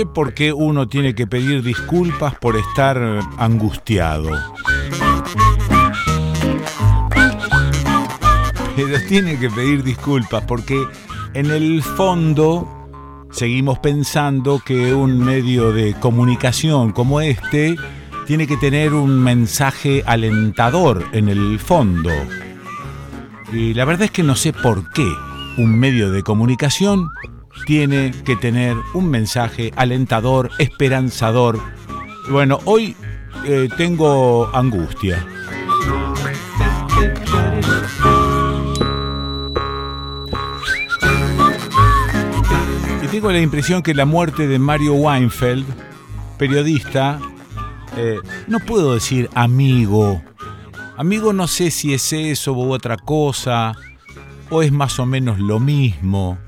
sé por qué uno tiene que pedir disculpas por estar angustiado. Pero tiene que pedir disculpas porque en el fondo seguimos pensando que un medio de comunicación como este tiene que tener un mensaje alentador en el fondo. Y la verdad es que no sé por qué un medio de comunicación tiene que tener un mensaje alentador, esperanzador. Bueno, hoy eh, tengo angustia. tengo la impresión que la muerte de Mario Weinfeld, periodista, eh, no puedo decir amigo. Amigo no sé si es eso u otra cosa, o es más o menos lo mismo.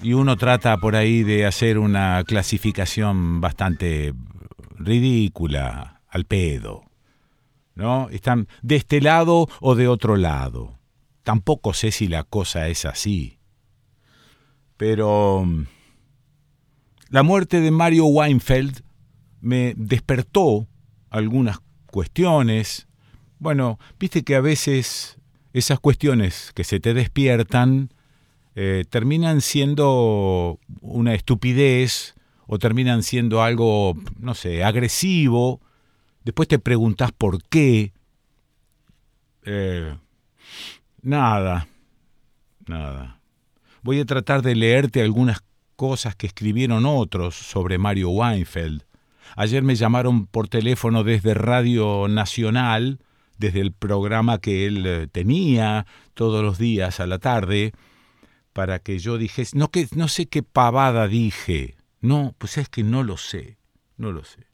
Y uno trata por ahí de hacer una clasificación bastante ridícula, al pedo. ¿No? Están de este lado o de otro lado. Tampoco sé si la cosa es así. Pero mm, la muerte de Mario Weinfeld me despertó algunas cuestiones. Bueno, viste que a veces esas cuestiones que se te despiertan eh, terminan siendo una estupidez o terminan siendo algo, no sé, agresivo. Después te preguntas por qué. Eh, nada, nada voy a tratar de leerte algunas cosas que escribieron otros sobre Mario Weinfeld. Ayer me llamaron por teléfono desde Radio Nacional, desde el programa que él eh, tenía todos los días a la tarde, para que yo dijese, no, que, no sé qué pavada dije, no, pues es que no lo sé, no lo sé.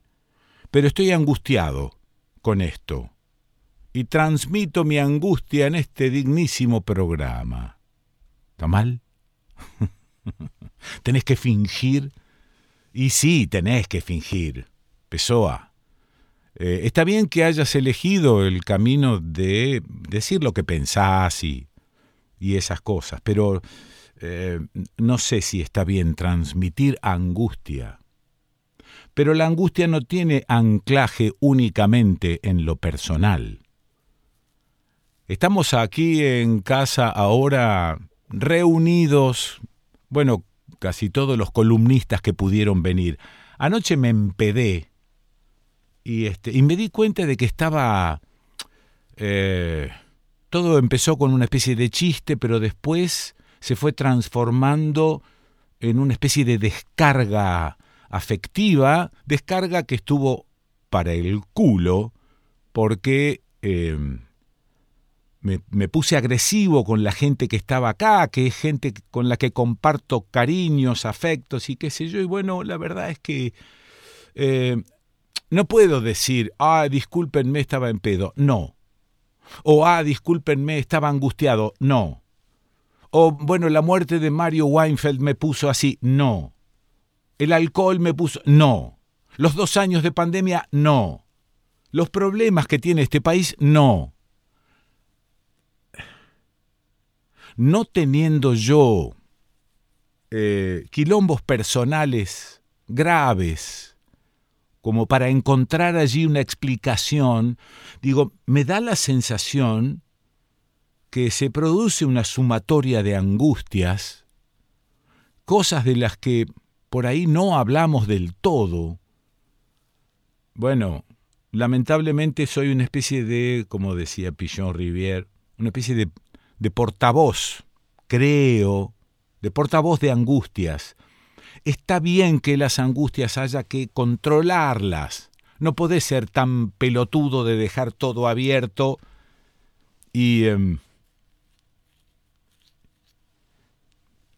Pero estoy angustiado con esto y transmito mi angustia en este dignísimo programa. ¿Está mal? tenés que fingir. Y sí, tenés que fingir. Pessoa. Eh, está bien que hayas elegido el camino de decir lo que pensás y, y esas cosas, pero eh, no sé si está bien transmitir angustia. Pero la angustia no tiene anclaje únicamente en lo personal. Estamos aquí en casa ahora reunidos, bueno, casi todos los columnistas que pudieron venir. Anoche me empedé y, este, y me di cuenta de que estaba... Eh, todo empezó con una especie de chiste, pero después se fue transformando en una especie de descarga afectiva, descarga que estuvo para el culo, porque eh, me, puse agresivo con la gente que estaba acá, que es gente con la que comparto cariños, afectos y qué sé yo. Y bueno, la verdad es que eh, no puedo decir, ah, discúlpenme, estaba en pedo. No. O, ah, discúlpenme, estaba angustiado. No. O, bueno, la muerte de Mario Weinfeld me puso así. No. El alcohol me puso. No. Los dos años de pandemia. No. Los problemas que tiene este país. No no teniendo yo eh, quilombos personales graves, como para encontrar allí una explicación, digo, me da la sensación que se produce una sumatoria de angustias, cosas de las que por ahí no hablamos del todo. Bueno, lamentablemente soy una especie de, como decía Pichon Rivière, una especie de de portavoz, creo, de portavoz de angustias. Está bien que las angustias haya que controlarlas. No podés ser tan pelotudo de dejar todo abierto y, em,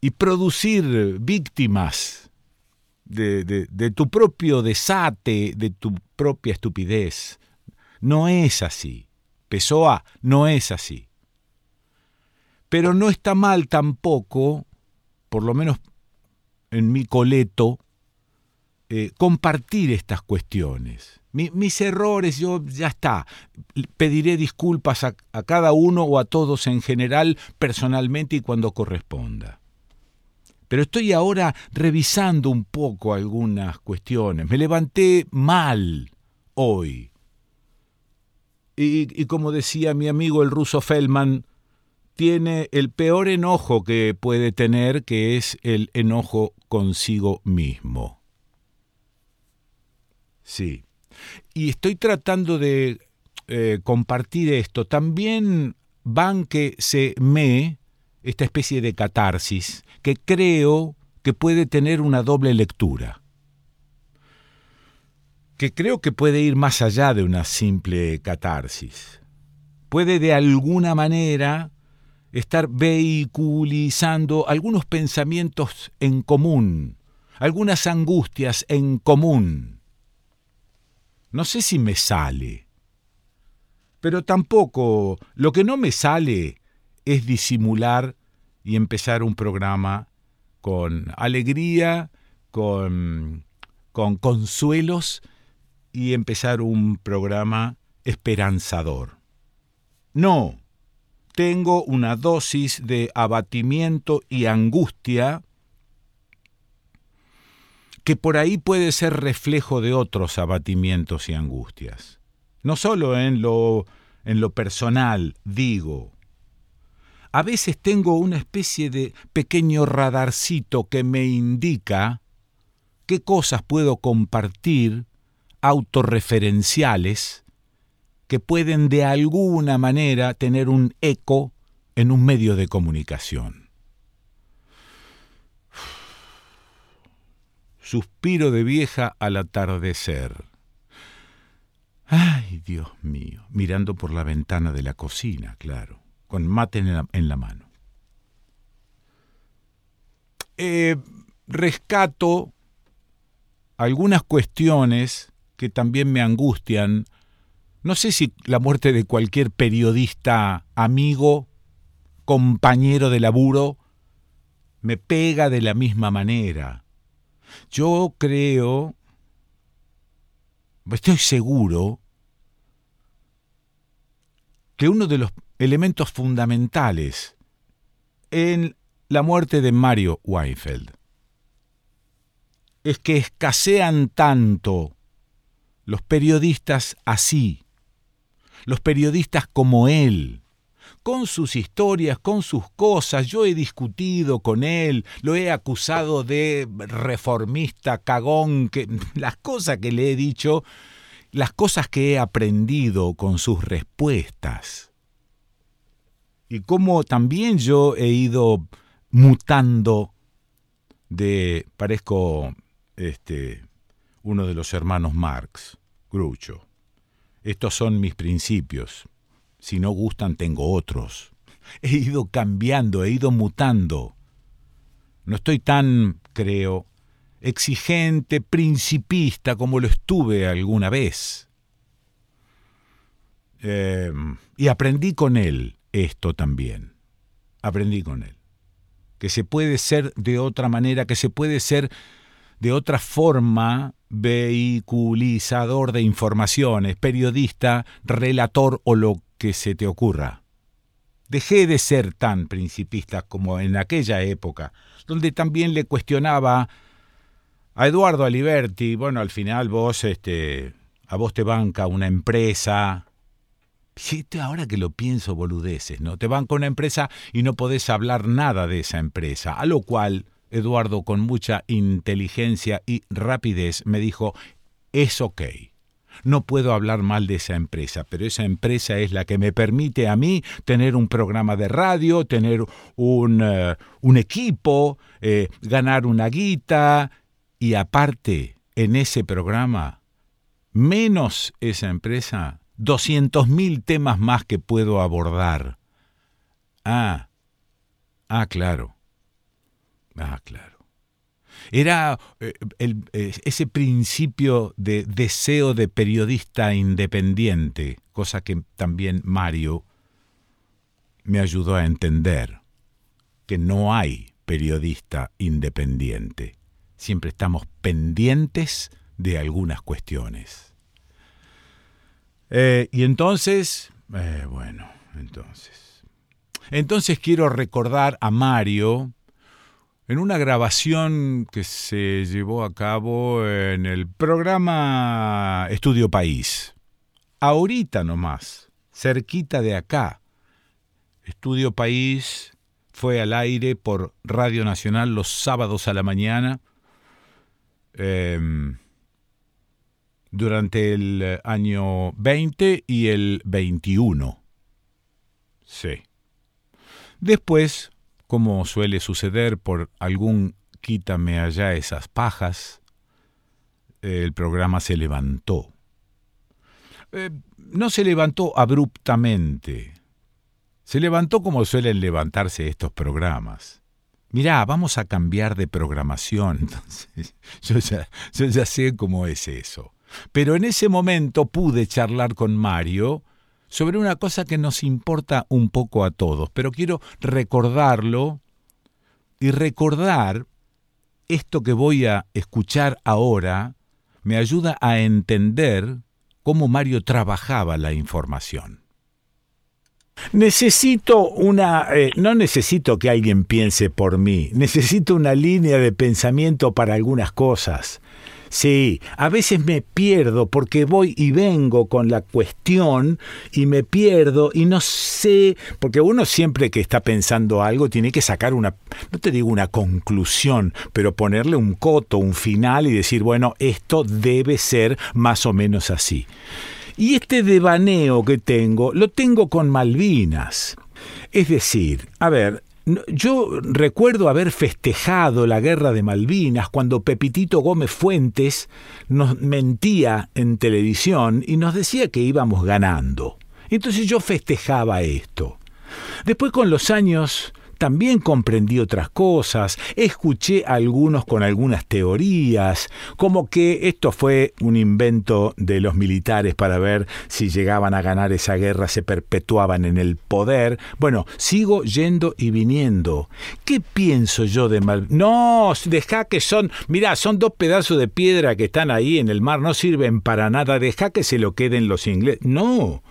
y producir víctimas de, de tu propio desate, de tu propia estupidez. No es así. Pessoa, no es así. Pero no está mal tampoco, por lo menos en mi coleto, eh, compartir estas cuestiones. mis errores, yo ya está. Pediré disculpas a, a cada uno o a todos en general, personalmente y cuando corresponda. Pero estoy ahora revisando un poco algunas cuestiones. Me levanté mal hoy. Y, como decía mi amigo el ruso Feldman, tiene el peor enojo que puede tener, que es el enojo consigo mismo. Sí. Y estoy tratando de eh, compartir esto. También van que se me, esta especie de catarsis, que creo que puede tener una doble lectura. Que creo que puede ir más allá de una simple catarsis. Puede de alguna manera estar vehiculizando algunos pensamientos en común, algunas angustias en común no sé si me sale. Pero tampoco, lo que no me sale es disimular y empezar un programa con alegría, con, con consuelos y empezar un programa esperanzador. No, tengo una dosis de abatimiento y angustia que por ahí puede ser reflejo de otros abatimientos y angustias. No solo en lo, en lo personal, digo. A veces tengo una especie de pequeño radarcito que me indica qué cosas puedo compartir autorreferenciales que pueden de alguna manera tener un eco en un medio de comunicación. Suspiro de vieja al atardecer. Ay, Dios mío, mirando por la ventana de la cocina, claro, con mate en la, mano. Eh, rescato algunas cuestiones que también me angustian. No sé si la muerte de cualquier periodista amigo, compañero de laburo, me pega de la misma manera. Yo creo, estoy seguro, que uno de los elementos fundamentales en la muerte de Mario Weinfeld es que escasean tanto los periodistas así, los periodistas como él, con sus historias, con sus cosas. Yo he discutido con él, lo he acusado de reformista, cagón, que las cosas que le he dicho, las cosas que he aprendido con sus respuestas. Y cómo también yo he ido mutando de parezco este uno de los hermanos Marx, Grucho. Estos son mis principios si no gustan, tengo otros. He ido cambiando, he ido mutando. No estoy tan, creo, exigente, principista como lo estuve alguna vez. Em, y aprendí con él esto también. Aprendí con él. Que se puede ser de otra manera, que se puede ser de otra forma vehiculizador de informaciones, periodista, relator o lo que se te ocurra. Dejé de ser tan principista como en aquella época, donde también le cuestionaba a Eduardo Aliberti, bueno, al final vos, este, a vos te banca una empresa. Ahora que lo pienso, boludeces, ¿no? Te banca una empresa y no podés hablar nada de esa empresa. A lo cual Eduardo, con mucha inteligencia y rapidez, me dijo, es ok no puedo hablar mal de esa empresa, pero esa empresa es la que me permite a mí tener un programa de radio, tener un, eh, un equipo, eh, ganar una guita y aparte en ese programa, menos esa empresa, mil temas más que puedo abordar. Ah, ah, claro. Ah, claro. Era eh, eh, ese principio de deseo de periodista independiente, cosa que también Mario me ayudó a entender, que no hay periodista independiente. siempre estamos pendientes de algunas cuestiones. Eh, y entonces, eh, bueno, entonces. Entonces quiero recordar a Mario en una grabación que se llevó a cabo en el programa Estudio País. Ahorita nomás, cerquita de acá. Estudio País fue al aire por Radio Nacional los sábados a la mañana em, durante el año 20 y el 21. Sí. Después, como suele suceder por algún quítame allá esas pajas, el programa se levantó. Eh, no se levantó abruptamente, se levantó como suelen levantarse estos programas. Mirá, vamos a cambiar de programación. Yo ya sé cómo es eso. Pero en ese momento pude charlar con Mario sobre una cosa que nos importa un poco a todos, pero quiero recordarlo y recordar esto que voy a escuchar ahora me ayuda a entender cómo Mario trabajaba la información. Necesito una... Eh, no necesito que alguien piense por mí, necesito una línea de pensamiento para algunas cosas. Sí, a veces me pierdo porque voy y vengo con la cuestión y me pierdo y no sé, porque uno siempre que está pensando algo tiene que sacar una, no te digo una conclusión, pero ponerle un coto, un final y decir, bueno, esto debe ser más o menos así. Y este devaneo que tengo, lo tengo con Malvinas. Es decir, a ver, yo recuerdo haber festejado la guerra de Malvinas cuando Pepitito Gómez Fuentes nos mentía en televisión y nos decía que íbamos ganando. Entonces yo festejaba esto. Después con los años también comprendí otras cosas, escuché a algunos con algunas teorías, como que esto fue un invento de los militares para ver si llegaban a ganar esa guerra, se perpetuaban en el poder. Bueno, sigo yendo y viniendo. ¿Qué pienso yo de mal? No, deja que son, mira, son dos pedazos de piedra que están ahí en el mar, no sirven para nada, deja que se lo queden los ingleses. No,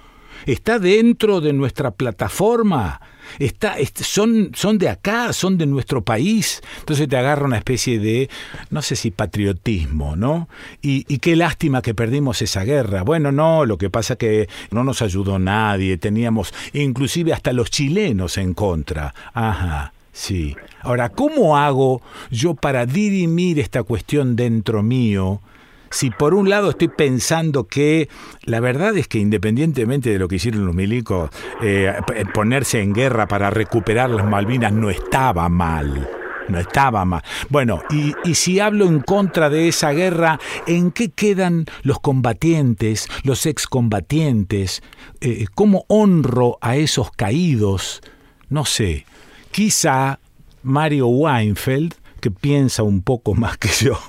está dentro de nuestra plataforma Está, son, son de acá, son de nuestro país. Entonces te agarra una especie de, no sé si patriotismo, ¿no? Y, qué lástima que perdimos esa guerra. Bueno, no, lo que pasa es que no nos ayudó nadie, teníamos inclusive hasta los chilenos en contra. Ajá. Sí. Ahora, ¿cómo hago yo para dirimir esta cuestión dentro mío? Si por un lado estoy pensando que la verdad es que independientemente de lo que hicieron los milicos, eh, ponerse en guerra para recuperar las Malvinas no estaba mal. No estaba mal. Bueno, y, si hablo en contra de esa guerra, ¿en qué quedan los combatientes, los excombatientes? Eh, ¿Cómo honro a esos caídos? No sé. Quizá Mario Weinfeld, que piensa un poco más que yo,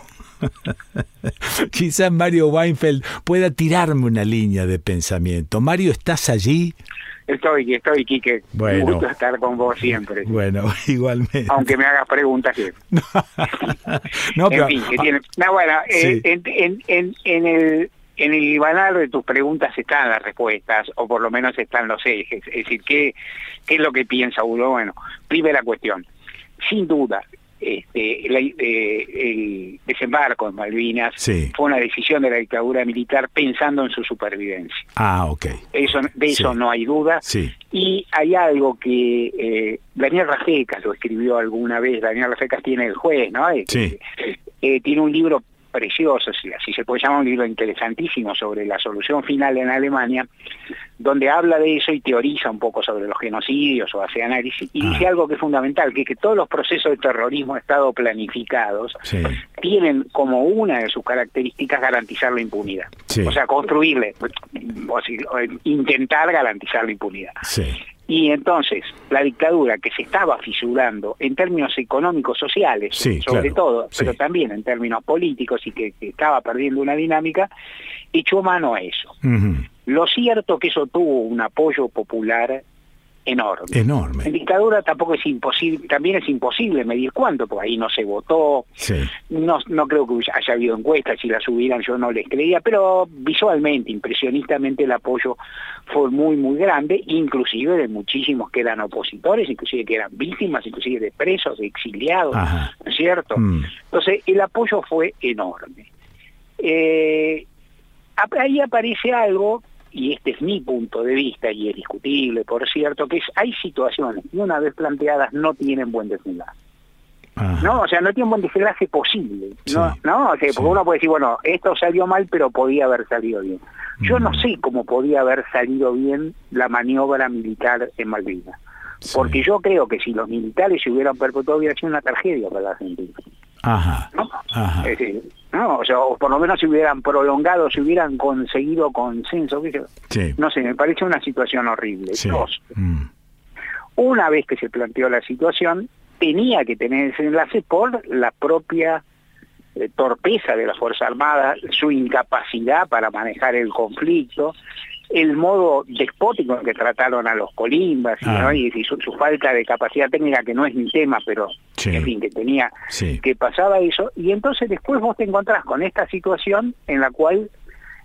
Quizás Mario Weinfeld pueda tirarme una línea de pensamiento. Mario, ¿estás allí? Estoy, estoy, Quique. Bueno. Un gusto estar con vos siempre. Bueno, igualmente. Aunque me hagas preguntas que... no, pero... En fin, que tiene... No, bueno, eh, en, en, en, el... En el banal de tus preguntas están las respuestas, o por lo menos están los ejes. Es decir, ¿qué, qué es lo que piensa uno? Bueno, primera cuestión. Sin duda, este, el desembarco en Malvinas fue una decisión de la dictadura militar pensando en su supervivencia. Ah, ok. Eso, de eso no hay duda. Y hay algo que eh, Daniel Rafecas lo escribió alguna vez, Daniel Rafecas tiene el juez, ¿no? Eh, eh, tiene un libro precioso, si así se puede llamar un libro interesantísimo sobre la solución final en Alemania, donde habla de eso y teoriza un poco sobre los genocidios o hace análisis, y dice ah. algo que es fundamental, que es que todos los procesos de terrorismo Estado planificados tienen como una de sus características garantizar la impunidad. O sea, construirle, o intentar garantizar la impunidad. Y entonces, la dictadura que se estaba fisurando en términos económicos, sociales, sobre todo, pero también en términos políticos y que, estaba perdiendo una dinámica, echó mano a eso. Lo cierto que eso tuvo un apoyo popular enorme. Enorme. En dictadura tampoco es imposible, también es imposible medir cuánto, porque ahí no se votó. No, no creo que haya habido encuestas, si las hubieran yo no les creía, pero visualmente, impresionistamente el apoyo fue muy, muy grande, inclusive de muchísimos que eran opositores, inclusive que eran víctimas, inclusive de presos, de exiliados, ¿no es cierto? Mm. Entonces el apoyo fue enorme. Eh, ahí aparece algo y este es mi punto de vista, y es discutible, por cierto, que es, hay situaciones que una vez planteadas no tienen buen desenlace. No, o sea, no tienen buen desenlace posible. ¿no? ¿no? O sea, porque uno puede decir, bueno, esto salió mal, pero podía haber salido bien. Yo no mm. sé cómo podía haber salido bien la maniobra militar en Malvinas. Porque yo creo que si los militares se hubieran perpetuado hubiera sido una tragedia para la Argentina. Ajá. ¿no? ¿No? O sea, o por lo menos si hubieran prolongado, si hubieran conseguido consenso, no sé, me parece una situación horrible. Dos, mm. una vez que se planteó la situación, tenía que tener ese enlace por la propia eh, torpeza de la Fuerza Armada, su incapacidad para manejar el conflicto, el modo despótico en que trataron a los colimbas ah. y, su, falta de capacidad técnica que no es mi tema pero en fin que tenía que pasaba eso. Y entonces después vos te encontrás con esta situación en la cual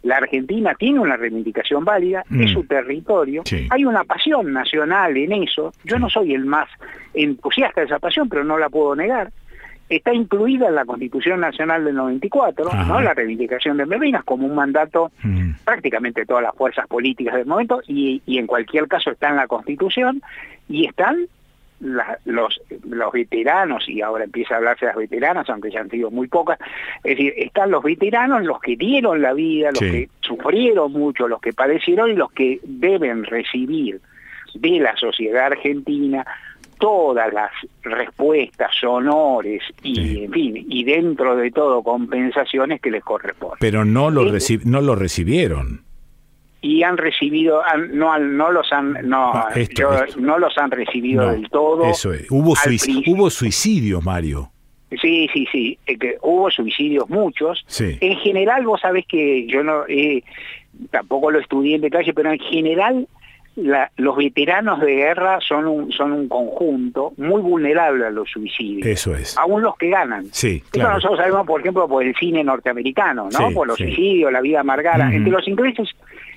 la Argentina tiene una reivindicación válida, es mm. su territorio, hay una pasión nacional en eso, yo no soy el más entusiasta de esa pasión, pero no la puedo negar, está incluida en la Constitución Nacional del 94, ¿no? la reivindicación de Malvinas como un mandato mm. prácticamente de todas las fuerzas políticas del momento y, en cualquier caso está en la Constitución y están los, los veteranos, y ahora empieza a hablarse de las veteranas, aunque ya han sido muy pocas, es decir, están los veteranos, los que dieron la vida, los que sufrieron mucho, los que padecieron y los que deben recibir de la sociedad argentina todas las respuestas, honores y, en fin, y dentro de todo compensaciones que les corresponden. Pero no lo, no lo recibieron. Y han recibido, no, no los han, no, ah, no los han recibido del todo. Eso es. Hubo, hubo suicidios, Mario. Sí, sí, sí, que hubo suicidios muchos. En general, vos sabés que yo no, eh, tampoco lo estudié en detalle, pero en general los veteranos de guerra son un, son un conjunto muy vulnerable a los suicidios. Eso es. Aún los que ganan. Sí, Eso nosotros sabemos, por ejemplo, por el cine norteamericano, ¿no? por los suicidios, la vida amargada. Entre los ingleses,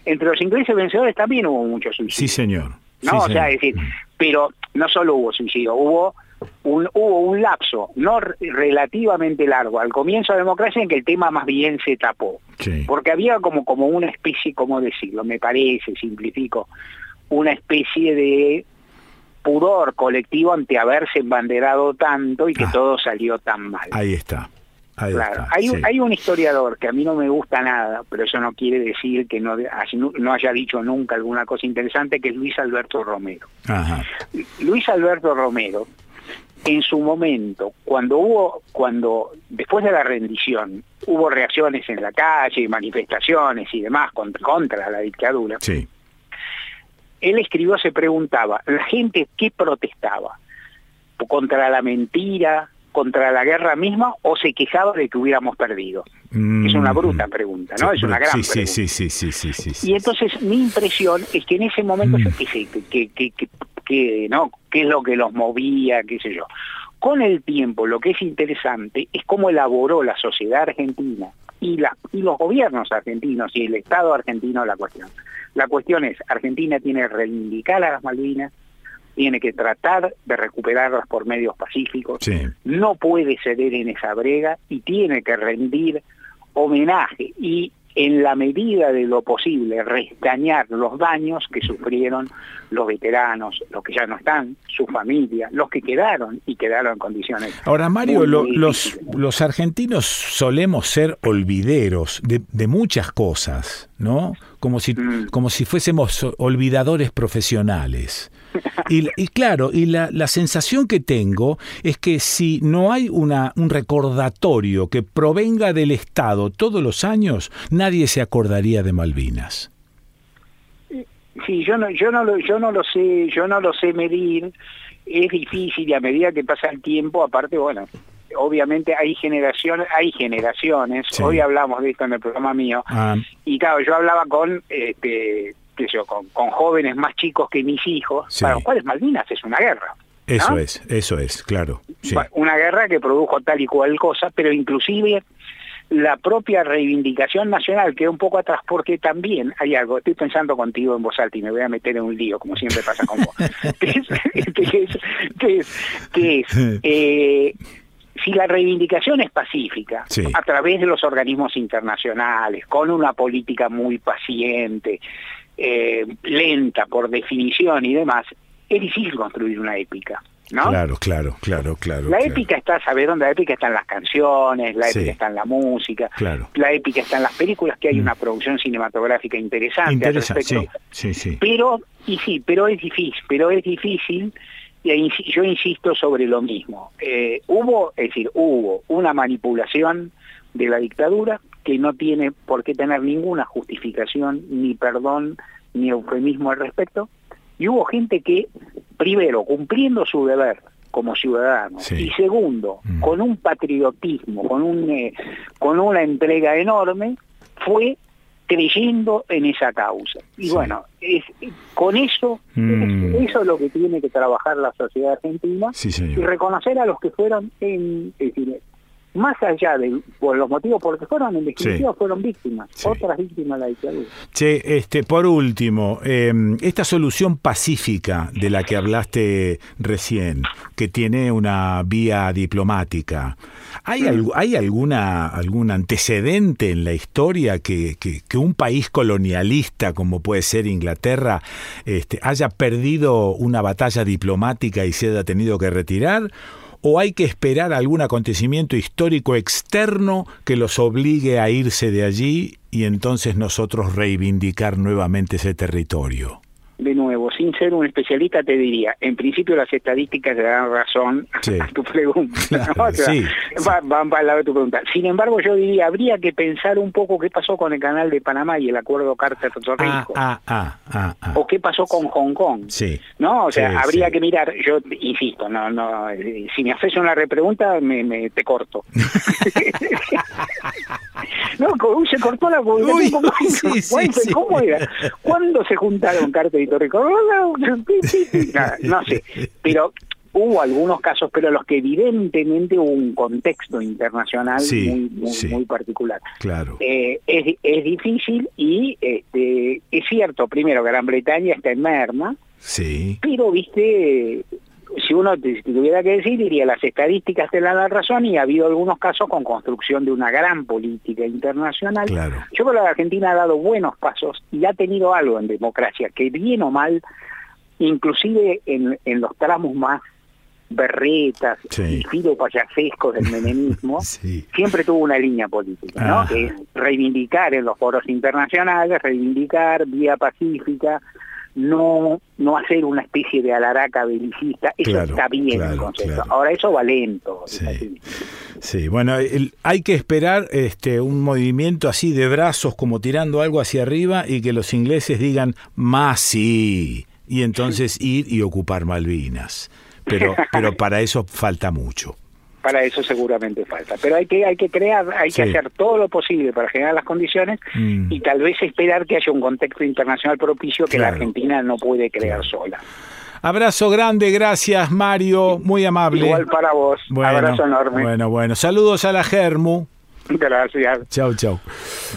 entre los ingleses vencedores también hubo muchos suicidios. Sí, señor. ¿No? o sea, es decir, pero no solo hubo suicidio, hubo un, hubo un lapso no relativamente largo al comienzo de la democracia en que el tema más bien se tapó. Porque había como, como una especie, ¿cómo decirlo? Me parece, simplifico, una especie de pudor colectivo ante haberse embanderado tanto y que ah. todo salió tan mal. Ahí está. hay, hay un historiador que a mí no me gusta nada, pero eso no quiere decir que no, no haya dicho nunca alguna cosa interesante, que es Luis Alberto Romero. Luis Alberto Romero, en su momento, cuando hubo, cuando después de la rendición, hubo reacciones en la calle, manifestaciones y demás contra, contra la dictadura, sí él escribió, se preguntaba, ¿la gente qué protestaba? ¿Contra la mentira, contra la guerra misma o se quejaba de que hubiéramos perdido? es una mm. bruta pregunta, ¿no? es una gran sí, pregunta. Sí, sí, sí, sí, sí, Y entonces mi impresión es que en ese momento, yo mm. qué sé, que, que, que, ¿no? ¿Qué es lo que los movía, qué sé yo? Con el tiempo, lo que es interesante es cómo elaboró la sociedad argentina y, la, y los gobiernos argentinos y el Estado argentino la cuestión. La cuestión es, Argentina tiene que reivindicar a las Malvinas, tiene que tratar de recuperarlas por medios pacíficos, no puede ceder en esa brega y tiene que rendir homenaje y en la medida de lo posible, restañar los daños que sufrieron los veteranos, los que ya no están, su familia, los que quedaron y quedaron en condiciones. Ahora, Mario, los, los argentinos solemos ser olvideros de, de muchas cosas, ¿no? Como si, mm. como si fuésemos olvidadores profesionales. Y, claro, y la, la, sensación que tengo es que si no hay una, un recordatorio que provenga del Estado todos los años, nadie se acordaría de Malvinas. Sí, yo no, yo no lo, yo no lo sé, yo no lo sé medir. Es difícil y a medida que pasa el tiempo, aparte, bueno, obviamente hay generaciones, hay generaciones. Hoy hablamos de esto en el programa mío. Ah. Y claro, yo hablaba con este, con, jóvenes más chicos que mis hijos, para los cuales Malvinas es una guerra. Eso es, eso es, claro. Una guerra que produjo tal y cual cosa, pero inclusive la propia reivindicación nacional queda un poco atrás porque también hay algo, estoy pensando contigo en voz alta y me voy a meter en un lío como siempre pasa con vos, que es, que es, que es, eh, si la reivindicación es pacífica, a través de los organismos internacionales, con una política muy paciente, eh, lenta por definición y demás, es difícil construir una épica. ¿no? Claro, claro, claro, claro. La épica está, ¿sabes dónde? La épica está en las canciones, la épica está en la música, claro. la épica está en las películas, que hay mm. una producción cinematográfica interesante, interesante sí, sí, sí. Pero, y sí, pero es difícil, pero es difícil, y yo insisto sobre lo mismo. Eh, hubo, es decir, hubo una manipulación de la dictadura que no tiene por qué tener ninguna justificación, ni perdón, ni eufemismo al respecto, y hubo gente que, primero, cumpliendo su deber como ciudadano, y segundo, mm. con un patriotismo, con, un, eh, con una entrega enorme, fue creyendo en esa causa. Y bueno, es, con eso, mm. eso es lo que tiene que trabajar la sociedad argentina y reconocer a los que fueron, en, más allá de por los motivos por los que fueron, en definitiva fueron víctimas, otras víctimas de la dictadura. Che, este, por último, em, esta solución pacífica de la que hablaste recién, que tiene una vía diplomática, ¿hay, mm. ¿hay alguna, algún antecedente en la historia que, que, un país colonialista como puede ser Inglaterra este, haya perdido una batalla diplomática y se haya tenido que retirar? O hay que esperar algún acontecimiento histórico externo que los obligue a irse de allí y entonces nosotros reivindicar nuevamente ese territorio? de nuevo, sin ser un especialista, te diría, en principio las estadísticas le dan razón a tu pregunta. van, para el lado de tu pregunta. Sin embargo, yo diría, habría que pensar un poco qué pasó con el canal de Panamá y el acuerdo Carter-Puerto ah, Rico. Ah, ah, o qué pasó con Hong Kong. ¿No? O sea, habría que mirar, yo insisto, no, no, si me haces una repregunta, me, me te corto. no, se cortó la comunicación. ¿Cómo era? ¿Cuándo se juntaron Carter y no sé, pero hubo algunos casos, pero los que evidentemente hubo un contexto internacional muy, muy, particular. Claro. Eh, es, es, difícil y este, es cierto, primero, Gran Bretaña está en merma, sí. pero, viste, si uno tuviera que decir, diría las estadísticas te dan la razón y ha habido algunos casos con construcción de una gran política internacional. Claro. Yo creo que la Argentina ha dado buenos pasos y ha tenido algo en democracia, que bien o mal, inclusive en, en los tramos más berretas y filo payasescos del menemismo, siempre tuvo una línea política, ¿no? que es reivindicar en los foros internacionales, reivindicar vía pacífica, no no hacer una especie de alaraca belicista, eso está bien el concepto. Ahora eso va lento. Sí, bueno, hay que esperar este un movimiento así de brazos como tirando algo hacia arriba y que los ingleses digan más sí y entonces ir y ocupar Malvinas. Pero pero para eso falta mucho para eso seguramente falta. Pero hay que hay que crear, hay que hacer todo lo posible para generar las condiciones mm. y tal vez esperar que haya un contexto internacional propicio que la Argentina no puede crear sola. Abrazo grande, gracias Mario, muy amable. Igual para vos, abrazo enorme. Bueno, bueno, saludos a la Germu. Gracias. Chau, chau.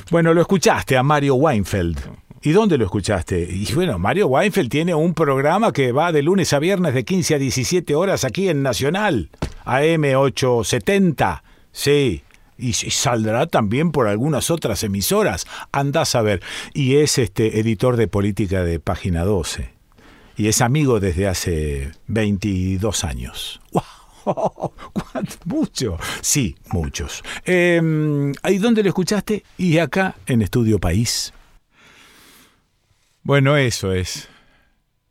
Bueno, lo escuchaste a Mario Weinfeld. ¿Y dónde lo escuchaste? Y bueno, Mario Weinfeld tiene un programa que va de lunes a viernes de 15 a 17 horas aquí en Nacional. AM870. Sí. Y, saldrá también por algunas otras emisoras. Andás a ver. Y es este editor de política de Página 12. Y es amigo desde hace 22 años. ¡Wow! ¿Mucho? Sí, muchos. Eh, ¿Y dónde lo escuchaste? Y acá en Estudio País. Bueno, eso es.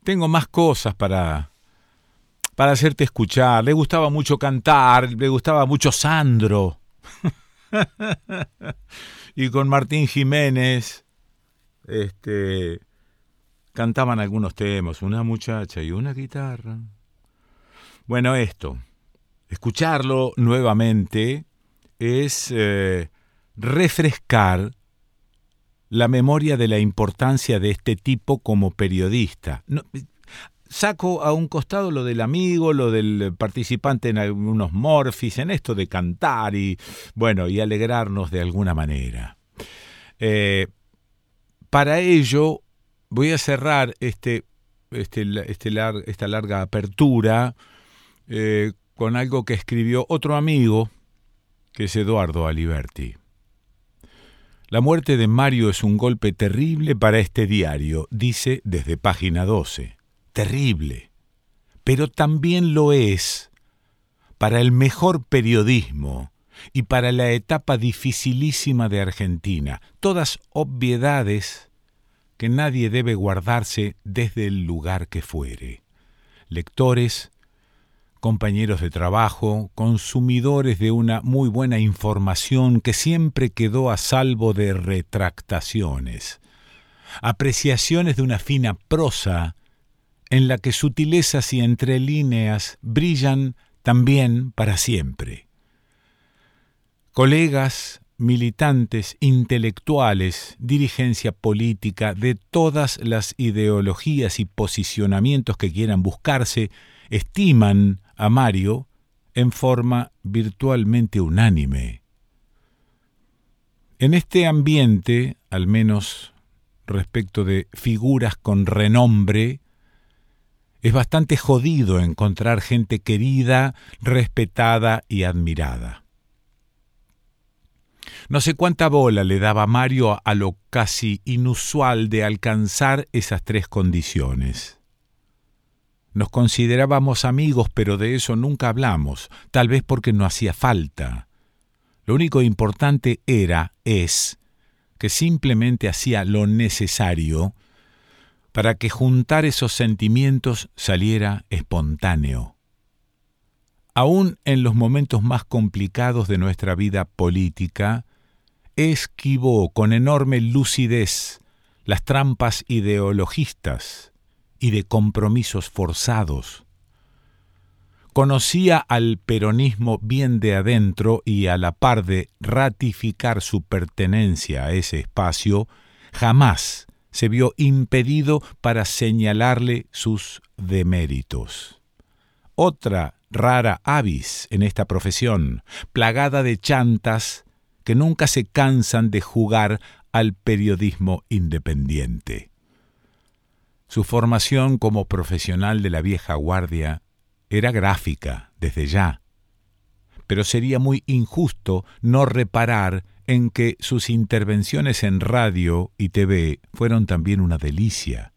Tengo más cosas para, para hacerte escuchar. Le gustaba mucho cantar, le gustaba mucho Sandro. y con Martín Jiménez este cantaban algunos temas, una muchacha y una guitarra. Bueno, esto, escucharlo nuevamente es eh, refrescar la memoria de la importancia de este tipo como periodista. saco a un costado lo del amigo, lo del participante en algunos morfis, en esto de cantar y, bueno, y alegrarnos de alguna manera. Eh, para ello, voy a cerrar este, este, este esta larga apertura eh, con algo que escribió otro amigo, que es Eduardo Aliberti. La muerte de Mario es un golpe terrible para este diario, dice desde página 12. Terrible. Pero también lo es para el mejor periodismo y para la etapa dificilísima de Argentina. Todas obviedades que nadie debe guardarse desde el lugar que fuere. Lectores, compañeros de trabajo, consumidores de una muy buena información que siempre quedó a salvo de retractaciones, apreciaciones de una fina prosa en la que sutilezas y entrelíneas brillan también para siempre. Colegas, militantes, intelectuales, dirigencia política de todas las ideologías y posicionamientos que quieran buscarse, estiman a Mario en forma virtualmente unánime. En este ambiente, al menos respecto de figuras con renombre, es bastante jodido encontrar gente querida, respetada y admirada. No sé cuánta bola le daba Mario a lo casi inusual de alcanzar esas tres condiciones. Nos considerábamos amigos, pero de eso nunca hablamos, tal vez porque no hacía falta. Lo único importante era, es, que simplemente hacía lo necesario para que juntar esos sentimientos saliera espontáneo. Aún en los momentos más complicados de nuestra vida política, esquivó con enorme lucidez las trampas ideologistas y de compromisos forzados. Conocía al peronismo bien de adentro y a la par de ratificar su pertenencia a ese espacio, jamás se vio impedido para señalarle sus deméritos. Otra rara avis en esta profesión, plagada de chantas que nunca se cansan de jugar al periodismo independiente. Su formación como profesional de la vieja guardia era gráfica desde ya, pero sería muy injusto no reparar en que sus intervenciones en radio y TV fueron también una delicia.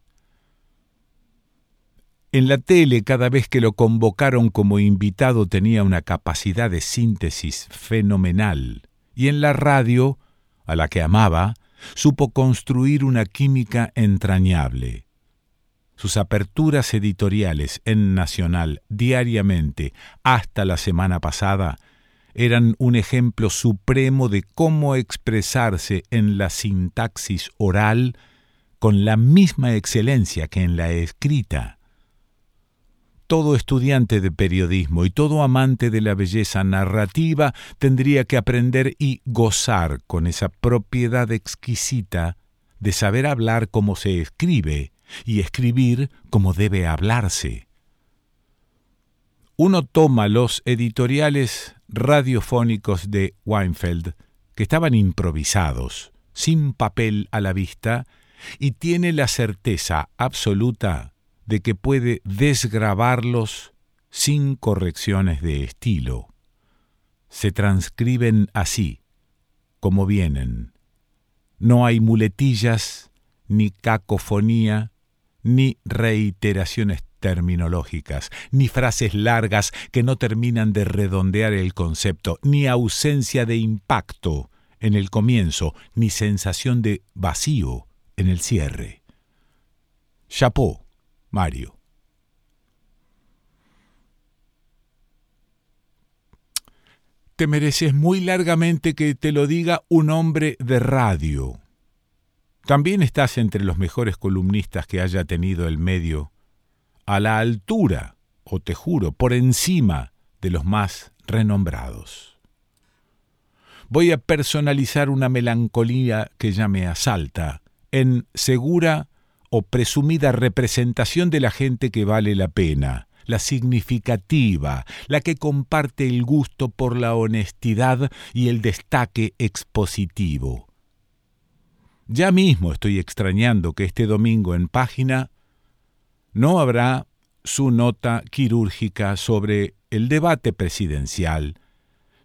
En la tele, cada vez que lo convocaron como invitado, tenía una capacidad de síntesis fenomenal, y en la radio, a la que amaba, supo construir una química entrañable. Sus aperturas editoriales en Nacional diariamente hasta la semana pasada eran un ejemplo supremo de cómo expresarse en la sintaxis oral con la misma excelencia que en la escrita. Todo estudiante de periodismo y todo amante de la belleza narrativa tendría que aprender y gozar con esa propiedad exquisita de saber hablar como se escribe y escribir como debe hablarse. Uno toma los editoriales radiofónicos de Weinfeld, que estaban improvisados, sin papel a la vista, y tiene la certeza absoluta de que puede desgrabarlos sin correcciones de estilo. Se transcriben así, como vienen. No hay muletillas, ni cacofonía, ni reiteraciones terminológicas, ni frases largas que no terminan de redondear el concepto, ni ausencia de impacto en el comienzo, ni sensación de vacío en el cierre. Chapeau, Mario. Te mereces muy largamente que te lo diga un hombre de radio también estás entre los mejores columnistas que haya tenido el medio, a la altura, o te juro, por encima de los más renombrados. Voy a personalizar una melancolía que ya me asalta en segura o presumida representación de la gente que vale la pena, la significativa, la que comparte el gusto por la honestidad y el destaque expositivo. Ya mismo estoy extrañando que este domingo en página no habrá su nota quirúrgica sobre el debate presidencial,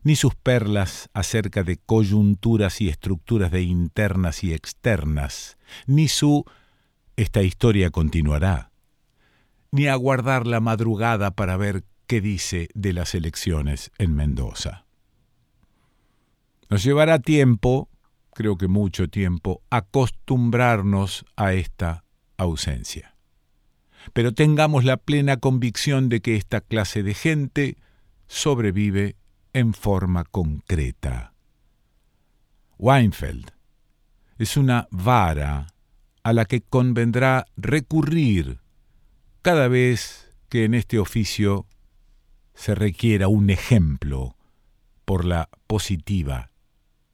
ni sus perlas acerca de coyunturas y estructuras de internas y externas, ni su esta historia continuará, ni aguardar la madrugada para ver qué dice de las elecciones en Mendoza. Nos llevará tiempo, creo que mucho tiempo, acostumbrarnos a esta ausencia. Pero tengamos la plena convicción de que esta clase de gente sobrevive en forma concreta. Weinfeld es una vara a la que convendrá recurrir cada vez que en este oficio se requiera un ejemplo por la positiva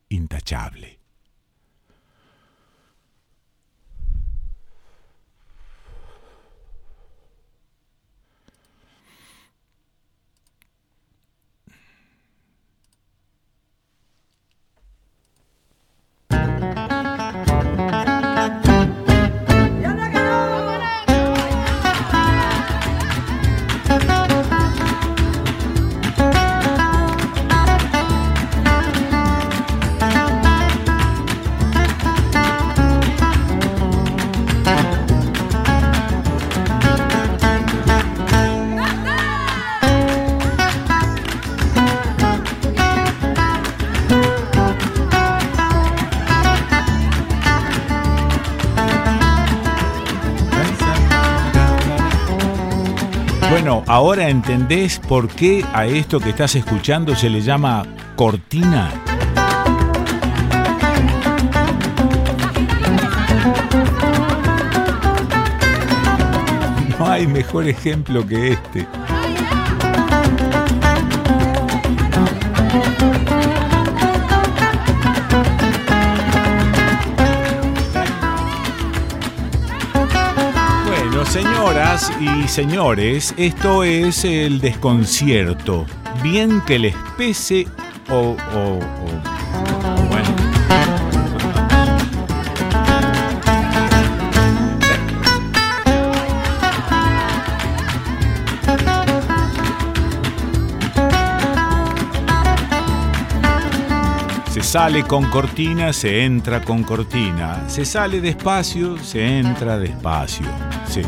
intachable. Ahora entendés por qué a esto que estás escuchando se le llama cortina. No hay mejor ejemplo que este. Señoras y señores, esto es el desconcierto. Bien que les pese o, bueno. Se sale con cortina, se entra con cortina. Se sale despacio, se entra despacio. Sí.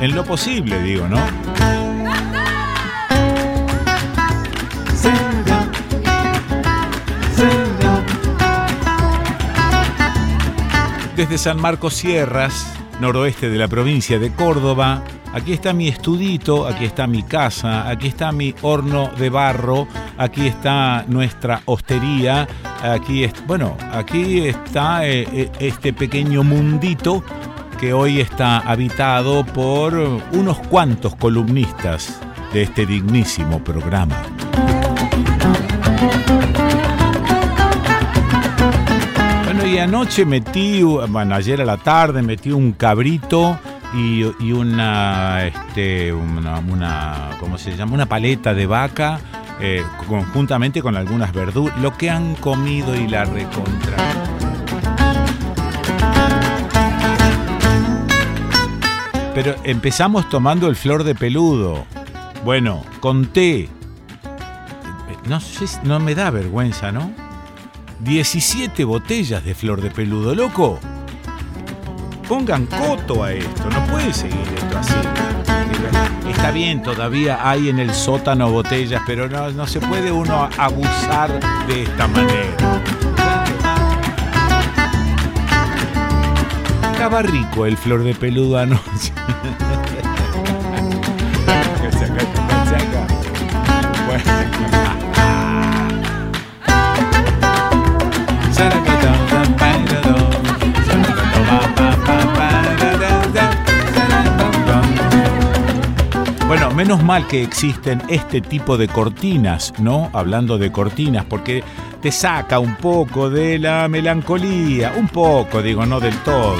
En lo posible, digo, ¿no? Desde San Marcos Sierras, noroeste de la provincia de Córdoba, aquí está mi estudito, aquí está mi casa, aquí está mi horno de barro, aquí está nuestra hostería, aquí es, bueno, aquí está eh, eh, este pequeño mundito que hoy está habitado por unos cuantos columnistas de este dignísimo programa. Bueno, y anoche metí, bueno, ayer a la tarde metí un cabrito y, una, este, una, ¿cómo se llama? Una paleta de vaca eh, conjuntamente con algunas verduras, lo que han comido y la recontra. Pero empezamos tomando el flor de peludo. Bueno, conté. No sé, no me da vergüenza, ¿no? 17 botellas de flor de peludo, loco. Pongan coto a esto, no puede seguir esto así. Está bien, todavía hay en el sótano botellas, pero no, no se puede uno abusar de esta manera. Estaba rico el flor de peludo anoche. Menos mal que existen este tipo de cortinas, ¿no? Hablando de cortinas, porque te saca un poco de la melancolía, un poco, digo, no del todo.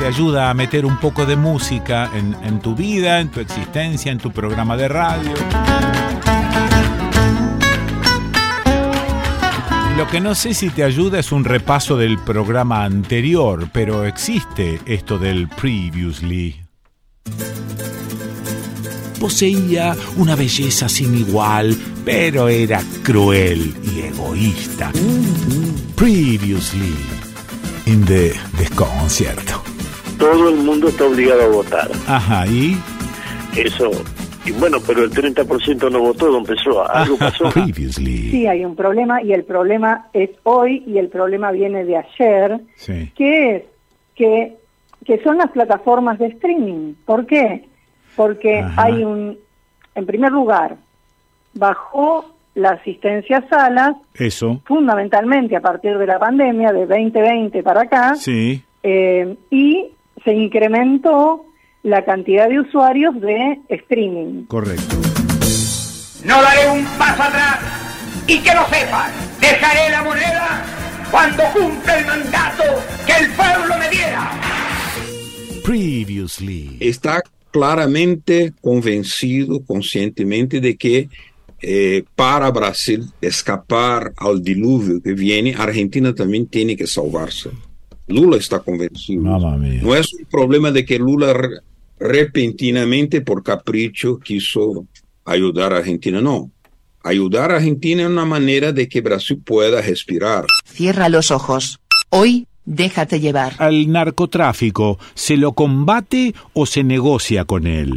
Te ayuda a meter un poco de música en, tu vida, en tu existencia, en tu programa de radio. Lo que no sé si te ayuda es un repaso del programa anterior, pero existe esto del previously. Poseía una belleza sin igual, pero era cruel y egoísta. Previously, in the desconcierto. Todo el mundo está obligado a votar. Ajá, ¿y? Eso y bueno, pero el 30% no votó, don Pessoa. Algo pasó. Sí, hay un problema y el problema es hoy y el problema viene de ayer, que es que, que son las plataformas de streaming. ¿Por qué? Porque hay un, en primer lugar, bajó la asistencia a salas, Eso. fundamentalmente a partir de la pandemia de 2020 para acá, sí. Eh, y se incrementó la cantidad de usuarios de streaming. Correcto. No daré un paso atrás y que lo sepan, dejaré la moneda cuando cumpla el mandato que el pueblo me diera. Previously. Está claramente convencido conscientemente de que eh, para Brasil escapar al diluvio que viene, Argentina también tiene que salvarse. Lula está convencido. No es un problema de que Lula repentinamente por capricho quiso ayudar a Argentina, no. Ayudar a Argentina es una manera de que Brasil pueda respirar. Cierra los ojos. Hoy, déjate llevar. ¿Al narcotráfico se lo combate o se negocia con él?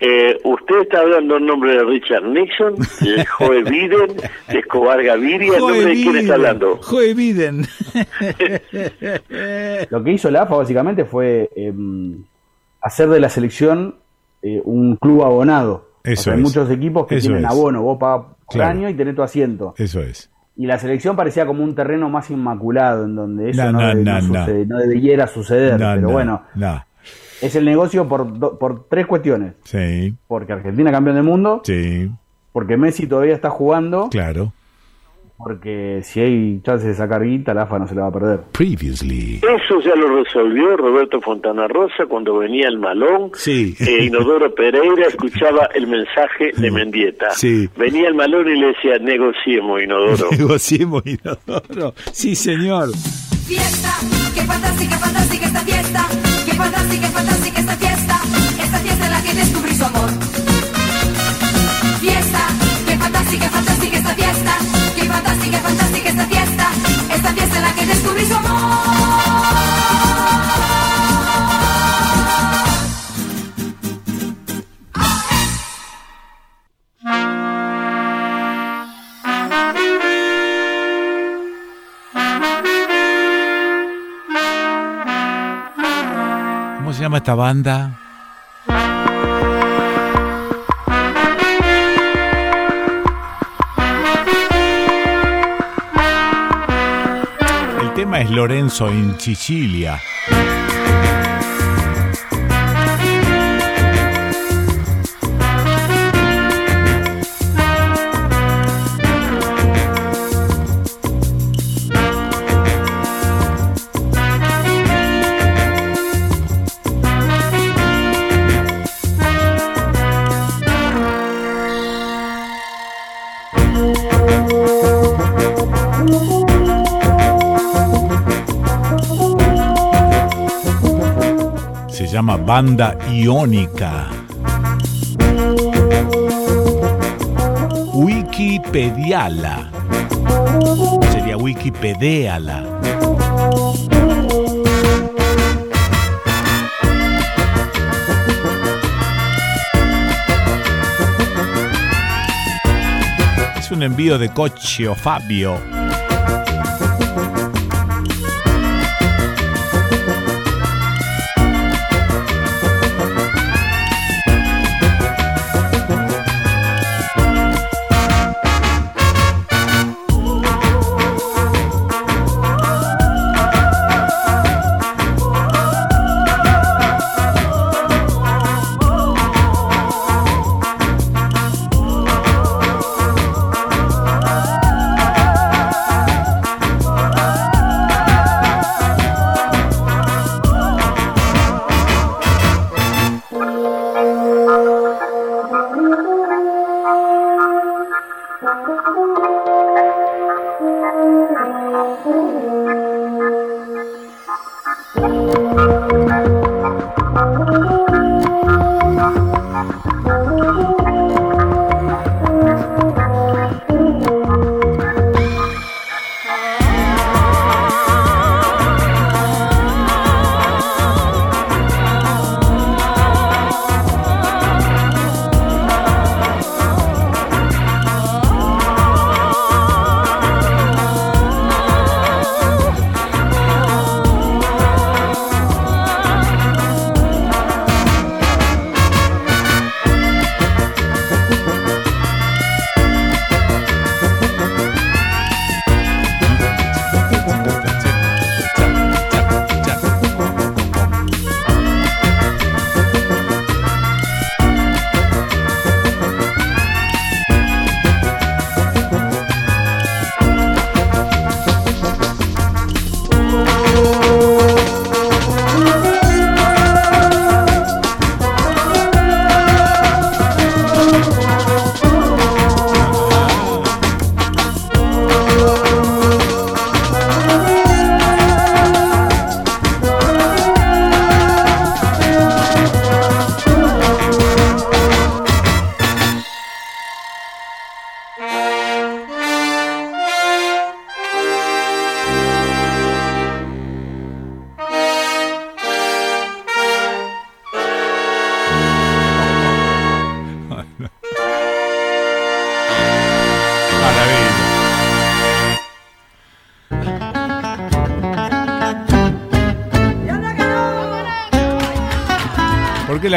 Eh, usted está hablando en nombre de Richard Nixon, de Joe Biden, de Escobar Gaviria, ¿en nombre de quién está hablando? Joe Biden. Lo que hizo la AFA básicamente fue em, hacer de la selección eh, un club abonado. Eso Hay muchos equipos que tienen abono, vos pagas por año y tenés tu asiento. Eso es. Y la selección parecía como un terreno más inmaculado, en donde eso no, no, debiera suceder. pero bueno, es el negocio por, por tres cuestiones. Sí. Porque Argentina campeón del mundo. Sí. Porque Messi todavía está jugando. Claro porque si hay chances de sacar guita, la AFA no se la va a perder. Previously. Eso ya lo resolvió Roberto Fontana Rosa cuando venía el malón. Sí. E Inodoro Pereira escuchaba el mensaje de Mendieta. Sí. Venía el malón y le decía, negociemos, Inodoro. negociemos, Inodoro. Sí, señor. Fiesta, qué fantástica, fantástica esta fiesta. Qué fantástica, fantástica esta fiesta. Esta fiesta en la que descubrí su amor. Fiesta, qué fantástica, fantástica esta fiesta fantástica, fantástica esta fiesta, esta fiesta en la que descubrí su amor. ¿Cómo se llama esta banda? Es Lorenzo en Sicilia. Banda Iónica. Wikipediala. Sería Wikipediala. Es un envío de Coche Fabio.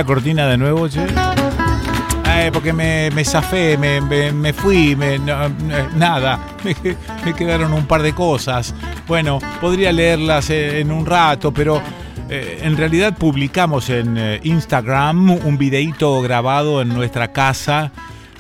Cortina de nuevo? Eh, porque me, me zafé, me, fui, me, nada, me, quedaron un par de cosas. Bueno, podría leerlas en un rato, pero eh, en realidad publicamos en eh, Instagram un videíto grabado en nuestra casa.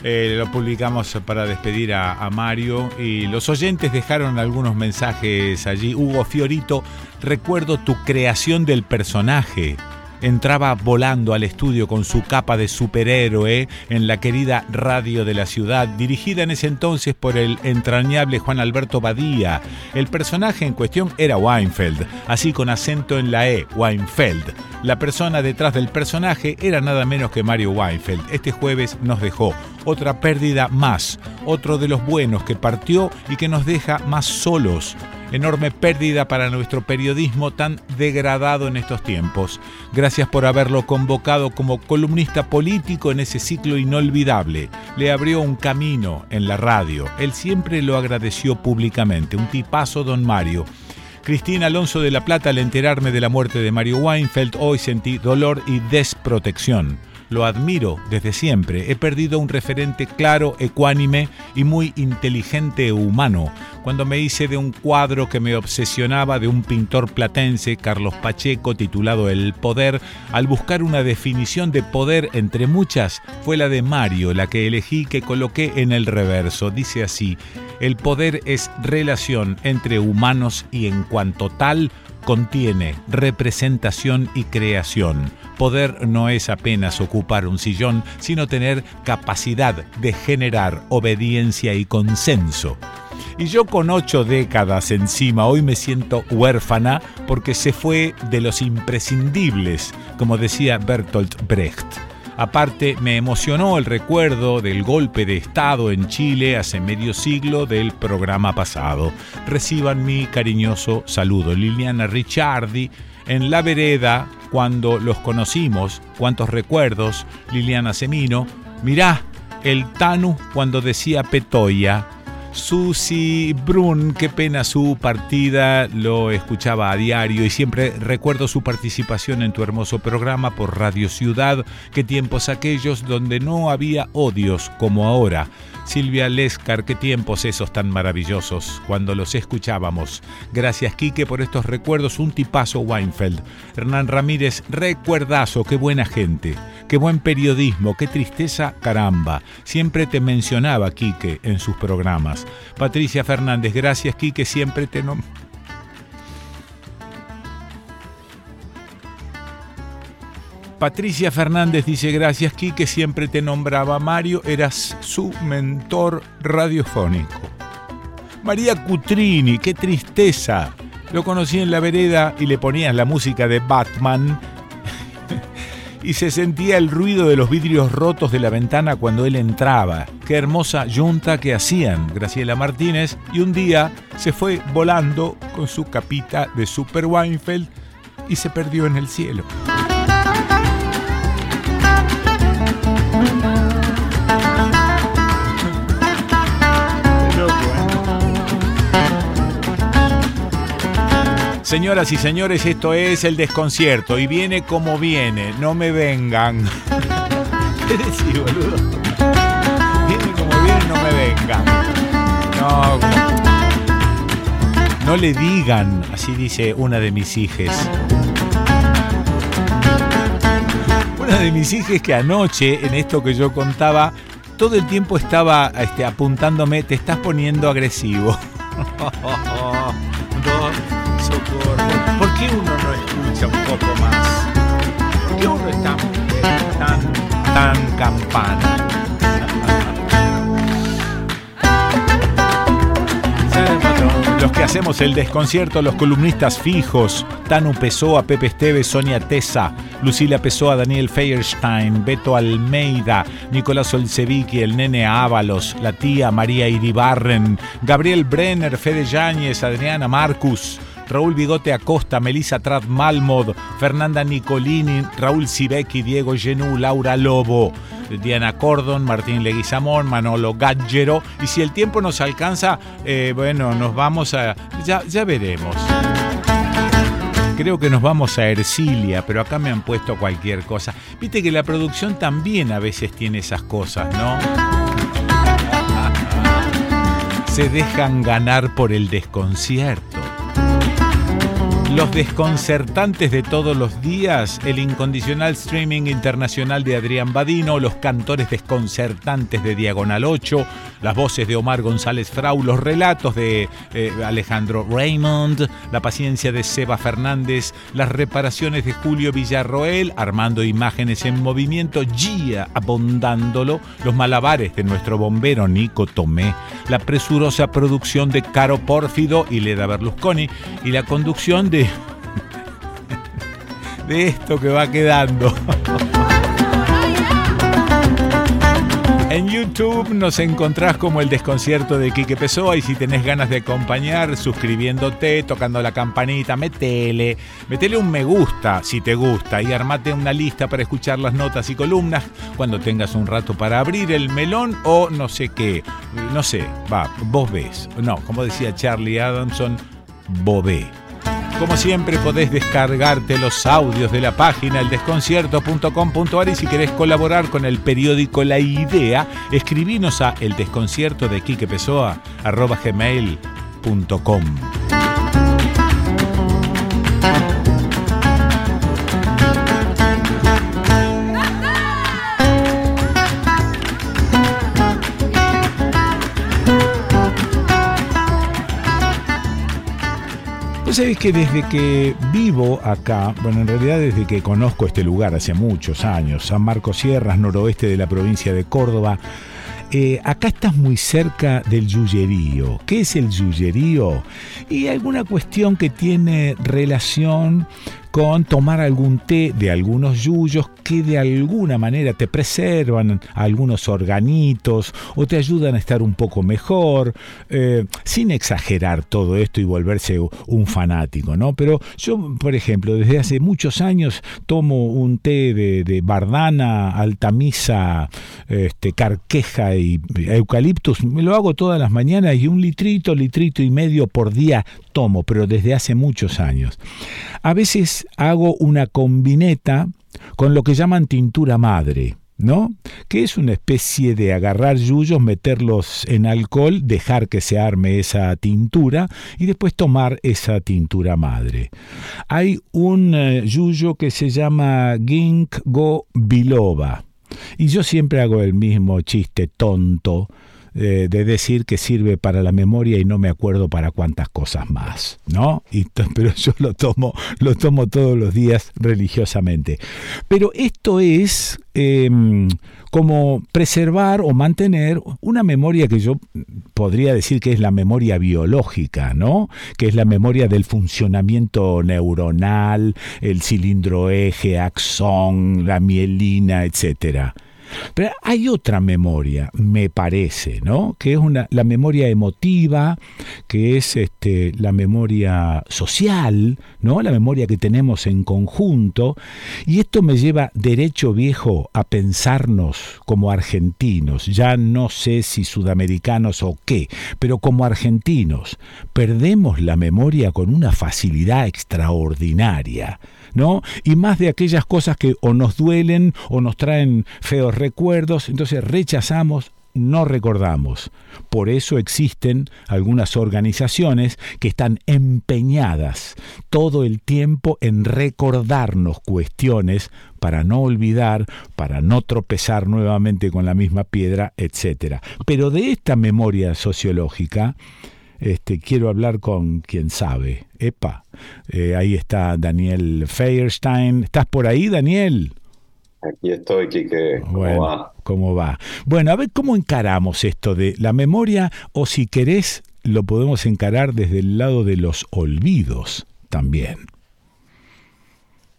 lo publicamos para despedir a, a, Mario y los oyentes dejaron algunos mensajes allí. Hugo Fiorito, recuerdo tu creación del personaje entraba volando al estudio con su capa de superhéroe en la querida radio de la ciudad, dirigida en ese entonces por el entrañable Juan Alberto Badía. El personaje en cuestión era Weinfeld, así con acento en la E, Weinfeld. La persona detrás del personaje era nada menos que Mario Weinfeld. Este jueves nos dejó otra pérdida más, otro de los buenos que partió y que nos deja más solos enorme pérdida para nuestro periodismo tan degradado en estos tiempos. Gracias por haberlo convocado como columnista político en ese ciclo inolvidable. Le abrió un camino en la radio. Él siempre lo agradeció públicamente. Un tipazo, don Mario. Cristina Alonso de la Plata, al enterarme de la muerte de Mario Weinfeld, hoy sentí dolor y desprotección. Lo admiro desde siempre. He perdido un referente claro, ecuánime y muy inteligente humano. Cuando me hice de un cuadro que me obsesionaba de un pintor platense, Carlos Pacheco, titulado El Poder, al buscar una definición de poder entre muchas, fue la de Mario, la que elegí que coloqué en el reverso. Dice así, el poder es relación entre humanos y en cuanto tal, contiene representación y creación. Poder no es apenas ocupar un sillón, sino tener capacidad de generar obediencia y consenso. Y yo con ocho décadas encima hoy me siento huérfana porque se fue de los imprescindibles, como decía Bertolt Brecht. Aparte, me emocionó el recuerdo del golpe de Estado en Chile hace medio siglo del programa pasado. Reciban mi cariñoso saludo. Liliana Ricciardi, en la vereda, cuando los conocimos, cuántos recuerdos, Liliana Semino, mirá, el Tanu cuando decía Petoya, Susi Brun, qué pena su partida, lo escuchaba a diario y siempre recuerdo su participación en tu hermoso programa por Radio Ciudad, qué tiempos aquellos donde no había odios como ahora. Silvia Lescar, qué tiempos esos tan maravillosos cuando los escuchábamos. Gracias Quique por estos recuerdos, un tipazo Weinfeld. Hernán Ramírez, recuerdazo, qué buena gente, qué buen periodismo, qué tristeza, caramba. Siempre te mencionaba Quique en sus programas. Patricia Fernández, gracias Quique, siempre te nom Patricia Fernández dice, gracias Quique, siempre te nombraba Mario, eras su mentor radiofónico. María Cutrini, qué tristeza. Lo conocí en la vereda y le ponías la música de Batman y se sentía el ruido de los vidrios rotos de la ventana cuando él entraba. Qué hermosa yunta que hacían Graciela Martínez y un día se fue volando con su capita de Super Weinfeld y se perdió en el cielo. Señoras y señores, esto es el desconcierto y viene como viene, no me vengan. ¿Qué boludo? Viene como viene, no me vengan. No, no le digan, así dice una de mis hijas. Una de mis hijas que anoche, en esto que yo contaba, todo el tiempo estaba este, apuntándome, te estás poniendo agresivo. ¿Por qué uno no escucha un poco más? ¿Por qué uno es tan, tan, tan campana? Los que hacemos el desconcierto, los columnistas fijos, Tanu Pessoa, Pepe Esteves, Sonia Tesa, Lucila Pessoa, Daniel Feierstein, Beto Almeida, Nicolás Olsevicki, el nene Ábalos, la tía María Iribarren, Gabriel Brenner, Fede Yáñez, Adriana Marcus, Raúl Bigote Acosta, Melissa Trad Malmod, Fernanda Nicolini, Raúl Sibeki, Diego Genú, Laura Lobo, Diana Cordon, Martín Leguizamón, Manolo Gaggero. Y si el tiempo nos alcanza, eh, bueno, nos vamos a. Ya, ya veremos Creo que nos vamos a Ercilia, pero acá me han puesto cualquier cosa. Viste que la producción también a veces tiene esas cosas, ¿no? Se dejan ganar por el desconcierto. Los desconcertantes de todos los días, el incondicional streaming internacional de Adrián Badino, los cantores desconcertantes de Diagonal 8, las voces de Omar González Frau, los relatos de eh, Alejandro Raymond, la paciencia de Seba Fernández, las reparaciones de Julio Villarroel, armando imágenes en movimiento, Gia abondándolo, los malabares de nuestro bombero Nico Tomé, la presurosa producción de Caro Pórfido y Leda Berlusconi y la conducción de de, esto que va quedando. En YouTube nos encontrás como el desconcierto de Quique Pessoa y si tenés ganas de acompañar, suscribiéndote, tocando la campanita, metele, metele un me gusta si te gusta y armate una lista para escuchar las notas y columnas cuando tengas un rato para abrir el melón o no sé qué, no sé, va, vos ves, no, como decía Charlie Adamson, bobé. Como siempre podés descargarte los audios de la página eldesconcierto.com.ar y si querés colaborar con el periódico La Idea, escribinos a eldesconcierto de Quique gmail.com. Vos sabés que desde que vivo acá, bueno, en realidad desde que conozco este lugar hace muchos años, San Marcos Sierras, noroeste de la provincia de Córdoba, eh, acá estás muy cerca del yuyerío. ¿Qué es el yuyerío? Y alguna cuestión que tiene relación con tomar algún té de algunos yuyos que de alguna manera te preservan algunos organitos o te ayudan a estar un poco mejor, eh, sin exagerar todo esto y volverse un fanático, ¿no? Pero yo, por ejemplo, desde hace muchos años tomo un té de, bardana, altamisa, este, carqueja y eucaliptus, me lo hago todas las mañanas y un litrito, litrito y medio por día tomo, pero desde hace muchos años. A veces hago una combineta con lo que llaman tintura madre. ¿no? Que es una especie de agarrar yuyos, meterlos en alcohol, dejar que se arme esa tintura y después tomar esa tintura madre. Hay un eh, yuyo que se llama Ginkgo biloba. Y yo siempre hago el mismo chiste tonto de decir que sirve para la memoria y no me acuerdo para cuántas cosas más, ¿no? Pero yo lo tomo, lo tomo todos los días religiosamente. Pero esto es em, como preservar o mantener una memoria que yo podría decir que es la memoria biológica, ¿no? Que es la memoria del funcionamiento neuronal, el cilindro eje, axón, la mielina, etcétera. Pero hay otra memoria, me parece, ¿no? Que es una, la memoria emotiva, que es este, la memoria social, ¿no? La memoria que tenemos en conjunto. Y esto me lleva derecho viejo a pensarnos como argentinos, ya no sé si sudamericanos o qué, pero como argentinos, perdemos la memoria con una facilidad extraordinaria. ¿No? Y más de aquellas cosas que o nos duelen o nos traen feos recuerdos, entonces rechazamos no recordamos. Por eso existen algunas organizaciones que están empeñadas todo el tiempo en recordarnos cuestiones para no olvidar, para no tropezar nuevamente con la misma piedra, etc. Pero de esta memoria sociológica este, quiero hablar con quien sabe. Epa, eh, ahí está Daniel Feierstein. ¿Estás por ahí, Daniel? Aquí estoy, Quique. ¿Cómo bueno, va? ¿Cómo va? Bueno, a ver cómo encaramos esto de la memoria o si querés lo podemos encarar desde el lado de los olvidos también.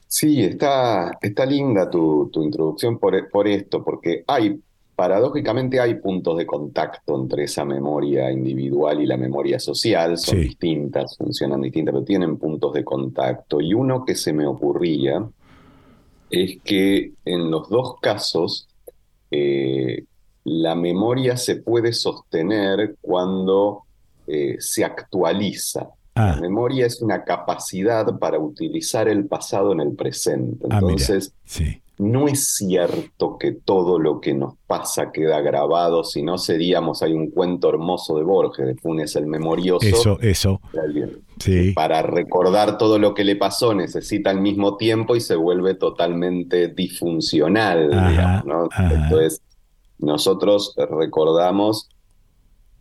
Sí, está, está linda tu, tu introducción por, por esto, porque hay paradójicamente hay puntos de contacto entre esa memoria individual y la memoria social, son distintas, funcionan distintas, pero tienen puntos de contacto. Y uno que se me ocurría es que en los dos casos eh, la memoria se puede sostener cuando eh, se actualiza. La ah. memoria es una capacidad para utilizar el pasado en el presente. Ah, Entonces, no es cierto que todo lo que nos pasa queda grabado, si no seríamos, hay un cuento hermoso de Borges, de Funes el Memorioso. Eso, eso. Sí. Para recordar todo lo que le pasó necesita el mismo tiempo y se vuelve totalmente disfuncional, digamos, Entonces, nosotros recordamos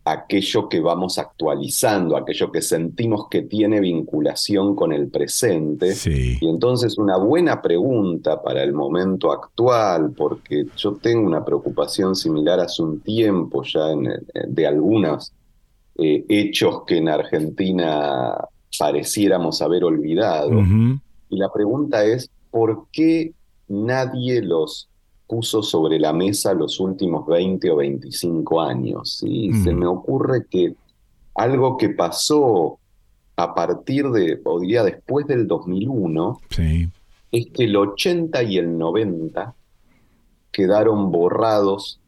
aquello que vamos actualizando, aquello que sentimos que tiene vinculación con el presente. Y entonces una buena pregunta para el momento actual, porque yo tengo una preocupación similar hace un tiempo ya de algunos eh, hechos que en Argentina pareciéramos haber olvidado. Y la pregunta es, ¿por qué nadie los puso sobre la mesa los últimos 20 o 25 años. y Se mm. me ocurre que algo que pasó a partir de, o diría después del 2001, es que el 80 y el 90 quedaron borrados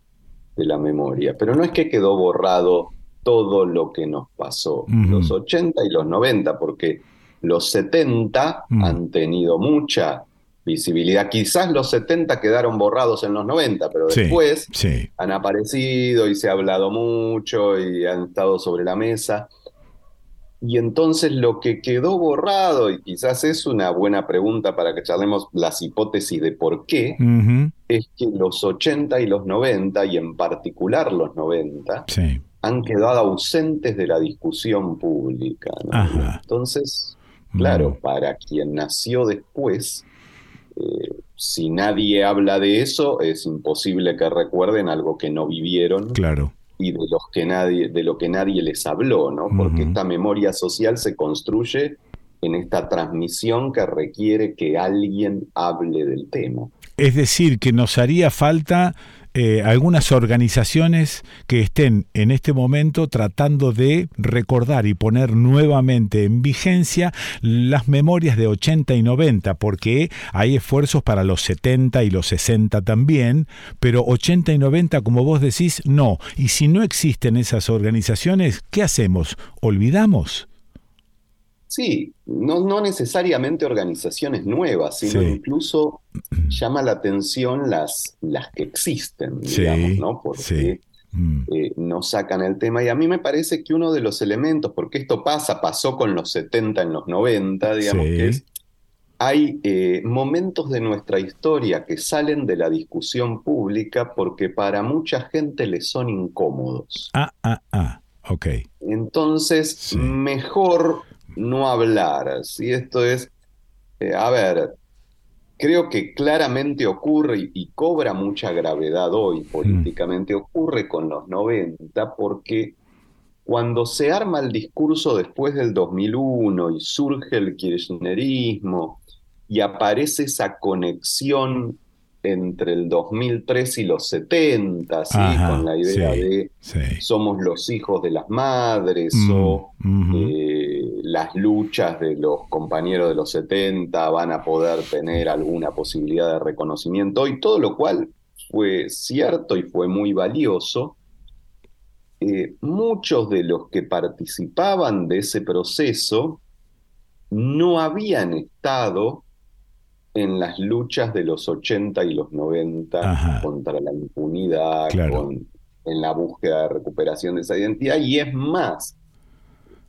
de la memoria. Pero no es que quedó borrado todo lo que nos pasó, los 80 y los 90, porque los 70 mm. han tenido mucha visibilidad. Quizás los 70 quedaron borrados en los 90, pero después han aparecido y se ha hablado mucho y han estado sobre la mesa. Y entonces lo que quedó borrado, y quizás es una buena pregunta para que charlemos las hipótesis de por qué, es que los 80 y los 90, y en particular los 90, han quedado ausentes de la discusión pública. Entonces, claro, mm. para quien nació después, eh, si nadie habla de eso, es imposible que recuerden algo que no vivieron. Claro. Y de, los que nadie, de lo que nadie les habló, ¿no? Porque esta memoria social se construye en esta transmisión que requiere que alguien hable del tema. Es decir, que nos haría falta eh, algunas organizaciones que estén en este momento tratando de recordar y poner nuevamente en vigencia las memorias de 80 y 90, porque hay esfuerzos para los 70 y los 60 también, pero 80 y 90, como vos decís, no. Y si no existen esas organizaciones, ¿qué hacemos? ¿Olvidamos? Sí, no, no necesariamente organizaciones nuevas, sino incluso llama la atención las, las que existen, digamos, ¿no? Porque mm. eh, no sacan el tema. Y a mí me parece que uno de los elementos, porque esto pasa, pasó con los 70 en los 90, digamos, que es hay eh, momentos de nuestra historia que salen de la discusión pública porque para mucha gente les son incómodos. Ah, ah, ah, ok. Entonces, mejor no hablar. Si esto es, eh, a ver, creo que claramente ocurre y, cobra mucha gravedad hoy mm. políticamente, ocurre con los 90 porque cuando se arma el discurso después del 2001 y surge el kirchnerismo y aparece esa conexión entre el 2003 y los 70, ¿sí? con la idea de somos los hijos de las madres mm, o eh, las luchas de los compañeros de los 70 van a poder tener alguna posibilidad de reconocimiento y todo lo cual fue cierto y fue muy valioso. Eh, muchos de los que participaban de ese proceso no habían estado en las luchas de los 80 y los 90 contra la impunidad, en la búsqueda de recuperación de esa identidad, y es más,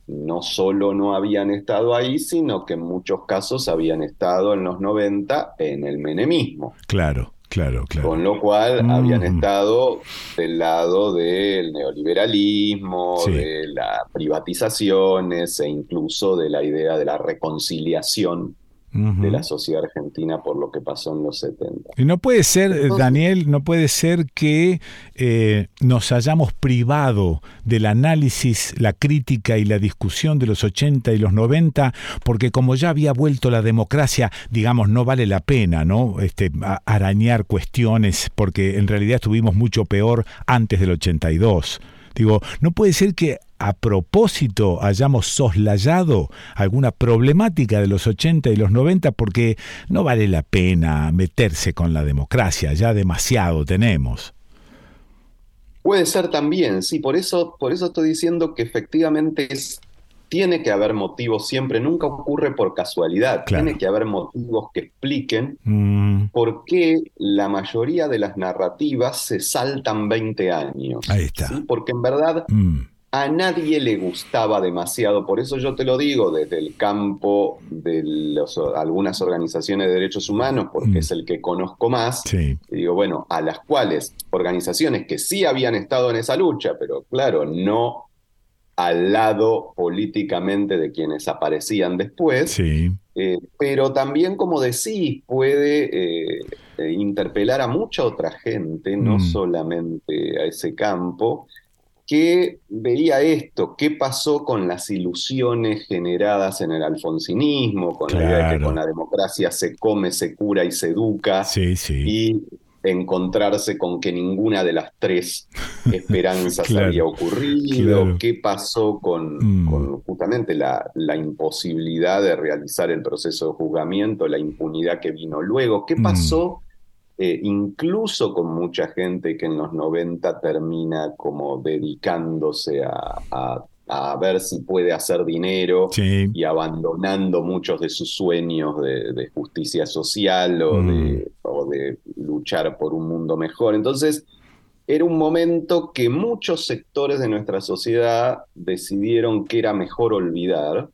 no solo no habían estado ahí, sino que en muchos casos habían estado en los 90 en el menemismo. Claro. Claro, claro. Con lo cual habían estado del lado del neoliberalismo, de las privatizaciones e incluso de la idea de la reconciliación de la sociedad argentina por lo que pasó en los 70. Y no puede ser, Daniel, no puede ser que eh, nos hayamos privado del análisis, la crítica y la discusión de los 80 y los 90, porque como ya había vuelto la democracia, digamos, no vale la pena, ¿no? Este, arañar cuestiones, porque en realidad estuvimos mucho peor antes del 82. Digo, no puede ser que a propósito hayamos soslayado alguna problemática de los 80 y los 90 porque no vale la pena meterse con la democracia, ya demasiado tenemos. Puede ser también, sí, por eso, por eso estoy diciendo que efectivamente es tiene que haber motivos siempre, nunca ocurre por casualidad, tiene que haber motivos que expliquen mm. por qué la mayoría de las narrativas se saltan 20 años. Ahí está. Porque en verdad mm. A nadie le gustaba demasiado, por eso yo te lo digo desde el campo de algunas organizaciones de derechos humanos, porque mm. es el que conozco más, digo, bueno, a las cuales organizaciones que sí habían estado en esa lucha, pero claro, no al lado políticamente de quienes aparecían después, sí. Eh, pero también, como decís, puede eh, eh, interpelar a mucha otra gente, no mm. solamente a ese campo, que veía esto, qué pasó con las ilusiones generadas en el alfonsinismo, con la idea de que con la democracia se come, se cura y se educa, sí, sí. y encontrarse con que ninguna de las tres esperanzas había ocurrido, qué pasó mm. con, justamente la, la, imposibilidad de realizar el proceso de juzgamiento, la impunidad que vino luego, qué mm. pasó eh, incluso con mucha gente que en los 90 termina como dedicándose a a ver si puede hacer dinero y abandonando muchos de sus sueños de, justicia social mm. o, de, luchar por un mundo mejor. Entonces, era un momento que muchos sectores de nuestra sociedad decidieron que era mejor olvidar.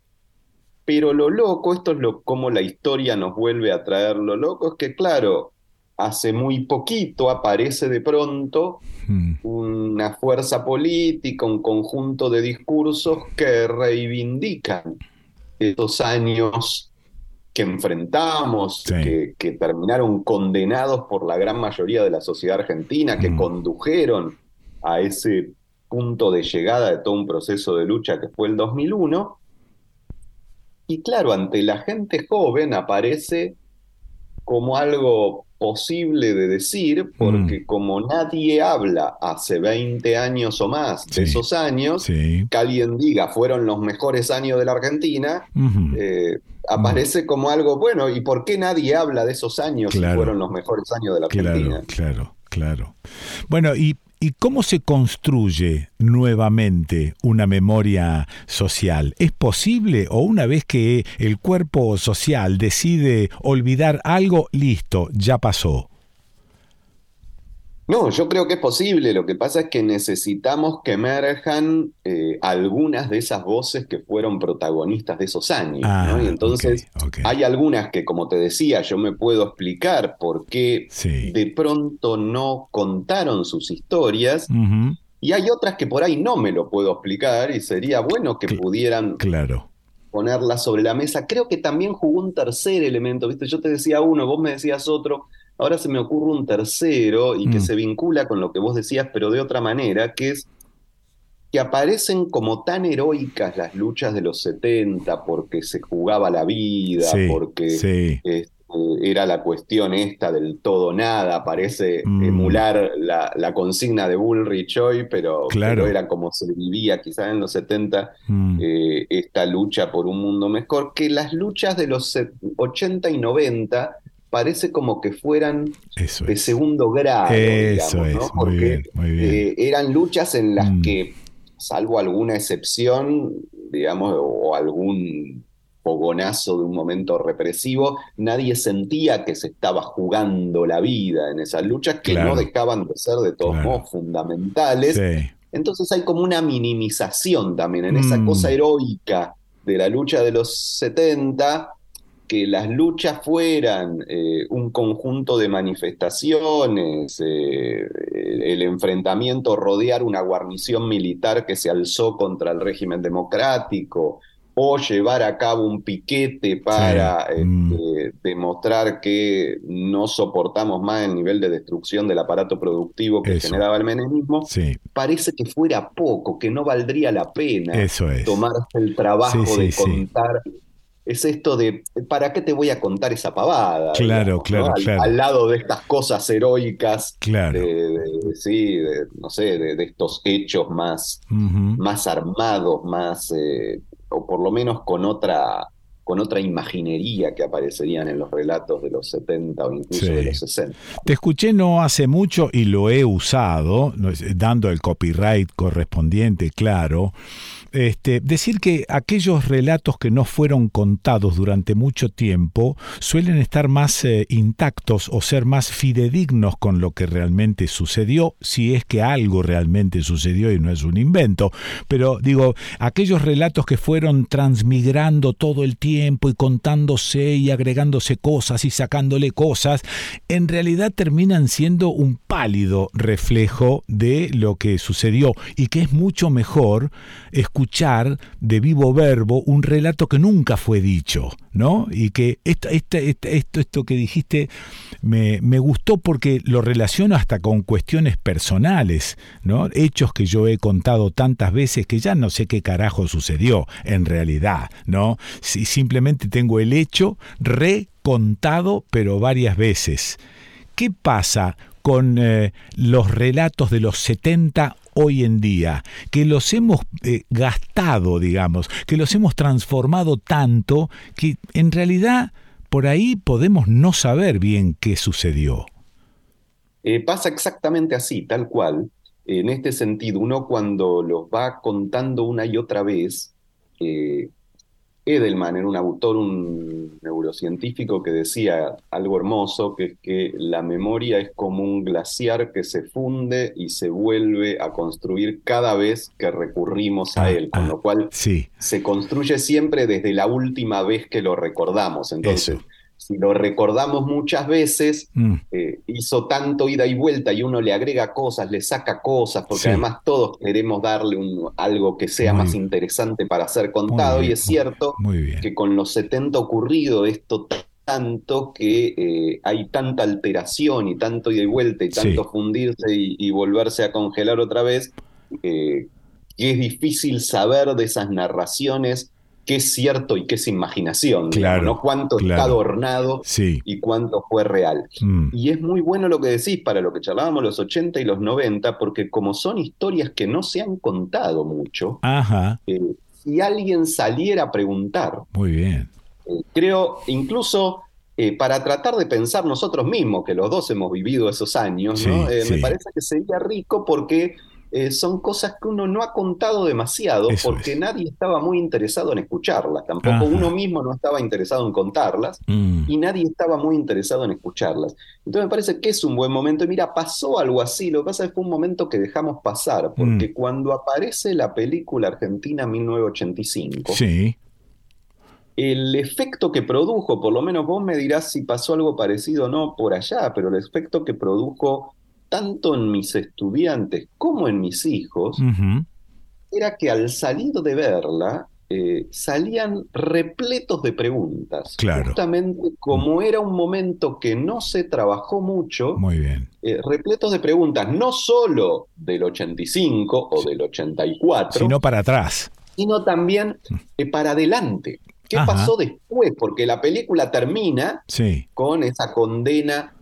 Pero lo loco, esto es lo como la historia nos vuelve a traer lo loco, es que claro, hace muy poquito aparece de pronto hmm. una fuerza política, un conjunto de discursos que reivindican estos años que enfrentamos, que, terminaron condenados por la gran mayoría de la sociedad argentina, que hmm. condujeron a ese punto de llegada de todo un proceso de lucha que fue el 2001. Y claro, ante la gente joven aparece como algo posible de decir, porque mm. como nadie habla hace 20 años o más de esos años, que alguien diga fueron los mejores años de la Argentina, eh, aparece como algo bueno. ¿Y por qué nadie habla de esos años si fueron los mejores años de la Argentina? Claro, claro. Bueno, y ¿Y cómo se construye nuevamente una memoria social? ¿Es posible o una vez que el cuerpo social decide olvidar algo, listo, ya pasó? No, yo creo que es posible. Lo que pasa es que necesitamos que emerjan eh, algunas de esas voces que fueron protagonistas de esos años. Ah, y entonces hay algunas que, como te decía, yo me puedo explicar por qué de pronto no contaron sus historias. Y hay otras que por ahí no me lo puedo explicar y sería bueno que pudieran claro. ponerlas sobre la mesa. Creo que también jugó un tercer elemento, ¿viste? Yo te decía uno, vos me decías otro. Ahora se me ocurre un tercero y que mm. se vincula con lo que vos decías, pero de otra manera, que es que aparecen como tan heroicas las luchas de los 70 porque se jugaba la vida, porque este, era la cuestión esta del todo nada, parece mm. emular la, consigna de Bullrich hoy, pero, claro. era como se vivía quizás en los 70 mm. eh, esta lucha por un mundo mejor, que las luchas de los 80 y 90 parece como que fueran de segundo grado, digamos, Porque eh, eran luchas en las mm. que, salvo alguna excepción, digamos, o algún fogonazo de un momento represivo, nadie sentía que se estaba jugando la vida en esas luchas que no dejaban de ser de todos modos fundamentales. Entonces hay como una minimización también en esa mm. cosa heroica de la lucha de los 70 que las luchas fueran eh, un conjunto de manifestaciones, eh, el enfrentamiento, rodear una guarnición militar que se alzó contra el régimen democrático, o llevar a cabo un piquete para este, mm. demostrar que no soportamos más el nivel de destrucción del aparato productivo que generaba el menemismo, parece que fuera poco, que no valdría la pena tomarse el trabajo de contar es esto de, ¿para qué te voy a contar esa pavada? Claro, claro, al, Al, lado de estas cosas heroicas, claro. de, sí, no sé, de, estos hechos más, más armados, más, eh, o por lo menos con otra, con otra imaginería que aparecerían en los relatos de los 70 o incluso de los 60. Te escuché no hace mucho y lo he usado, dando el copyright correspondiente, claro, este, decir que aquellos relatos que no fueron contados durante mucho tiempo suelen estar más eh, intactos o ser más fidedignos con lo que realmente sucedió, si es que algo realmente sucedió y no es un invento. Pero digo, aquellos relatos que fueron transmigrando todo el tiempo y contándose y agregándose cosas y sacándole cosas, en realidad terminan siendo un pálido reflejo de lo que sucedió y que es mucho mejor escuchar escuchar de vivo verbo un relato que nunca fue dicho, ¿no? Y que esto, esto, esto, esto que dijiste me, me, gustó porque lo relaciono hasta con cuestiones personales, ¿no? Hechos que yo he contado tantas veces que ya no sé qué carajo sucedió en realidad, ¿no? Si simplemente tengo el hecho recontado, pero varias veces. ¿Qué pasa con eh, los relatos de los 70 hoy en día, que los hemos eh, gastado, digamos, que los hemos transformado tanto que en realidad por ahí podemos no saber bien qué sucedió. Eh, pasa exactamente así, tal cual. En este sentido, uno cuando los va contando una y otra vez, Edelman era un autor, un neurocientífico que decía algo hermoso, que es que la memoria es como un glaciar que se funde y se vuelve a construir cada vez que recurrimos a ah, él, con ah, lo cual se construye siempre desde la última vez que lo recordamos. Entonces, si lo recordamos muchas veces, mm. eh, hizo tanto ida y vuelta y uno le agrega cosas, le saca cosas, porque además todos queremos darle un, algo que sea más interesante para ser contado. y es cierto que con los 70 ocurrido esto tanto que eh, hay tanta alteración y tanto ida y vuelta y tanto fundirse y, volverse a congelar otra vez, eh, que es difícil saber de esas narraciones qué es cierto y qué es imaginación, claro, ¿no? Cuánto está adornado y cuánto fue real. Mm. Y es muy bueno lo que decís para lo que charlábamos los 80 y los 90, porque como son historias que no se han contado mucho, eh, si alguien saliera a preguntar, muy bien. Eh, creo, incluso eh, para tratar de pensar nosotros mismos, que los dos hemos vivido esos años, me parece que sería rico porque eh, son cosas que uno no ha contado demasiado porque nadie estaba muy interesado en escucharlas, tampoco uno mismo no estaba interesado en contarlas mm. y nadie estaba muy interesado en escucharlas. Entonces me parece que es un buen momento. Y mira, pasó algo así, lo que pasa es que fue un momento que dejamos pasar, porque mm. cuando aparece la película Argentina 1985, sí. el efecto que produjo, por lo menos vos me dirás si pasó algo parecido o no por allá, pero el efecto que produjo tanto en mis estudiantes como en mis hijos, era que al salir de verla, eh, salían repletos de preguntas. Justamente como era un momento que no se trabajó mucho, Muy bien. Eh, repletos de preguntas, no solo del 85 o del 84, sino para atrás. Sino también mm. eh, para adelante. ¿Qué pasó después? Porque la película termina con esa condena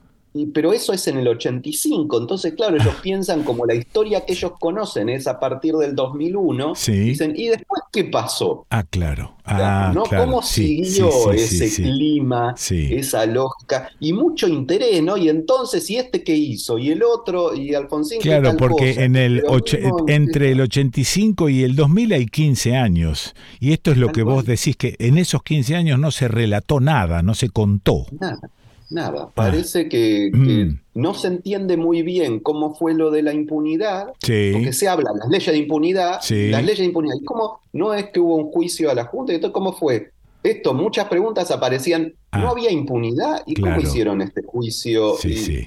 pero eso es en el 85, entonces claro, ellos piensan como la historia que ellos conocen es a partir del 2001, dicen, ¿y después qué pasó? Ah, claro. Ah, ¿no? ¿Cómo siguió ese clima, esa lógica? Y mucho interés, ¿no? Y entonces, ¿y este qué hizo? Y el otro, y Alfonsín. Claro, porque en el entre el 85 y el 2000 hay 15 años. Y esto es lo que vos decís, que en esos 15 años no se relató nada, no se contó. Nada. Nada, ah. parece que, mm. no se entiende muy bien cómo fue lo de la impunidad, porque se habla las leyes de impunidad, las leyes de impunidad, y cómo no es que hubo un juicio a la Junta, todo cómo fue. Esto, muchas preguntas aparecían, ¿no ah. había impunidad? ¿Y cómo hicieron este juicio?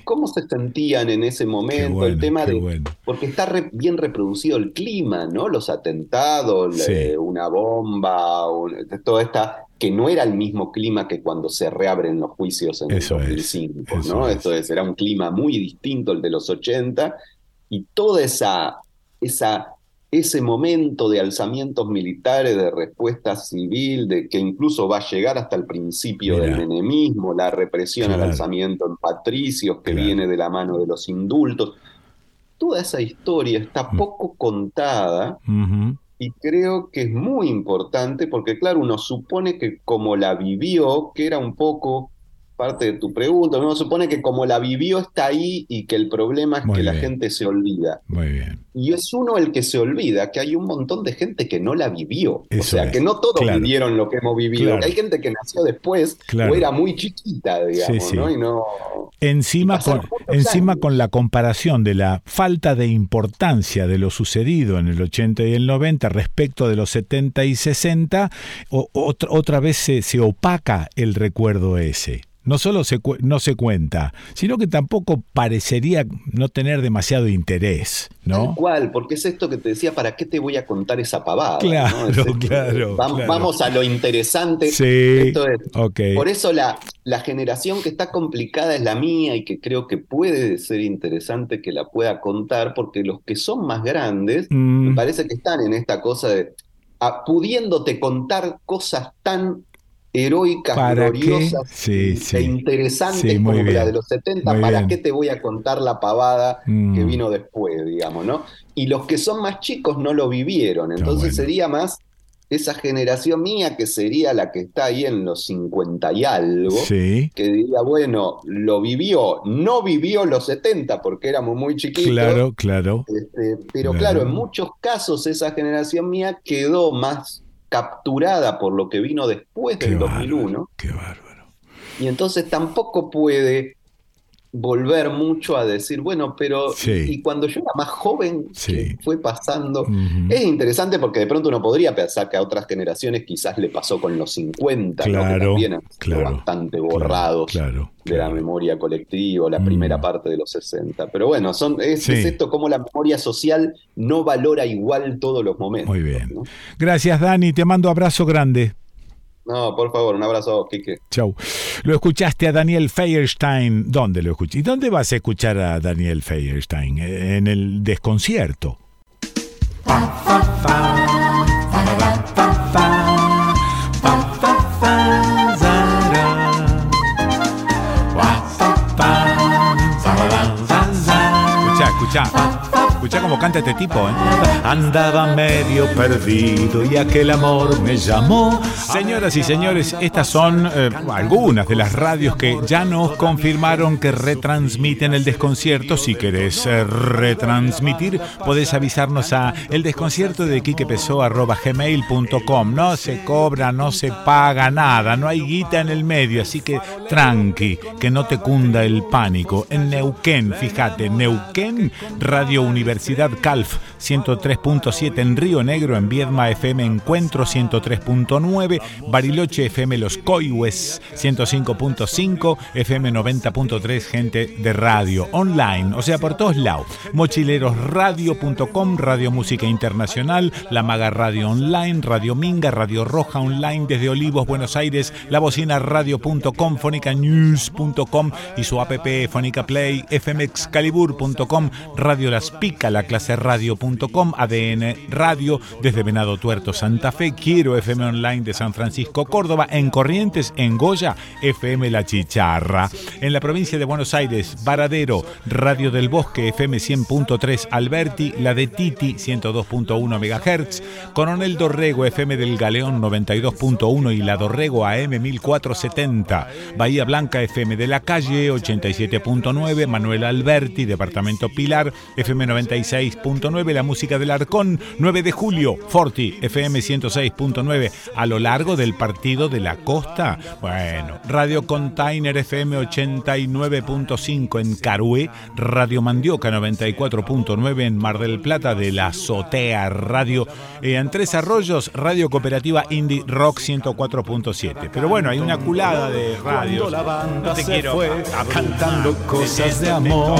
¿Cómo se sentían en ese momento? el tema de... Porque está bien reproducido el clima, ¿no? Los atentados, una bomba, toda esta que no era el mismo clima que cuando se reabren los juicios en el 2005, ¿no? Entonces era un clima muy distinto al de los 80 y toda esa, esa ese momento de alzamientos militares, de respuesta civil, de que incluso va a llegar hasta el principio del enemismo, la represión al alzamiento en patricios que viene de la mano de los indultos. Toda esa historia está mm. poco contada y creo que es muy importante porque, claro, uno supone que como la vivió, que era un poco parte de tu pregunta, uno supone que como la vivió está ahí y que el problema es que la gente se olvida. Muy bien. Y es uno el que se olvida que hay un montón de gente que no la vivió. o sea, que no todos vivieron lo que hemos vivido. hay gente que nació después o era muy chiquita, digamos, ¿no? Y no encima, con, encima con la comparación de la falta de importancia de lo sucedido en el 80 y el 90 respecto de los 70 y 60, otra, otra vez se opaca el recuerdo ese no solo se, no se cuenta, sino que tampoco parecería no tener demasiado interés, ¿no? Tal cual, porque es esto que te decía, ¿para qué te voy a contar esa pavada? Claro, claro, vamos, a lo interesante. Sí, Por eso la, la generación que está complicada es la mía y que creo que puede ser interesante que la pueda contar, porque los que son más grandes, me mm. parece que están en esta cosa de, pudiéndote contar cosas tan heroicas, gloriosas e interesantes como la de los 70, ¿para qué te voy a contar la pavada que mm. vino después, digamos, ¿no? Y los que son más chicos no lo vivieron, entonces sería más esa generación mía que sería la que está ahí en los 50 y algo, que diría, bueno, lo vivió, no vivió los 70 porque éramos muy chiquitos. Claro, claro. Este, pero claro, en muchos casos esa generación mía quedó más capturada por lo que vino después del 2001. qué bárbaro. Y entonces tampoco puede volver mucho a decir, bueno, pero y cuando yo era más joven, fue pasando? Es interesante porque de pronto uno podría pensar que a otras generaciones quizás le pasó con los 50, claro, que también han bastante borrados de la memoria colectiva, la primera mm. parte de los 60. Pero bueno, son, es, esto como la memoria social no valora igual todos los momentos. Muy bien. Gracias, Dani, te mando abrazo grande. No, por favor, un abrazo, Kike. Chau. Lo escuchaste a Daniel Feierstein. ¿Dónde lo escuché? ¿Y dónde vas a escuchar a Daniel Feierstein? En el desconcierto. Escucha, escucha. Escucha cómo canta este tipo, ¿eh? Andaba medio perdido y aquel amor me llamó. Señoras y señores, estas son eh, algunas de las radios que ya nos confirmaron que retransmiten el desconcierto. Si querés eh, retransmitir, podés avisarnos a el desconcierto de gmail.com No se cobra, no se paga nada, no hay guita en el medio, así que tranqui, que no te cunda el pánico. En Neuquén, fíjate, Neuquén, Radio Universidad Universidad Calf 103.7 en Río Negro, en Viedma FM Encuentro 103.9, Bariloche FM Los Coihues 105.5, FM 90.3 gente de radio, online, o sea, por todos lados. Mochilerosradio.com, Radio Música Internacional, La Maga Radio Online, Radio Minga, Radio Roja Online desde Olivos, Buenos Aires, La Bocina Radio.com, News.com y su app Fónica Play, fmexcalibur.com, Radio Las La clase radio.com ADN Radio desde Venado Tuerto, Santa Fe, Quiero FM Online de San Francisco, Córdoba, en Corrientes, en Goya, FM La Chicharra. En la provincia de Buenos Aires, Varadero, Radio del Bosque, FM 100.3 Alberti, la de Titi, 102.1 MHz, Coronel Dorrego, FM del Galeón 92.1 y la Dorrego AM 1470, Bahía Blanca, FM de la Calle 87.9, Manuel Alberti, Departamento Pilar, FM 96.9, la música del Arcón, 9 de julio, Forti, FM 106.9, a lo largo del partido de la costa. Bueno, Radio Container FM 89.5 en Carué, Radio Mandioca 94.9 en Mar del Plata de la Azotea Radio, eh, en Tres Arroyos, Radio Cooperativa Indie Rock 104.7. Pero bueno, hay una culada de radio. No te quiero cantando cosas de amor.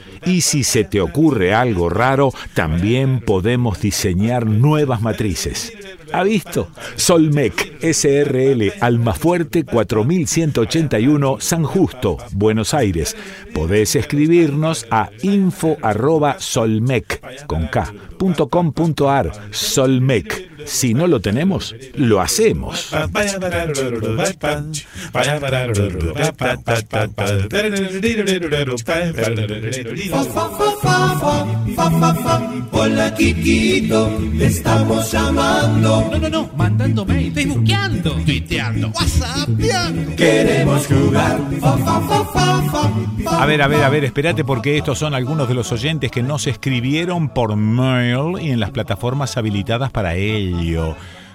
y si se te ocurre algo raro, también podemos diseñar nuevas matrices. ¿Ha visto? Solmec SRL Almafuerte 4181 San Justo, Buenos Aires. Podés escribirnos a info@solmec con Solmec si no lo tenemos, lo hacemos. Hola Kikito, te estamos llamando. No, no, no, mandando mail, facebookeando, tuiteando, whatsappeando. Queremos jugar. A ver, a ver, a ver, espérate porque estos son algunos de los oyentes que nos escribieron por mail y en las plataformas habilitadas para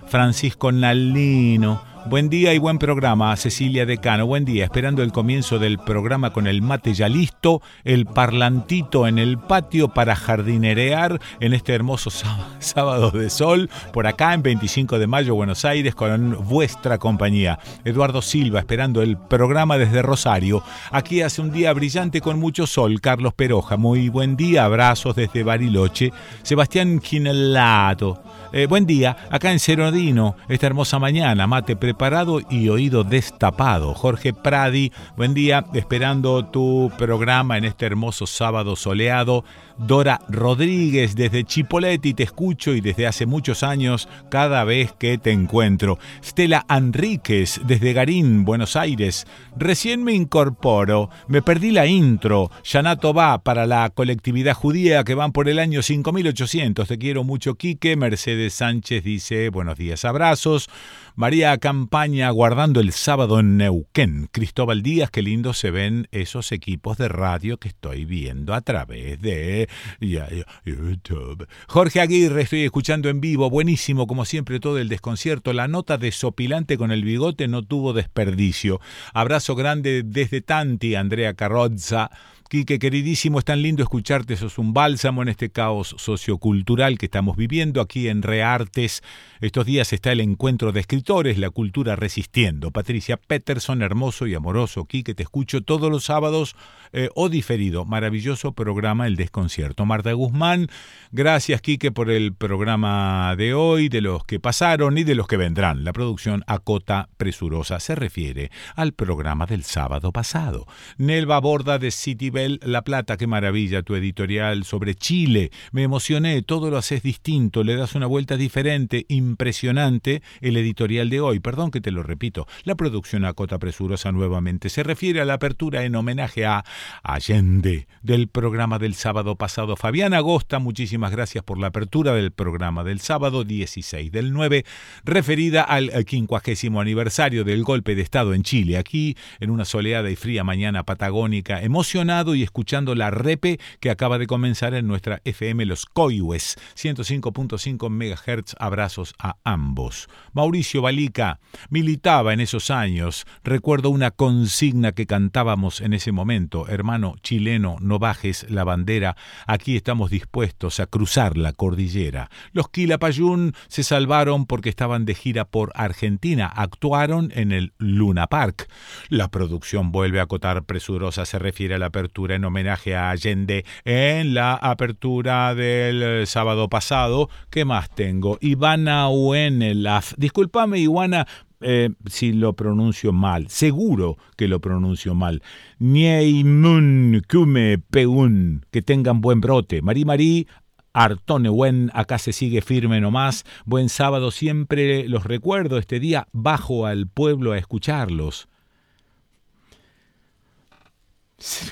Francisco Nalino. Buen día y buen programa, Cecilia Decano. Buen día, esperando el comienzo del programa con el mate ya listo, el parlantito en el patio para jardinerear en este hermoso sábado de sol, por acá en 25 de mayo, Buenos Aires, con vuestra compañía. Eduardo Silva, esperando el programa desde Rosario. Aquí hace un día brillante con mucho sol. Carlos Peroja, muy buen día, abrazos desde Bariloche. Sebastián Quinelato. Eh, buen día, acá en Cerodino, esta hermosa mañana, mate preparado y oído destapado. Jorge Pradi, buen día, esperando tu programa en este hermoso sábado soleado. Dora Rodríguez desde Chipoleti, te escucho y desde hace muchos años cada vez que te encuentro. Stella Enríquez desde Garín, Buenos Aires. Recién me incorporo, me perdí la intro. Yanato va para la colectividad judía que van por el año 5800. Te quiero mucho, Quique. Mercedes Sánchez dice buenos días, abrazos. María Campaña guardando el sábado en Neuquén. Cristóbal Díaz, qué lindo se ven esos equipos de radio que estoy viendo a través de YouTube. Jorge Aguirre, estoy escuchando en vivo. Buenísimo, como siempre, todo el desconcierto. La nota desopilante con el bigote no tuvo desperdicio. Abrazo grande desde Tanti, Andrea Carrozza. Quique, queridísimo, es tan lindo escucharte, sos un bálsamo en este caos sociocultural que estamos viviendo aquí en Reartes. Estos días está el encuentro de escritores, la cultura resistiendo. Patricia Peterson, hermoso y amoroso. Quique, te escucho todos los sábados eh, o diferido. Maravilloso programa El Desconcierto. Marta Guzmán, gracias Quique por el programa de hoy, de los que pasaron y de los que vendrán. La producción Acota Presurosa se refiere al programa del sábado pasado. Nelva Borda de City la Plata, qué maravilla tu editorial sobre Chile. Me emocioné, todo lo haces distinto, le das una vuelta diferente, impresionante el editorial de hoy. Perdón que te lo repito. La producción a cota presurosa nuevamente se refiere a la apertura en homenaje a Allende del programa del sábado pasado. Fabián Agosta, muchísimas gracias por la apertura del programa del sábado 16 del 9, referida al quincuagésimo aniversario del golpe de Estado en Chile. Aquí, en una soleada y fría mañana patagónica, emocionado y escuchando la repe que acaba de comenzar en nuestra FM Los Coihues, 105.5 MHz. Abrazos a ambos. Mauricio Balica. Militaba en esos años. Recuerdo una consigna que cantábamos en ese momento. Hermano chileno, no bajes la bandera. Aquí estamos dispuestos a cruzar la cordillera. Los Quilapayún se salvaron porque estaban de gira por Argentina. Actuaron en el Luna Park. La producción vuelve a acotar presurosa. Se refiere a la apertura en homenaje a Allende en la apertura del sábado pasado. ¿Qué más tengo? Ivana Uenelaf. Disculpame, Ivana, eh, si lo pronuncio mal, seguro que lo pronuncio mal. Nieimun Kume Peun, que tengan buen brote. Marí Marí, Artone Buen, acá se sigue firme nomás. Buen sábado, siempre los recuerdo. Este día bajo al pueblo a escucharlos.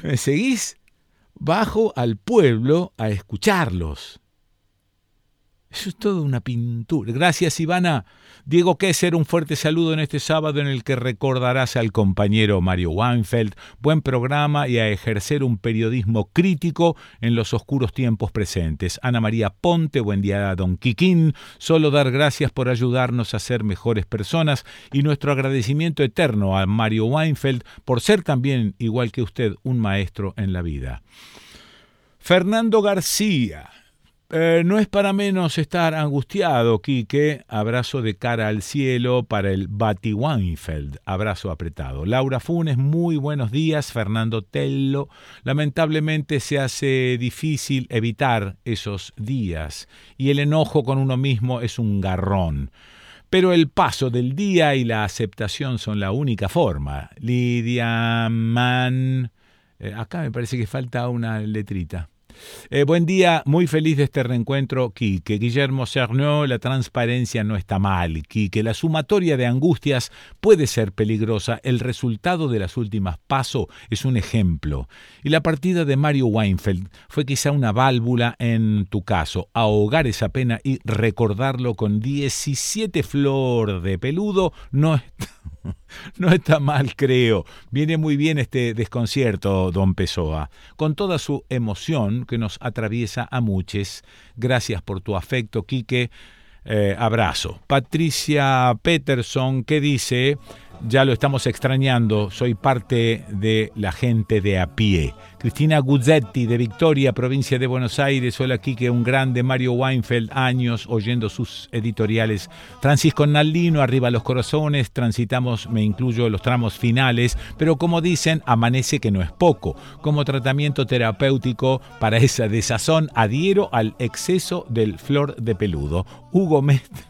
¿Me seguís? Bajo al pueblo a escucharlos. Eso es todo una pintura. Gracias, Ivana. Diego Kesser, un fuerte saludo en este sábado en el que recordarás al compañero Mario Weinfeld. Buen programa y a ejercer un periodismo crítico en los oscuros tiempos presentes. Ana María Ponte, buen día, don Quiquín. Solo dar gracias por ayudarnos a ser mejores personas y nuestro agradecimiento eterno a Mario Weinfeld por ser también, igual que usted, un maestro en la vida. Fernando García. Eh, no es para menos estar angustiado, Quique. Abrazo de cara al cielo para el Bati Weinfeld. Abrazo apretado. Laura Funes, muy buenos días. Fernando Tello. Lamentablemente se hace difícil evitar esos días. Y el enojo con uno mismo es un garrón. Pero el paso del día y la aceptación son la única forma. Lidia Man. Eh, acá me parece que falta una letrita. Eh, buen día, muy feliz de este reencuentro, Quique. Guillermo Cerno, la transparencia no está mal, Quique. La sumatoria de angustias puede ser peligrosa. El resultado de las últimas paso es un ejemplo. Y la partida de Mario Weinfeld fue quizá una válvula en tu caso. Ahogar esa pena y recordarlo con 17 flor de peludo no está No está mal, creo. Viene muy bien este desconcierto, don Pessoa. Con toda su emoción que nos atraviesa a muchos. Gracias por tu afecto, Quique. Eh, abrazo. Patricia Peterson, ¿qué dice? Ya lo estamos extrañando, soy parte de la gente de a pie. Cristina Guzzetti de Victoria, provincia de Buenos Aires, hola que un grande Mario Weinfeld, años oyendo sus editoriales. Francisco Naldino, arriba los corazones, transitamos, me incluyo, los tramos finales, pero como dicen, amanece que no es poco. Como tratamiento terapéutico para esa desazón, adhiero al exceso del flor de peludo. Hugo Mestre.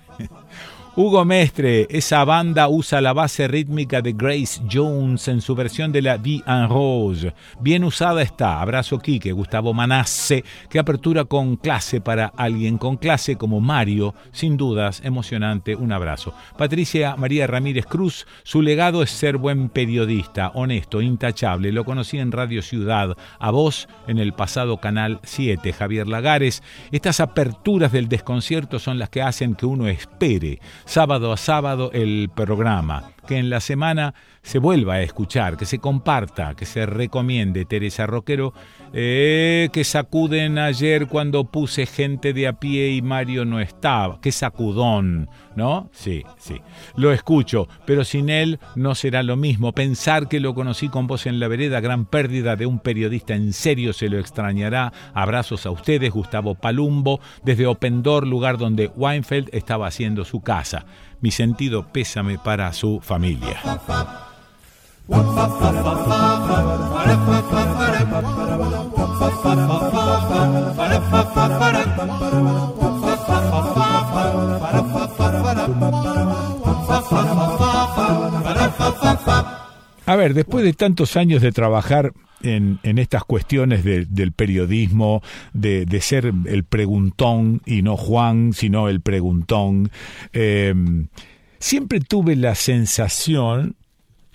Hugo Mestre, esa banda usa la base rítmica de Grace Jones en su versión de la Vie en Rose. Bien usada está. Abrazo Quique, Gustavo Manasse. Qué apertura con clase para alguien con clase como Mario. Sin dudas, emocionante. Un abrazo. Patricia María Ramírez Cruz, su legado es ser buen periodista, honesto, intachable. Lo conocí en Radio Ciudad, a vos en el pasado Canal 7, Javier Lagares. Estas aperturas del desconcierto son las que hacen que uno espere sábado a sábado el programa, que en la semana se vuelva a escuchar, que se comparta, que se recomiende. Teresa Roquero, eh, que sacuden ayer cuando puse gente de a pie y Mario no estaba. Qué sacudón, ¿no? Sí, sí. Lo escucho, pero sin él no será lo mismo. Pensar que lo conocí con vos en la vereda, gran pérdida de un periodista en serio, se lo extrañará. Abrazos a ustedes, Gustavo Palumbo, desde Opendor, lugar donde Weinfeld estaba haciendo su casa. Mi sentido pésame para su familia. A ver, después de tantos años de trabajar en, estas cuestiones del periodismo, de, ser el preguntón y no Juan, sino el preguntón, eh, siempre tuve la sensación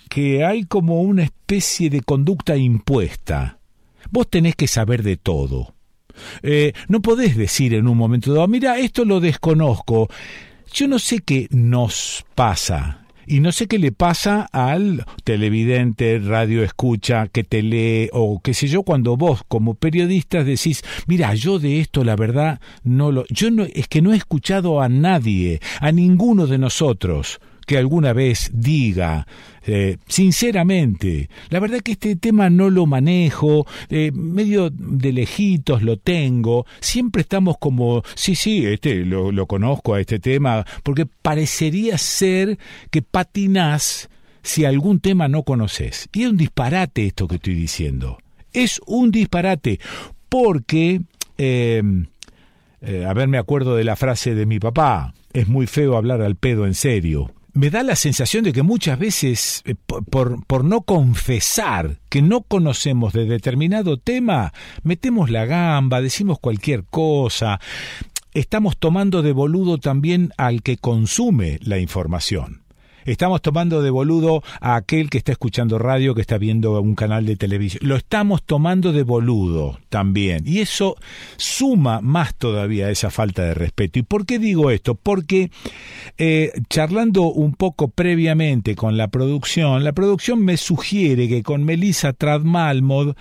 que hay como una especie de conducta impuesta. Vos tenés que saber de todo. Eh, no podés decir en un momento dado, mira, esto lo desconozco. Yo no sé qué nos pasa. Y no sé qué le pasa al televidente, radio escucha, que te lee o qué sé yo, cuando vos como periodista decís, mira, yo de esto la verdad no lo... Yo no, es que no he escuchado a nadie, a ninguno de nosotros que alguna vez diga, eh, sinceramente, la verdad que este tema no lo manejo, eh, medio de lejitos lo tengo, siempre estamos como, sí, sí, este lo, conozco a este tema, porque parecería ser que patinás si algún tema no conoces. Y es un disparate esto que estoy diciendo. Es un disparate, porque, eh, a ver, me acuerdo de la frase de mi papá, es muy feo hablar al pedo en serio me da la sensación de que muchas veces, eh, por, por, no confesar que no conocemos de determinado tema, metemos la gamba, decimos cualquier cosa, estamos tomando de boludo también al que consume la información. Estamos tomando de boludo a aquel que está escuchando radio, que está viendo un canal de televisión. Lo estamos tomando de boludo también. Y eso suma más todavía esa falta de respeto. ¿Y por qué digo esto? Porque eh, charlando un poco previamente con la producción, la producción me sugiere que con Melissa Tradmalmod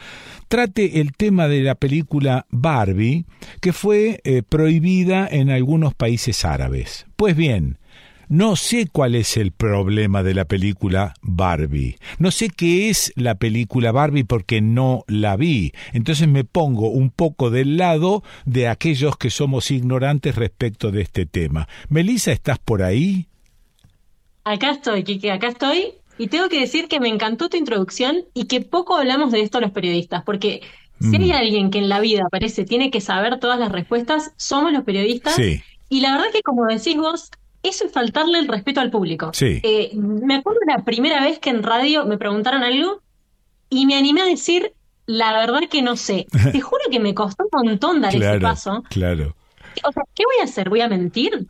trate el tema de la película Barbie, que fue eh, prohibida en algunos países árabes. Pues bien, no sé cuál es el problema de la película Barbie. No sé qué es la película Barbie porque no la vi. Entonces me pongo un poco del lado de aquellos que somos ignorantes respecto de este tema. Melissa, ¿estás por ahí? Acá estoy, Kike, acá estoy. Y tengo que decir que me encantó tu introducción y que poco hablamos de esto los periodistas, porque si hay mm. alguien que en la vida parece tiene que saber todas las respuestas, somos los periodistas. Sí. Y la verdad que como decís vos, eso es faltarle el respeto al público. Sí. Eh, me acuerdo la primera vez que en radio me preguntaron algo y me animé a decir, la verdad que no sé. Te juro que me costó un montón dar ese paso. Claro. O sea, ¿qué voy a hacer? ¿Voy a mentir